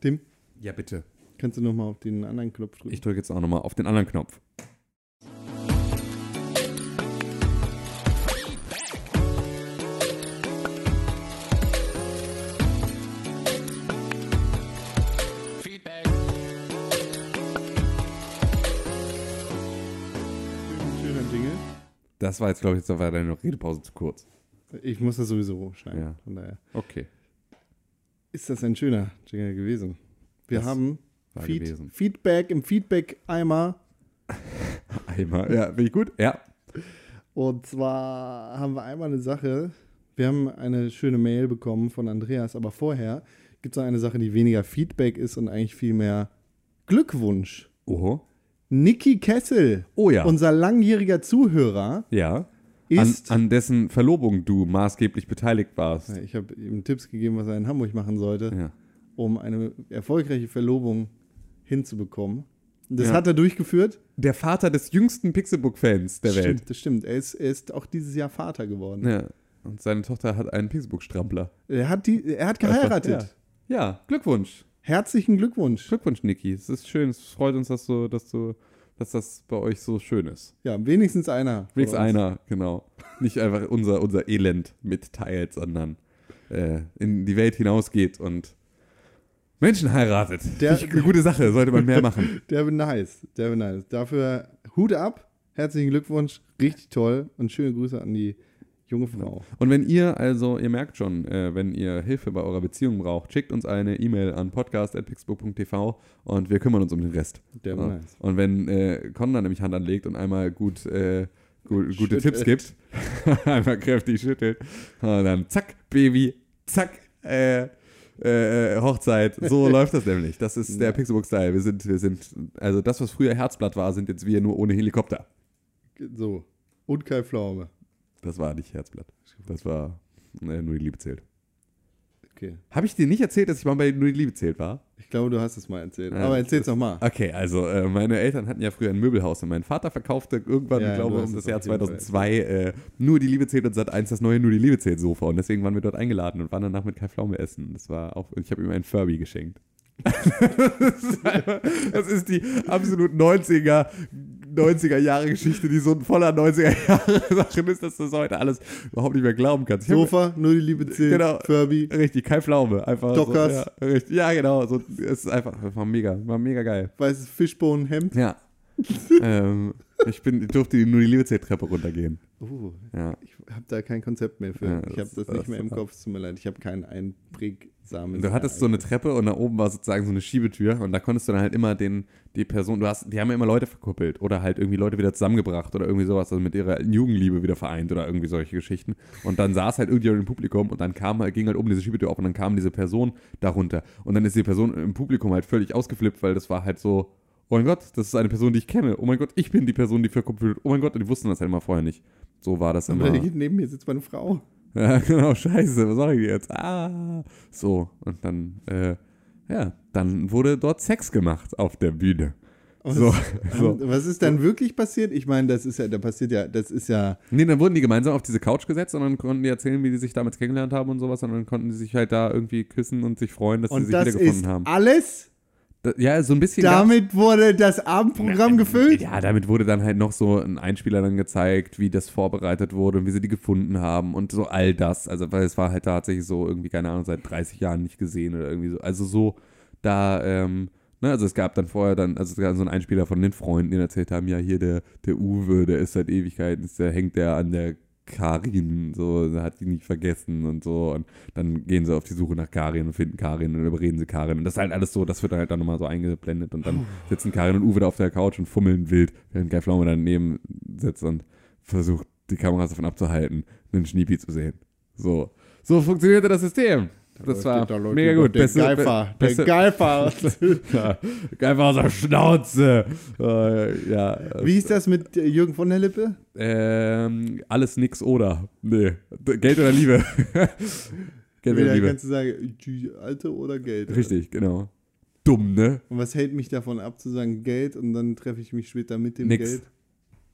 Tim? Ja, bitte. Kannst du nochmal auf den anderen Knopf drücken? Ich drücke jetzt auch nochmal auf den anderen Knopf. Das war jetzt, glaube ich, jetzt war deine Redepause zu kurz. Ich muss das sowieso schneiden. Ja. Von daher Okay. ist das ein schöner Jingle gewesen. Wir Das haben Feed. Feedback im Feedback-Eimer. Einmal. Ja, bin ich gut? Ja. Und zwar haben wir einmal eine Sache. Wir haben eine schöne Mail bekommen von Andreas, aber vorher gibt es noch eine Sache, die weniger Feedback ist und eigentlich viel mehr Glückwunsch. Oho. Niki Kessel, Oh ja. unser langjähriger Zuhörer, ja. An, ist. an dessen Verlobung du maßgeblich beteiligt warst. ich habe ihm Tipps gegeben, was er in Hamburg machen sollte, Ja. Um eine erfolgreiche Verlobung hinzubekommen. Und Das Ja. hat er durchgeführt. Der Vater des jüngsten Pixelbook-Fans der stimmt, Welt. Das stimmt. Er ist, er ist auch dieses Jahr Vater geworden. Ja. Und seine Tochter hat einen Pixelbook-Strampler. Er, hat die, er hat geheiratet. Ja. ja, Glückwunsch. Herzlichen Glückwunsch. Glückwunsch, Niki. Es ist schön. Es freut uns, dass, du, dass, du, dass das bei euch so schön ist. Ja, wenigstens einer. Wenigstens einer, genau. Nicht einfach unser, unser Elend mitteilt, sondern äh, in die Welt hinausgeht und Menschen heiratet. Der- eine gute Sache, sollte man mehr machen. Der wird nice. Der wird nice. Dafür Hut ab. Herzlichen Glückwunsch. Richtig toll. Und schöne Grüße an die junge Frau. Und wenn ihr also, ihr merkt schon, äh, wenn ihr Hilfe bei eurer Beziehung braucht, schickt uns eine E-Mail an podcast.pixbook.tv und wir kümmern uns um den Rest. Der wird Ja. nice. Und wenn äh, Conor nämlich Hand anlegt und einmal gut, äh, gut gute Schüttelt. Tipps gibt, einmal kräftig schüttelt, und dann zack, Baby, zack, äh, äh, Hochzeit. So läuft das nämlich. Das ist der. Pixelbook-Style. Wir sind, wir sind, also das, was früher Herzblatt war, sind jetzt wir nur ohne Helikopter. So. Und Kai Pflaume. Das war nicht Herzblatt. Das war äh, nur die Liebe zählt. Okay. Habe ich dir nicht erzählt, dass ich mal bei Nur die Liebe zählt war? Ich glaube, du hast es mal erzählt. Ja, Aber erzähl's noch mal. Okay, also äh, meine Eltern hatten ja früher ein Möbelhaus und mein Vater verkaufte irgendwann, Ja, ich glaube um es das Jahr auf jeden Fall 2002, äh, nur die Liebe zählt und Sat 1 das neue Nur die Liebe zählt Sofa und deswegen waren wir dort eingeladen und waren danach mit Kai Pflaume essen. Das war auch, ich habe ihm ein Furby geschenkt. das, ist einfach, das ist die absolut 90er, 90er Jahre Geschichte, die so voller 90er Jahre Sachen ist, dass du das heute alles überhaupt nicht mehr glauben kannst. Ich hab- Sofa, nur die Liebe zählt. Genau. Furby. Richtig, Kai Pflaume. Einfach Dockers. So, ja, richtig, ja, genau. So, es ist einfach, war mega, war mega geil. Weißes Fischbohnenhemd. Ja. ähm, ich bin, durfte nur die Liebezeit-Treppe runtergehen. Oh, Ja. ich habe da kein Konzept mehr für. Ja, ich habe das- das nicht mehr im Kopf. Es tut mir leid. Ich habe keinen einprägsamen. Du hattest so eine Treppe und da oben war sozusagen so eine Schiebetür und da konntest du dann halt immer den, die Person, du hast, die haben ja immer Leute verkuppelt oder halt irgendwie Leute wieder zusammengebracht oder irgendwie sowas, also mit ihrer Jugendliebe wieder vereint oder irgendwie solche Geschichten. Und dann saß halt irgendjemand im Publikum und dann kam halt, ging halt oben diese Schiebetür auf und dann kam diese Person darunter. Und dann ist die Person im Publikum halt völlig ausgeflippt, weil das war halt so, oh mein Gott, das ist eine Person, die ich kenne. Oh mein Gott, ich bin die Person, die verkuppelt wird. Oh mein Gott, und die wussten das halt immer vorher nicht. So war das immer. Aber neben mir sitzt meine Frau. Ja, genau, scheiße, was sag ich jetzt? Ah, so, und dann, äh, ja, dann wurde dort Sex gemacht auf der Bühne. So, so. Was ist dann wirklich passiert? Ich meine, das ist ja, da passiert ja, das ist ja. Nee, dann wurden die gemeinsam auf diese Couch gesetzt und dann konnten die erzählen, wie die sich damals kennengelernt haben und sowas und dann konnten die sich halt da irgendwie küssen und sich freuen, dass sie Und sich das wiedergefunden ist haben. alles. Ja, so ein bisschen. Damit wurde das Abendprogramm gefüllt. Ja, damit wurde dann halt noch so ein Einspieler dann gezeigt, wie das vorbereitet wurde und wie sie die gefunden haben und so all das. Also, weil es war halt tatsächlich so irgendwie, keine Ahnung, seit 30 Jahren nicht gesehen oder irgendwie so. Also so, da, ähm, ne, also es gab dann vorher dann, also es gab so einen Einspieler von den Freunden, die erzählt haben, ja, hier der, der Uwe, der ist seit Ewigkeiten, ist, der hängt der an der Karin, so, hat die nicht vergessen und so. Und dann gehen sie auf die Suche nach Karin und finden Karin und überreden sie Karin. Und das ist halt alles so, das wird dann halt dann nochmal so eingeblendet. Und dann sitzen Karin und Uwe da auf der Couch und fummeln wild, während Guy Pflaume daneben sitzt und versucht, die Kameras davon abzuhalten, einen Schniepi zu sehen. So. So funktionierte das System. Das war Da mega gut. Der Beste- Geifer. Der beste- Geifer. Ja, Einfach aus der Schnauze. Äh, ja. Wie ist das mit Jürgen von der Lippe? Ähm, alles nix oder. Nee. Geld oder Liebe. Geld oder Entweder Liebe. kannst du sagen, Alte oder Geld. Richtig, genau. Dumm, ne? Und was hält mich davon ab zu sagen Geld und dann treffe ich mich später mit dem Nix. Geld?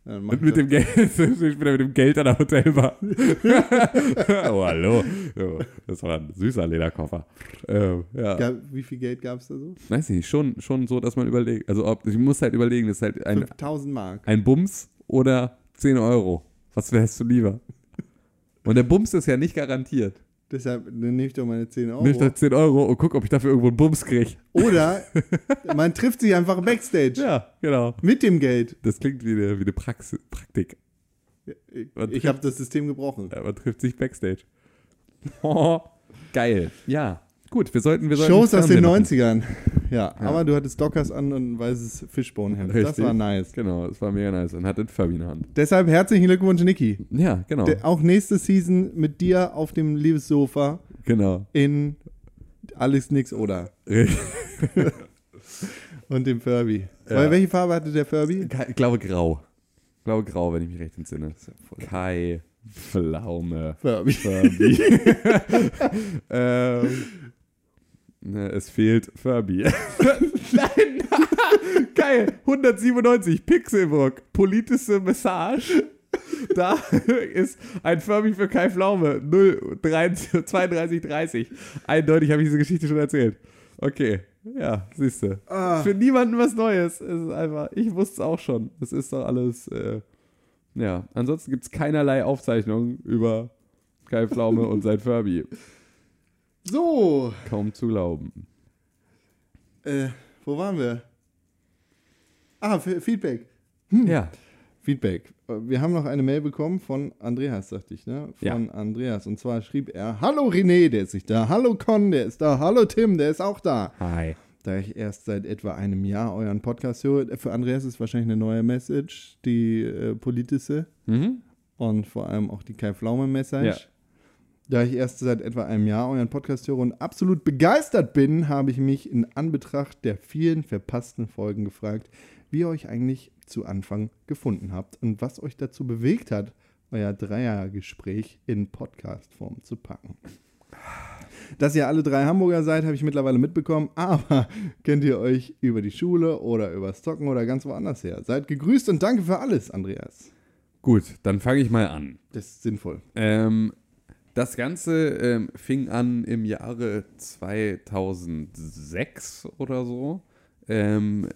Und ich mit dem Geld, ich bin ja mit dem Geld an der Hotelbar. oh, hallo. Oh, das war ein süßer Lederkoffer. Ähm, ja. Gab, wie viel Geld gab es da so? Weiß nicht, schon, schon so, dass man überlegt. Also, ob, ich muss halt überlegen, das ist halt ein, 5000 Mark. ein Bums oder 10 Euro. Was wärst du lieber? Und der Bums ist ja nicht garantiert. Deshalb dann nehme ich doch meine 10 Euro. Nimm ich da 10 Euro und guck, ob ich dafür irgendwo einen Bums kriege. Oder man trifft sich einfach backstage Ja, genau. mit dem Geld. Das klingt wie eine, wie eine Praxis, Praktik. Ich, Man ich habe das System gebrochen. Ja, man trifft sich Backstage. Geil. Ja, gut, wir sollten, wir sollten Shows aus den Fernsehen machen. 90ern. Ja, aber du hattest Dockers an und ein weißes Fishbone-Hemd. Das war nice. Genau, das war mega nice und hatte ein Furby in der Hand. Deshalb herzlichen Glückwunsch, Niki. Ja, genau. Der- Auch nächste Season mit dir auf dem Liebessofa genau. in Alles Nix oder und dem Furby. Ja. Weil welche Farbe hatte der Furby? Ich glaube grau. Ich glaube grau, wenn ich mich recht entsinne. Kai Pflaume. Furby. Furby. ähm, es fehlt Furby. Nein! Geil! 197, Pixelburg, politische Message. Da ist ein Furby für Kai Pflaume. 0, 32, 30. Eindeutig habe ich diese Geschichte schon erzählt. Okay, ja, siehst du. Ah. Für niemanden was Neues. Es ist einfach, ich wusste es auch schon. Es ist doch alles, äh, ja. Ansonsten gibt es keinerlei Aufzeichnungen über Kai Pflaume und sein Furby. So, Kaum zu glauben. äh, wo waren wir? Ah, F Feedback. Ja. Feedback. Wir haben noch eine Mail bekommen von Andreas, sagte ich, ne? Von Ja. Andreas. Und zwar schrieb er: Hallo René, der ist nicht da. Hallo Con, der ist da. Hallo Tim, der ist auch da. Hi. Da ich erst seit etwa einem Jahr euren Podcast höre, für Andreas ist wahrscheinlich eine neue Message, die äh, politische Mhm. und vor allem auch die Kai Pflaume Message. Ja. Da ich erst seit etwa einem Jahr euren Podcast höre und absolut begeistert bin, habe ich mich in Anbetracht der vielen verpassten Folgen gefragt, wie ihr euch eigentlich zu Anfang gefunden habt und was euch dazu bewegt hat, euer Dreiergespräch in Podcastform zu packen. Dass ihr alle drei Hamburger seid, habe ich mittlerweile mitbekommen, aber kennt ihr euch über die Schule oder übers Zocken oder ganz woanders her? Seid gegrüßt und danke für alles, Andreas. Gut, dann fange ich mal an. Das ist sinnvoll. Ähm, das Ganze ähm, fing an im Jahre 2006 oder so. Ähm,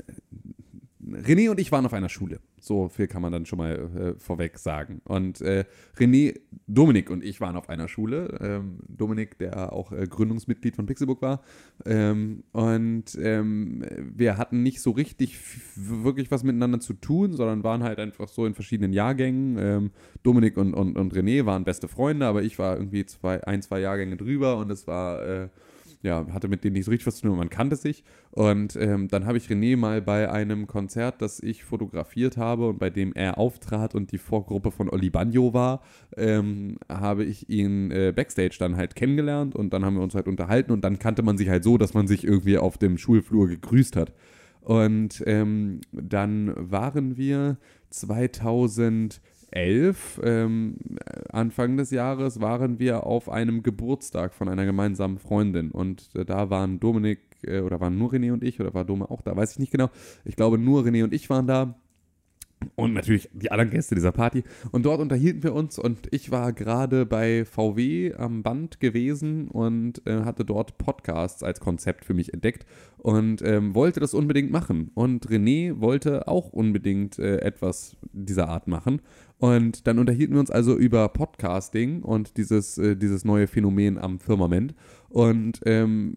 René und ich waren auf einer Schule. So viel kann man dann schon mal äh, vorweg sagen. Und äh, René, Dominik und ich waren auf einer Schule. Ähm, Dominik, der auch äh, Gründungsmitglied von Pixelbook war. Ähm, und ähm, wir hatten nicht so richtig wirklich was miteinander zu tun, sondern waren halt einfach so in verschiedenen Jahrgängen. Ähm, Dominik und, und, und René waren beste Freunde, aber ich war irgendwie zwei, ein, zwei Jahrgänge drüber und es war. Ja, hatte mit denen nicht so richtig was zu tun, aber man kannte sich. Und ähm, dann habe ich René mal bei einem Konzert, das ich fotografiert habe und bei dem er auftrat und die Vorgruppe von Oli Bagno war, ähm, habe ich ihn äh, backstage dann halt kennengelernt und dann haben wir uns halt unterhalten und dann kannte man sich halt so, dass man sich irgendwie auf dem Schulflur gegrüßt hat. Und ähm, dann waren wir 2011, ähm, Anfang des Jahres, waren wir auf einem Geburtstag von einer gemeinsamen Freundin. Und äh, da waren Dominik, äh, oder waren nur René und ich, oder war Dome auch da, weiß ich nicht genau. Ich glaube, nur René und ich waren da. Und natürlich die anderen Gäste dieser Party. Und dort unterhielten wir uns und ich war gerade bei VW am Band gewesen und äh, hatte dort Podcasts als Konzept für mich entdeckt und ähm, wollte das unbedingt machen. Und René wollte auch unbedingt äh, etwas dieser Art machen. Und dann unterhielten wir uns also über Podcasting und dieses, äh, dieses neue Phänomen am Firmament und ähm,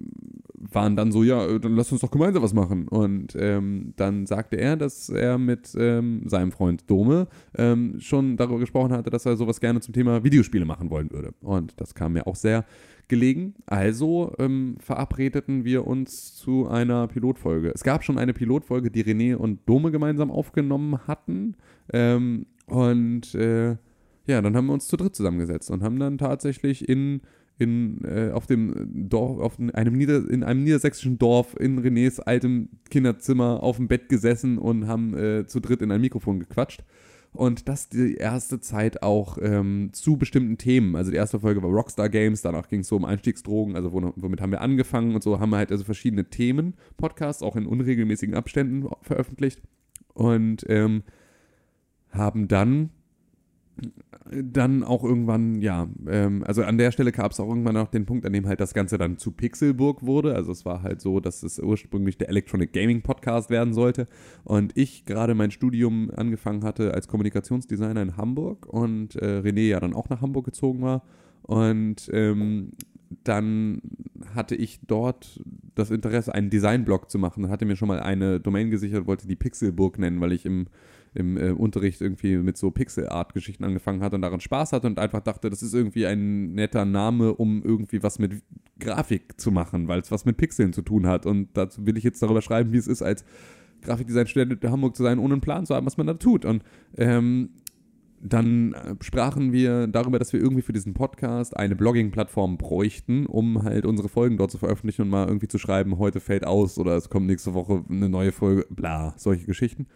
waren dann so, ja, äh, dann lass uns doch gemeinsam was machen. Und ähm, dann sagte er, dass er mit ähm, seinem Freund Dome ähm, schon darüber gesprochen hatte, dass er sowas gerne zum Thema Videospiele machen wollen würde. Und das kam mir auch sehr gelegen. Also ähm, verabredeten wir uns zu einer Pilotfolge. Es gab schon eine Pilotfolge, die René und Dome gemeinsam aufgenommen hatten. Ähm, und äh, ja, dann haben wir uns zu dritt zusammengesetzt und haben dann tatsächlich in, in, äh, auf dem Dorf, auf einem Nieder, in einem niedersächsischen Dorf in Renés altem Kinderzimmer auf dem Bett gesessen und haben äh, zu dritt in ein Mikrofon gequatscht. Und das die erste Zeit auch ähm, zu bestimmten Themen. Also die erste Folge war Rockstar Games, danach ging es so um Einstiegsdrogen, also wo, womit haben wir angefangen und so haben wir halt also verschiedene Themen, Podcasts, auch in unregelmäßigen Abständen veröffentlicht. Und ähm, haben dann dann auch irgendwann, ja, ähm, also an der Stelle gab es auch irgendwann noch den Punkt, an dem halt das Ganze dann zu Pixelburg wurde. Also es war halt so, dass es ursprünglich der Electronic Gaming Podcast werden sollte. Und ich gerade mein Studium angefangen hatte als Kommunikationsdesigner in Hamburg und äh, René ja dann auch nach Hamburg gezogen war. Und ähm, dann hatte ich dort das Interesse, einen Designblog zu machen. Hatte mir schon mal eine Domain gesichert, wollte die Pixelburg nennen, weil ich im im äh, Unterricht irgendwie mit so Pixel-Art-Geschichten angefangen hat und daran Spaß hatte und einfach dachte, das ist irgendwie ein netter Name, um irgendwie was mit Grafik zu machen, weil es was mit Pixeln zu tun hat. Und dazu will ich jetzt darüber schreiben, wie es ist, als Grafikdesign-Student in Hamburg zu sein, ohne einen Plan zu haben, was man da tut. Und ähm, dann äh, sprachen wir darüber, dass wir irgendwie für diesen Podcast eine Blogging-Plattform bräuchten, um halt unsere Folgen dort zu veröffentlichen und mal irgendwie zu schreiben, heute fällt aus oder es kommt nächste Woche eine neue Folge, bla, solche Geschichten.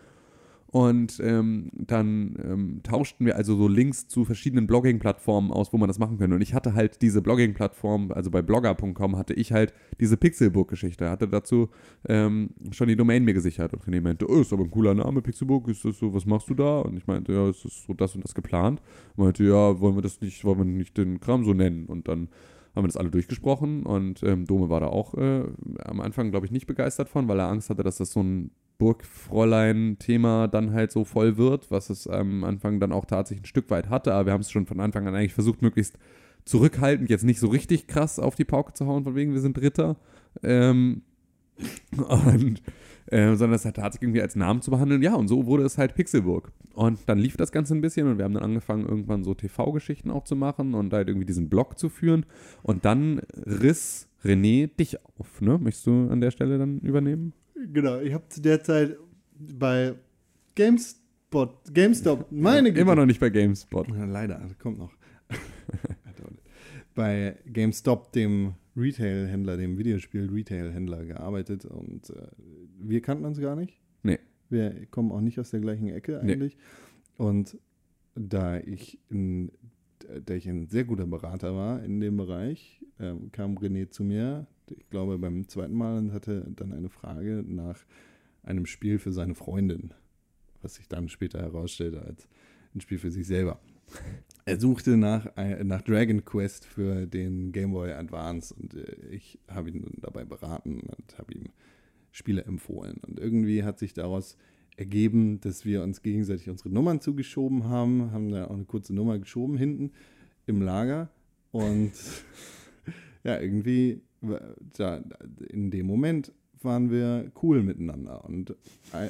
Und ähm, dann ähm, tauschten wir also so Links zu verschiedenen Blogging-Plattformen aus, wo man das machen könnte. Und ich hatte halt diese Blogging-Plattform, also bei blogger.com hatte ich halt diese Pixelbook-Geschichte, hatte dazu ähm, schon die Domain mir gesichert. Und René meinte, oh, ist aber ein cooler Name, Pixelbook, ist das so, was machst du da? Und ich meinte, ja, ist das so das und das geplant? Und meinte, ja, wollen wir das nicht, wollen wir nicht den Kram so nennen? Und dann haben wir das alle durchgesprochen und ähm, Dome war da auch äh, am Anfang, glaube ich, nicht begeistert von, weil er Angst hatte, dass das so ein Burgfräulein-Thema dann halt so voll wird, was es am Anfang dann auch tatsächlich ein Stück weit hatte. Aber wir haben es schon von Anfang an eigentlich versucht, möglichst zurückhaltend, jetzt nicht so richtig krass auf die Pauke zu hauen, von wegen wir sind Dritter. Ähm, und, äh, sondern es hat tatsächlich irgendwie als Namen zu behandeln. Ja, und so wurde es halt Pixelburg. Und dann lief das Ganze ein bisschen und wir haben dann angefangen, irgendwann so TV-Geschichten auch zu machen und halt irgendwie diesen Blog zu führen. Und dann riss René dich auf, ne? Möchtest du an der Stelle dann übernehmen? Genau, ich habe zu der Zeit bei GameSpot, GameStop, meine Güte. Immer noch nicht bei GameSpot. Ja, leider, das kommt noch. bei GameStop, dem Retail-Händler, dem Videospiel-Retail-Händler gearbeitet und äh, wir kannten uns gar nicht. Nee. Wir kommen auch nicht aus der gleichen Ecke Nee. eigentlich. Und da ich, ein, da ich ein sehr guter Berater war in dem Bereich, ähm, kam René zu mir, ich glaube beim zweiten Mal und hatte dann eine Frage nach einem Spiel für seine Freundin, was sich dann später herausstellte als ein Spiel für sich selber. Er suchte nach, äh, nach Dragon Quest für den Game Boy Advance und äh, ich habe ihn dabei beraten und habe ihm Spiele empfohlen. Und irgendwie hat sich daraus ergeben, dass wir uns gegenseitig unsere Nummern zugeschoben haben, haben da auch eine kurze Nummer geschoben hinten im Lager und ja, irgendwie da, in dem Moment waren wir cool miteinander und äh,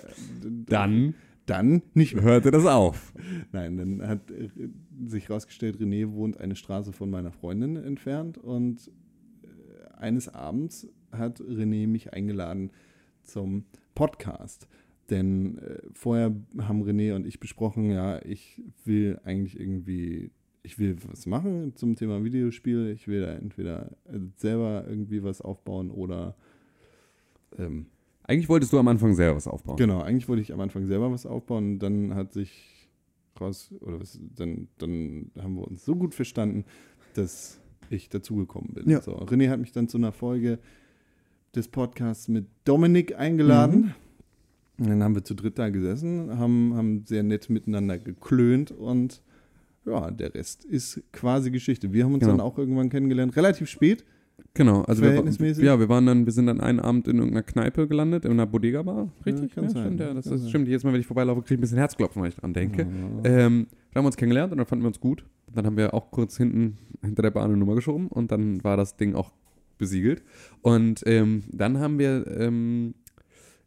Dann dann nicht mehr. hörte das auf. Nein, dann hat äh, sich herausgestellt, René wohnt eine Straße von meiner Freundin entfernt und äh, eines Abends hat René mich eingeladen zum Podcast. Denn äh, vorher haben René und ich besprochen, ja, ich will eigentlich irgendwie, ich will was machen zum Thema Videospiel. Ich will da entweder äh, selber irgendwie was aufbauen oder ähm, Eigentlich wolltest du am Anfang selber was aufbauen. Genau, eigentlich wollte ich am Anfang selber was aufbauen. Dann hat sich raus, oder was, dann, dann haben wir uns so gut verstanden, dass ich dazugekommen bin. Ja. So, René hat mich dann zu einer Folge des Podcasts mit Dominik eingeladen. Und dann haben wir zu dritt da gesessen, haben, haben sehr nett miteinander geklönt und ja, der Rest ist quasi Geschichte. Wir haben uns Genau. dann auch irgendwann kennengelernt, relativ spät. Genau, also wir, ja, wir waren dann, wir sind dann einen Abend in irgendeiner Kneipe gelandet, in einer Bodega-Bar, richtig? kann sein, stimmt, ja, das sein. stimmt. Jedes Mal, wenn ich vorbeilaufe, kriege ich ein bisschen Herzklopfen, wenn ich dran denke. Ähm, da haben wir uns kennengelernt und dann fanden wir uns gut. Dann haben wir auch kurz hinten hinter der Bahn eine Nummer geschoben und dann war das Ding auch besiegelt. Und ähm, dann haben wir ähm,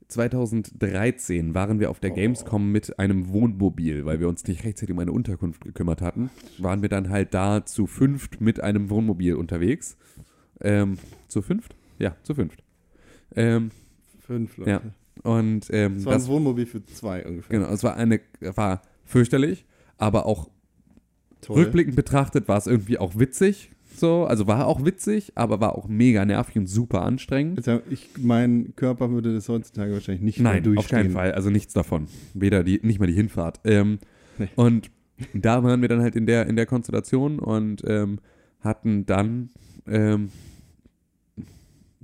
2013 waren wir auf der Gamescom mit einem Wohnmobil, weil wir uns nicht rechtzeitig um eine Unterkunft gekümmert hatten. Waren wir dann halt da zu fünft mit einem Wohnmobil unterwegs. Ähm, zu fünft? Ja, zu fünft. Ähm, Fünf Leute. Ja, und ähm, Das war das, ein Wohnmobil für zwei ungefähr. genau, es war eine, war fürchterlich, aber auch Toll. Rückblickend betrachtet war es irgendwie auch witzig. So, also war auch witzig, aber war auch mega nervig und super anstrengend. Also ich, mein Körper würde das heutzutage wahrscheinlich nicht mehr Nein, durchstehen. auf keinen Fall. Also nichts davon. Weder die, nicht mal die Hinfahrt. Ähm, Nee. Und da waren wir dann halt in der, in der Konstellation und ähm, hatten dann ähm,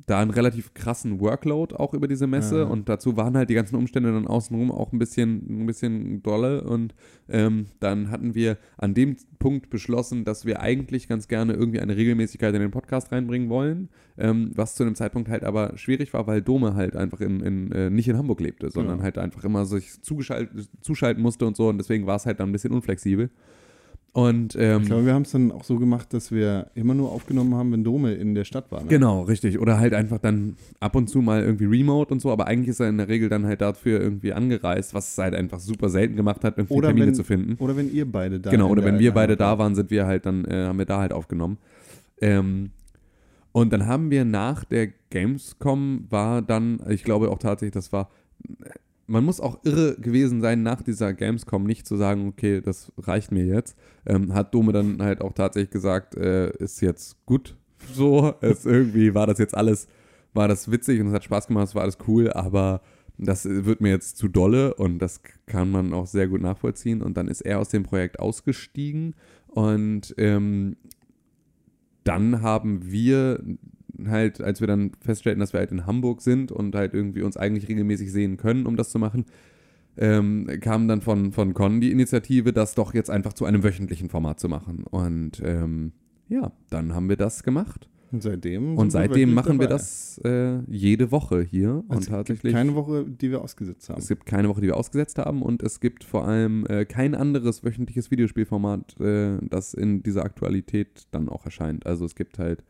da einen relativ krassen Workload auch über diese Messe Ja. und dazu waren halt die ganzen Umstände dann außenrum auch ein bisschen, ein bisschen dolle und ähm, dann hatten wir an dem Punkt beschlossen, dass wir eigentlich ganz gerne irgendwie eine Regelmäßigkeit in den Podcast reinbringen wollen, ähm, was zu einem Zeitpunkt halt aber schwierig war, weil Dome halt einfach in, in, äh, nicht in Hamburg lebte, sondern Ja. halt einfach immer sich zuschalten musste und so und deswegen war es halt dann ein bisschen unflexibel. Und ähm, Ich glaube, wir haben es dann auch so gemacht, dass wir immer nur aufgenommen haben, wenn Dome in der Stadt war. Ne? Genau, richtig. Oder halt einfach dann ab und zu mal irgendwie remote und so, aber eigentlich ist er in der Regel dann halt dafür irgendwie angereist, was es halt einfach super selten gemacht hat, irgendwie Oder Termine wenn- zu finden. Oder wenn ihr beide da genau, oder der- wenn wir beide da waren, sind wir halt dann, äh, haben wir da halt aufgenommen. Ähm, und dann haben wir nach der Gamescom war dann, ich glaube auch tatsächlich, das war, man muss auch irre gewesen sein, nach dieser Gamescom nicht zu sagen, okay, das reicht mir jetzt. Ähm, hat Dome dann halt auch tatsächlich gesagt, äh, ist jetzt gut so. Es irgendwie war das jetzt alles, war das witzig und es hat Spaß gemacht, es war alles cool, aber das wird mir jetzt zu dolle und das kann man auch sehr gut nachvollziehen. Und dann ist er aus dem Projekt ausgestiegen und ähm, dann haben wir halt, als wir dann feststellten, dass wir halt in Hamburg sind und halt irgendwie uns eigentlich regelmäßig sehen können, um das zu machen, ähm, kam dann von, von Con die Initiative, das doch jetzt einfach zu einem wöchentlichen Format zu machen. Und ähm, ja, dann haben wir das gemacht. Und seitdem. Und wir seitdem machen wir dabei. das äh, jede Woche hier. Also und es gibt keine Woche, die wir ausgesetzt haben. Es gibt keine Woche, die wir ausgesetzt haben und es gibt vor allem äh, kein anderes wöchentliches Videospielformat, äh, das in dieser Aktualität dann auch erscheint. Also es gibt halt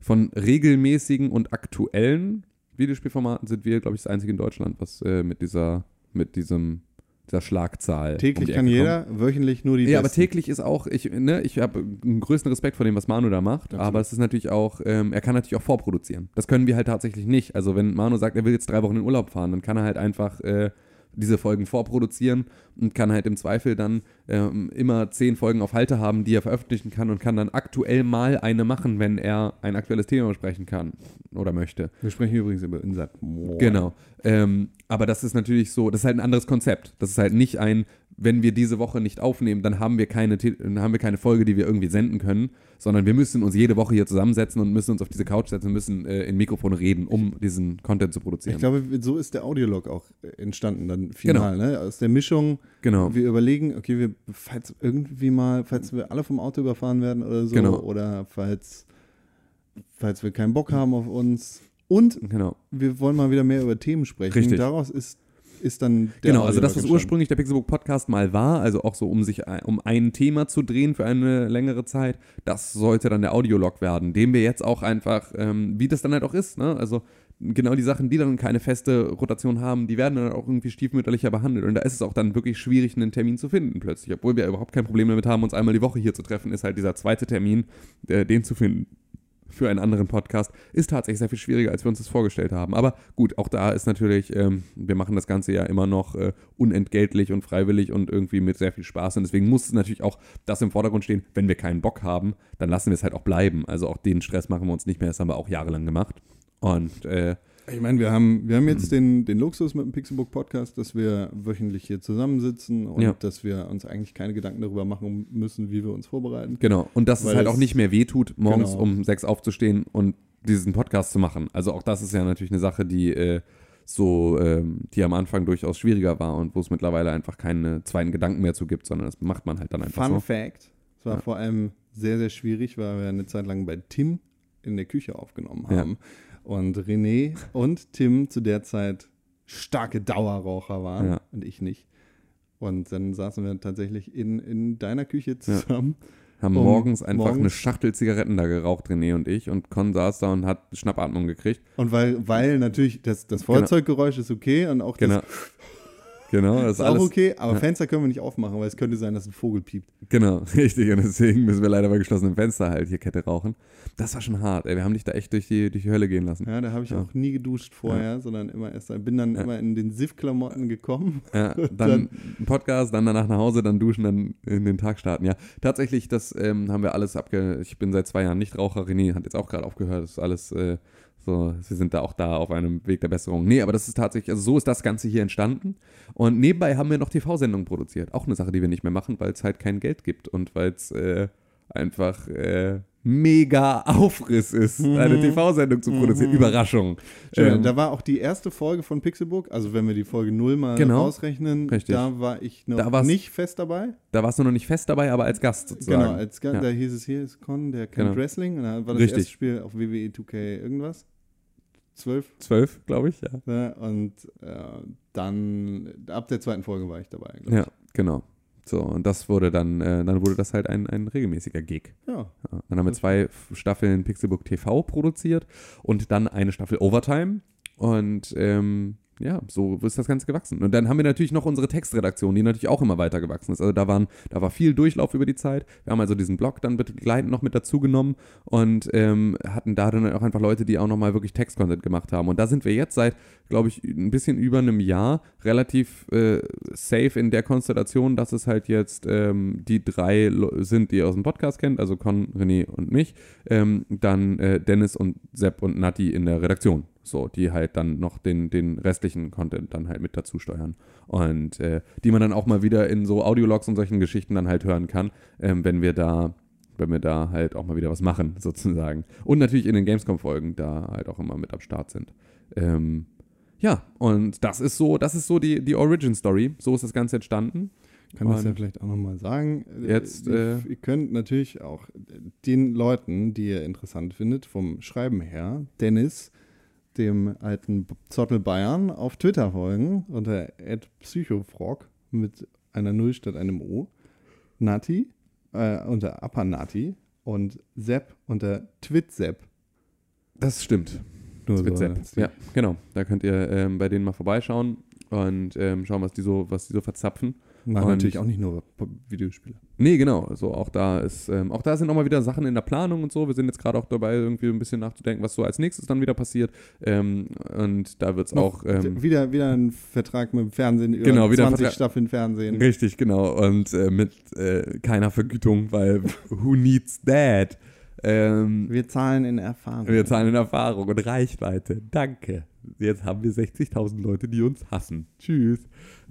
von regelmäßigen und aktuellen Videospielformaten sind wir, glaube ich, das einzige in Deutschland, was äh, mit dieser, mit diesem, dieser Schlagzahl. um Täglich die kann Ecke jeder, wöchentlich nur die ja, aber Besten. täglich ist auch, ich, ne, ich habe einen größten Respekt vor dem, was Manu da macht, Absolut. aber es ist natürlich auch, ähm, er kann natürlich auch vorproduzieren. Das können wir halt tatsächlich nicht. Also wenn Manu sagt, er will jetzt drei Wochen in Urlaub fahren, dann kann er halt einfach äh, diese Folgen vorproduzieren und kann halt im Zweifel dann ähm, immer zehn Folgen auf Halte haben, die er veröffentlichen kann und kann dann aktuell mal eine machen, wenn er ein aktuelles Thema besprechen kann oder möchte. Wir sprechen übrigens über Moor. Genau. Ähm, aber das ist natürlich so, das ist halt ein anderes Konzept. Das ist halt nicht ein, wenn wir diese Woche nicht aufnehmen, dann haben wir keine, dann haben wir keine Folge, die wir irgendwie senden können, sondern wir müssen uns jede Woche hier zusammensetzen und müssen uns auf diese Couch setzen müssen äh, in Mikrofon reden, um diesen Content zu produzieren. Ich glaube, so ist der Audiolog auch äh, entstanden dann final, ne? Aus der Mischung, genau. wir überlegen, okay, wir, falls irgendwie mal, falls wir alle vom Auto überfahren werden oder so, Genau. oder falls, falls wir keinen Bock haben auf uns und Genau. wir wollen mal wieder mehr über Themen sprechen. Richtig. Daraus ist, ist dann der Genau, also das, was ursprünglich der Pixelbook Podcast mal war, also auch so um sich ein- um ein Thema zu drehen für eine längere Zeit, das sollte dann der Audiolog werden, den wir jetzt auch einfach, ähm, wie das dann halt auch ist, ne? Also genau die Sachen, die dann keine feste Rotation haben, die werden dann auch irgendwie stiefmütterlicher behandelt. Und da ist es auch dann wirklich schwierig, einen Termin zu finden plötzlich. Obwohl wir überhaupt kein Problem damit haben, uns einmal die Woche hier zu treffen, ist halt dieser zweite Termin, äh, den zu finden für einen anderen Podcast, ist tatsächlich sehr viel schwieriger, als wir uns das vorgestellt haben. Aber gut, auch da ist natürlich, ähm, wir machen das Ganze ja immer noch äh, unentgeltlich und freiwillig und irgendwie mit sehr viel Spaß. Und deswegen muss natürlich auch das im Vordergrund stehen, wenn wir keinen Bock haben, dann lassen wir es halt auch bleiben. Also auch den Stress machen wir uns nicht mehr, das haben wir auch jahrelang gemacht. Und äh, Ich meine, wir haben, wir haben jetzt den, den Luxus mit dem Pixelbook Podcast, dass wir wöchentlich hier zusammensitzen und Ja. dass wir uns eigentlich keine Gedanken darüber machen müssen, wie wir uns vorbereiten. genau, und dass Weil es halt auch nicht mehr wehtut, morgens Genau. um sechs aufzustehen und diesen Podcast zu machen. Also auch das ist ja natürlich eine Sache, die äh, so, ähm, die am Anfang durchaus schwieriger war und wo es mittlerweile einfach keine zweiten Gedanken mehr zu gibt, sondern das macht man halt dann einfach Fun so. Fact: Es war Ja. vor allem sehr, sehr schwierig, weil wir eine Zeit lang bei Tim in der Küche aufgenommen Ja. Haben. Und René und Tim zu der Zeit starke Dauerraucher waren Ja. und ich nicht. Und dann saßen wir tatsächlich in, in deiner Küche zusammen. Haben um morgens einfach morgens- eine Schachtel Zigaretten da geraucht, René und ich, und Con saß da und hat Schnappatmung gekriegt. Und weil, weil natürlich das, das Feuerzeuggeräusch ist okay und auch Genau. das Genau, das ist auch alles. okay, aber Ja. Fenster können wir nicht aufmachen, weil es könnte sein, dass ein Vogel piept. Genau, richtig. Und deswegen müssen wir leider bei geschlossenem Fenster halt hier Kette rauchen. Das war schon hart, ey. Wir haben dich da echt durch die, durch die Hölle gehen lassen. Ja, da habe ich Ja. auch nie geduscht vorher, sondern immer erst, bin dann Ja. immer in den Siff-Klamotten gekommen. Ja, dann ein Podcast, dann danach nach Hause, dann duschen, dann in den Tag starten. Ja, tatsächlich, das ähm, haben wir alles abge... Ich bin seit zwei Jahren Nichtraucher. René hat jetzt auch gerade aufgehört. Das ist alles äh, so, wir sind da auch da auf einem Weg der Besserung. Nee, aber das ist tatsächlich, also so ist das Ganze hier entstanden. Und nebenbei haben wir noch TV-Sendungen produziert. Auch eine Sache, die wir nicht mehr machen, weil es halt kein Geld gibt und weil es äh, einfach, äh, mega Aufriss ist, eine TV-Sendung zu produzieren. Überraschung. Mhm. Schön, Ähm, da war auch die erste Folge von Pixelbook, also wenn wir die Folge 0 mal Genau. rausrechnen, Richtig. da war ich noch Da nicht fest dabei. da warst du noch nicht fest dabei, aber als Gast sozusagen. Genau, als, Ja. da hieß es hier ist Con, der kennt Genau. Wrestling. Und dann war das Richtig. erste Spiel auf WWE 2K irgendwas. 12. Zwölf, glaube ich, ja. Und äh, dann, ab der zweiten Folge war ich dabei. Ja, genau. So, und das wurde dann, äh, dann wurde das halt ein, ein regelmäßiger Gig. Ja. Ja, dann haben wir zwei Staffeln Pixelbook TV produziert und dann eine Staffel Overtime. Und ähm, ja, so ist das Ganze gewachsen. Und dann haben wir natürlich noch unsere Textredaktion, die natürlich auch immer weiter gewachsen ist. Also da, waren, da war viel Durchlauf über die Zeit. Wir haben also diesen Blog dann begleitend noch mit dazu genommen und ähm, hatten da dann auch einfach Leute, die auch nochmal wirklich Textcontent gemacht haben. Und da sind wir jetzt seit, glaube ich, ein bisschen über einem Jahr relativ äh, safe in der Konstellation, dass es halt jetzt ähm, die drei sind, die ihr aus dem Podcast kennt, also Con, René und mich, ähm, dann äh, Dennis und Sepp und Nati in der Redaktion. So, die halt dann noch den, den restlichen Content dann halt mit dazu steuern. Und äh, die man dann auch mal wieder in so Audiologs und solchen Geschichten dann halt hören kann, ähm, wenn wir da wenn wir da halt auch mal wieder was machen, sozusagen. Und natürlich in den Gamescom-Folgen da halt auch immer mit am Start sind. Ähm, ja, und das ist so, das ist so die, die Origin-Story. So ist das Ganze entstanden. kann das ja Und- vielleicht auch nochmal sagen. Jetzt, ihr, äh, ihr könnt natürlich auch den Leuten, die ihr interessant findet, vom Schreiben her, Dennis, dem alten Zottel Bayern, auf Twitter folgen unter @psychofrog mit einer Null statt einem O. Nati äh, unter Appanati und Sepp unter Twitsepp. Das stimmt. Nur wird so, Ja, genau. Da könnt ihr ähm, bei denen mal vorbeischauen und ähm, schauen, was die so, was die so verzapfen. Machen Und- natürlich auch nicht nur Videospiele. Nee, genau. Also auch da ist, ähm, auch da sind nochmal wieder Sachen in der Planung und so. Wir sind jetzt gerade auch dabei, irgendwie ein bisschen nachzudenken, was so als nächstes dann wieder passiert. Ähm, und da wird es auch. Ähm, wieder, wieder ein Vertrag mit dem Fernsehen, über Genau, wieder ein 20 Vertrag- Staffeln Fernsehen. Richtig, genau. Und äh, mit äh, keiner Vergütung, weil who needs that? Ähm, Wir zahlen in Erfahrung. wir zahlen in Erfahrung und Reichweite. Danke. Jetzt haben wir 60.000 Leute, die uns hassen. Tschüss.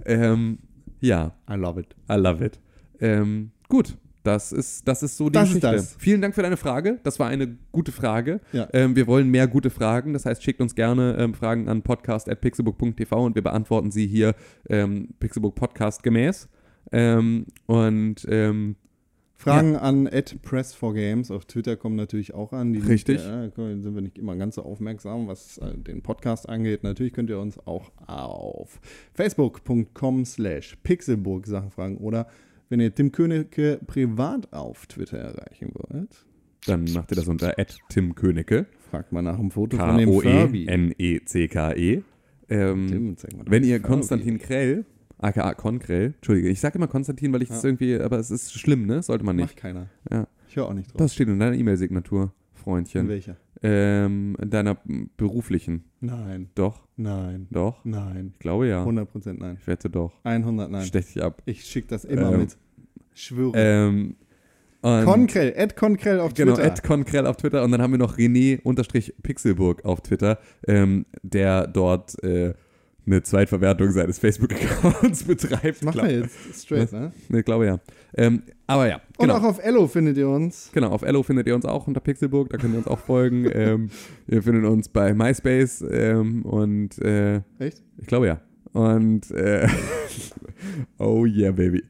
Ähm, ja, I love it. I love it. Ähm, gut. Das ist, das ist so die Das ist Geschichte. das. Vielen Dank für deine Frage. Das war eine gute Frage. Ja. Ähm, wir wollen mehr gute Fragen. Das heißt, schickt uns gerne ähm, Fragen an podcast.pixelbook.tv und wir beantworten sie hier ähm, Pixelbook Podcast gemäß. Ähm, und Fragen an @press4games auf Twitter kommen natürlich auch an. Die Richtig. Sind, ja, sind wir nicht immer ganz so aufmerksam, was äh, den Podcast angeht. Natürlich könnt ihr uns auch auf facebook.com slash pixelburg Sachen fragen oder wenn ihr Tim Königke privat auf Twitter erreichen wollt, dann macht ihr das unter Tim Königke. fragt mal nach einem Foto von dem Furby. K-O-E-N-E-C-K-E. Ähm, wenn ihr. Konstantin Krell, aka Konkrell, Entschuldige, ich sage immer Konstantin, weil ich das Ja. irgendwie, aber es ist schlimm, ne? Sollte man nicht. Macht keiner. Ja. Ich höre auch nicht drauf. Das steht in deiner E-Mail-Signatur, in Freundchen. welcher? Ähm, in deiner beruflichen. Nein, Doch, nein, doch. nein. Ich glaube ja. 100% nein. Ich wette doch. 100 nein. Stech dich ab. Ich schicke das immer Ähm, mit. Schwöre. Ähm, Konkrell, Ed Konkrell auf Genau, Twitter. Ed Konkrell auf Twitter und dann haben wir noch René-Pixelburg auf Twitter, ähm, der dort äh, eine Zweitverwertung seines Facebook-Accounts betreibt. Machen Glaub- wir jetzt straight, ne? Ne, glaube ja. Ähm, aber ja, Und genau. auch auf Ello findet ihr uns. Genau, auf Ello findet ihr uns auch unter Pixelburg, da könnt ihr uns auch folgen. ähm, ihr findet uns bei MySpace ähm, und äh, Echt? ich glaube ja. Und äh, oh yeah, baby.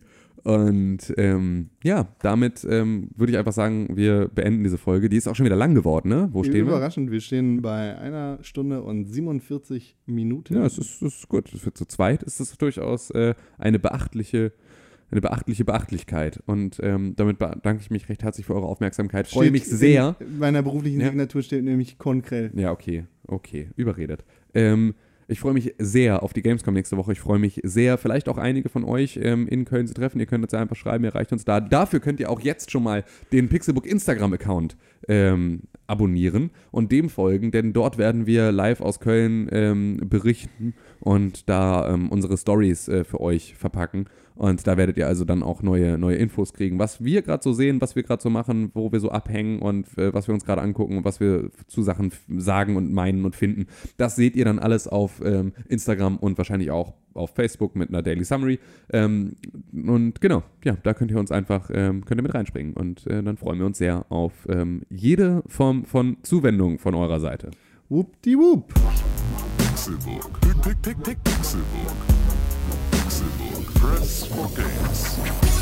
Und ähm, ja, damit ähm, würde ich einfach sagen, wir beenden diese Folge. Die ist auch schon wieder lang geworden, ne? Wo stehen? Überraschend, wir stehen bei einer Stunde und 47 Minuten. Ja, es ist, es ist gut. Für zu zweit ist es durchaus äh, eine beachtliche, eine beachtliche Beachtlichkeit. Und ähm, damit bedanke ich mich recht herzlich für eure Aufmerksamkeit. Freue Steht mich sehr. In meiner beruflichen Ja. Signatur steht nämlich Konkrell. Ja, okay, okay, überredet. Ähm, ich freue mich sehr auf die Gamescom nächste Woche. Ich freue mich sehr, vielleicht auch einige von euch ähm, in Köln zu treffen. Ihr könnt uns ja einfach schreiben, ihr erreicht uns da. Dafür könnt ihr auch jetzt schon mal den Pixelbook Instagram-Account ähm, abonnieren und dem folgen, denn dort werden wir live aus Köln ähm, berichten und da ähm, unsere Stories äh, für euch verpacken. Und da werdet ihr also dann auch neue, neue Infos kriegen, was wir gerade so sehen, was wir gerade so machen, wo wir so abhängen und äh, was wir uns gerade angucken und was wir zu Sachen sagen und meinen und finden. Das seht ihr dann alles auf ähm, Instagram und wahrscheinlich auch auf Facebook mit einer Daily Summary. Ähm, und genau, ja, da könnt ihr uns einfach, ähm, könnt ihr mit reinspringen. Und äh, dann freuen wir uns sehr auf ähm, jede Form von Zuwendung von eurer Seite. Wuppdiwupp. Pixelbook. Pick, Press for games.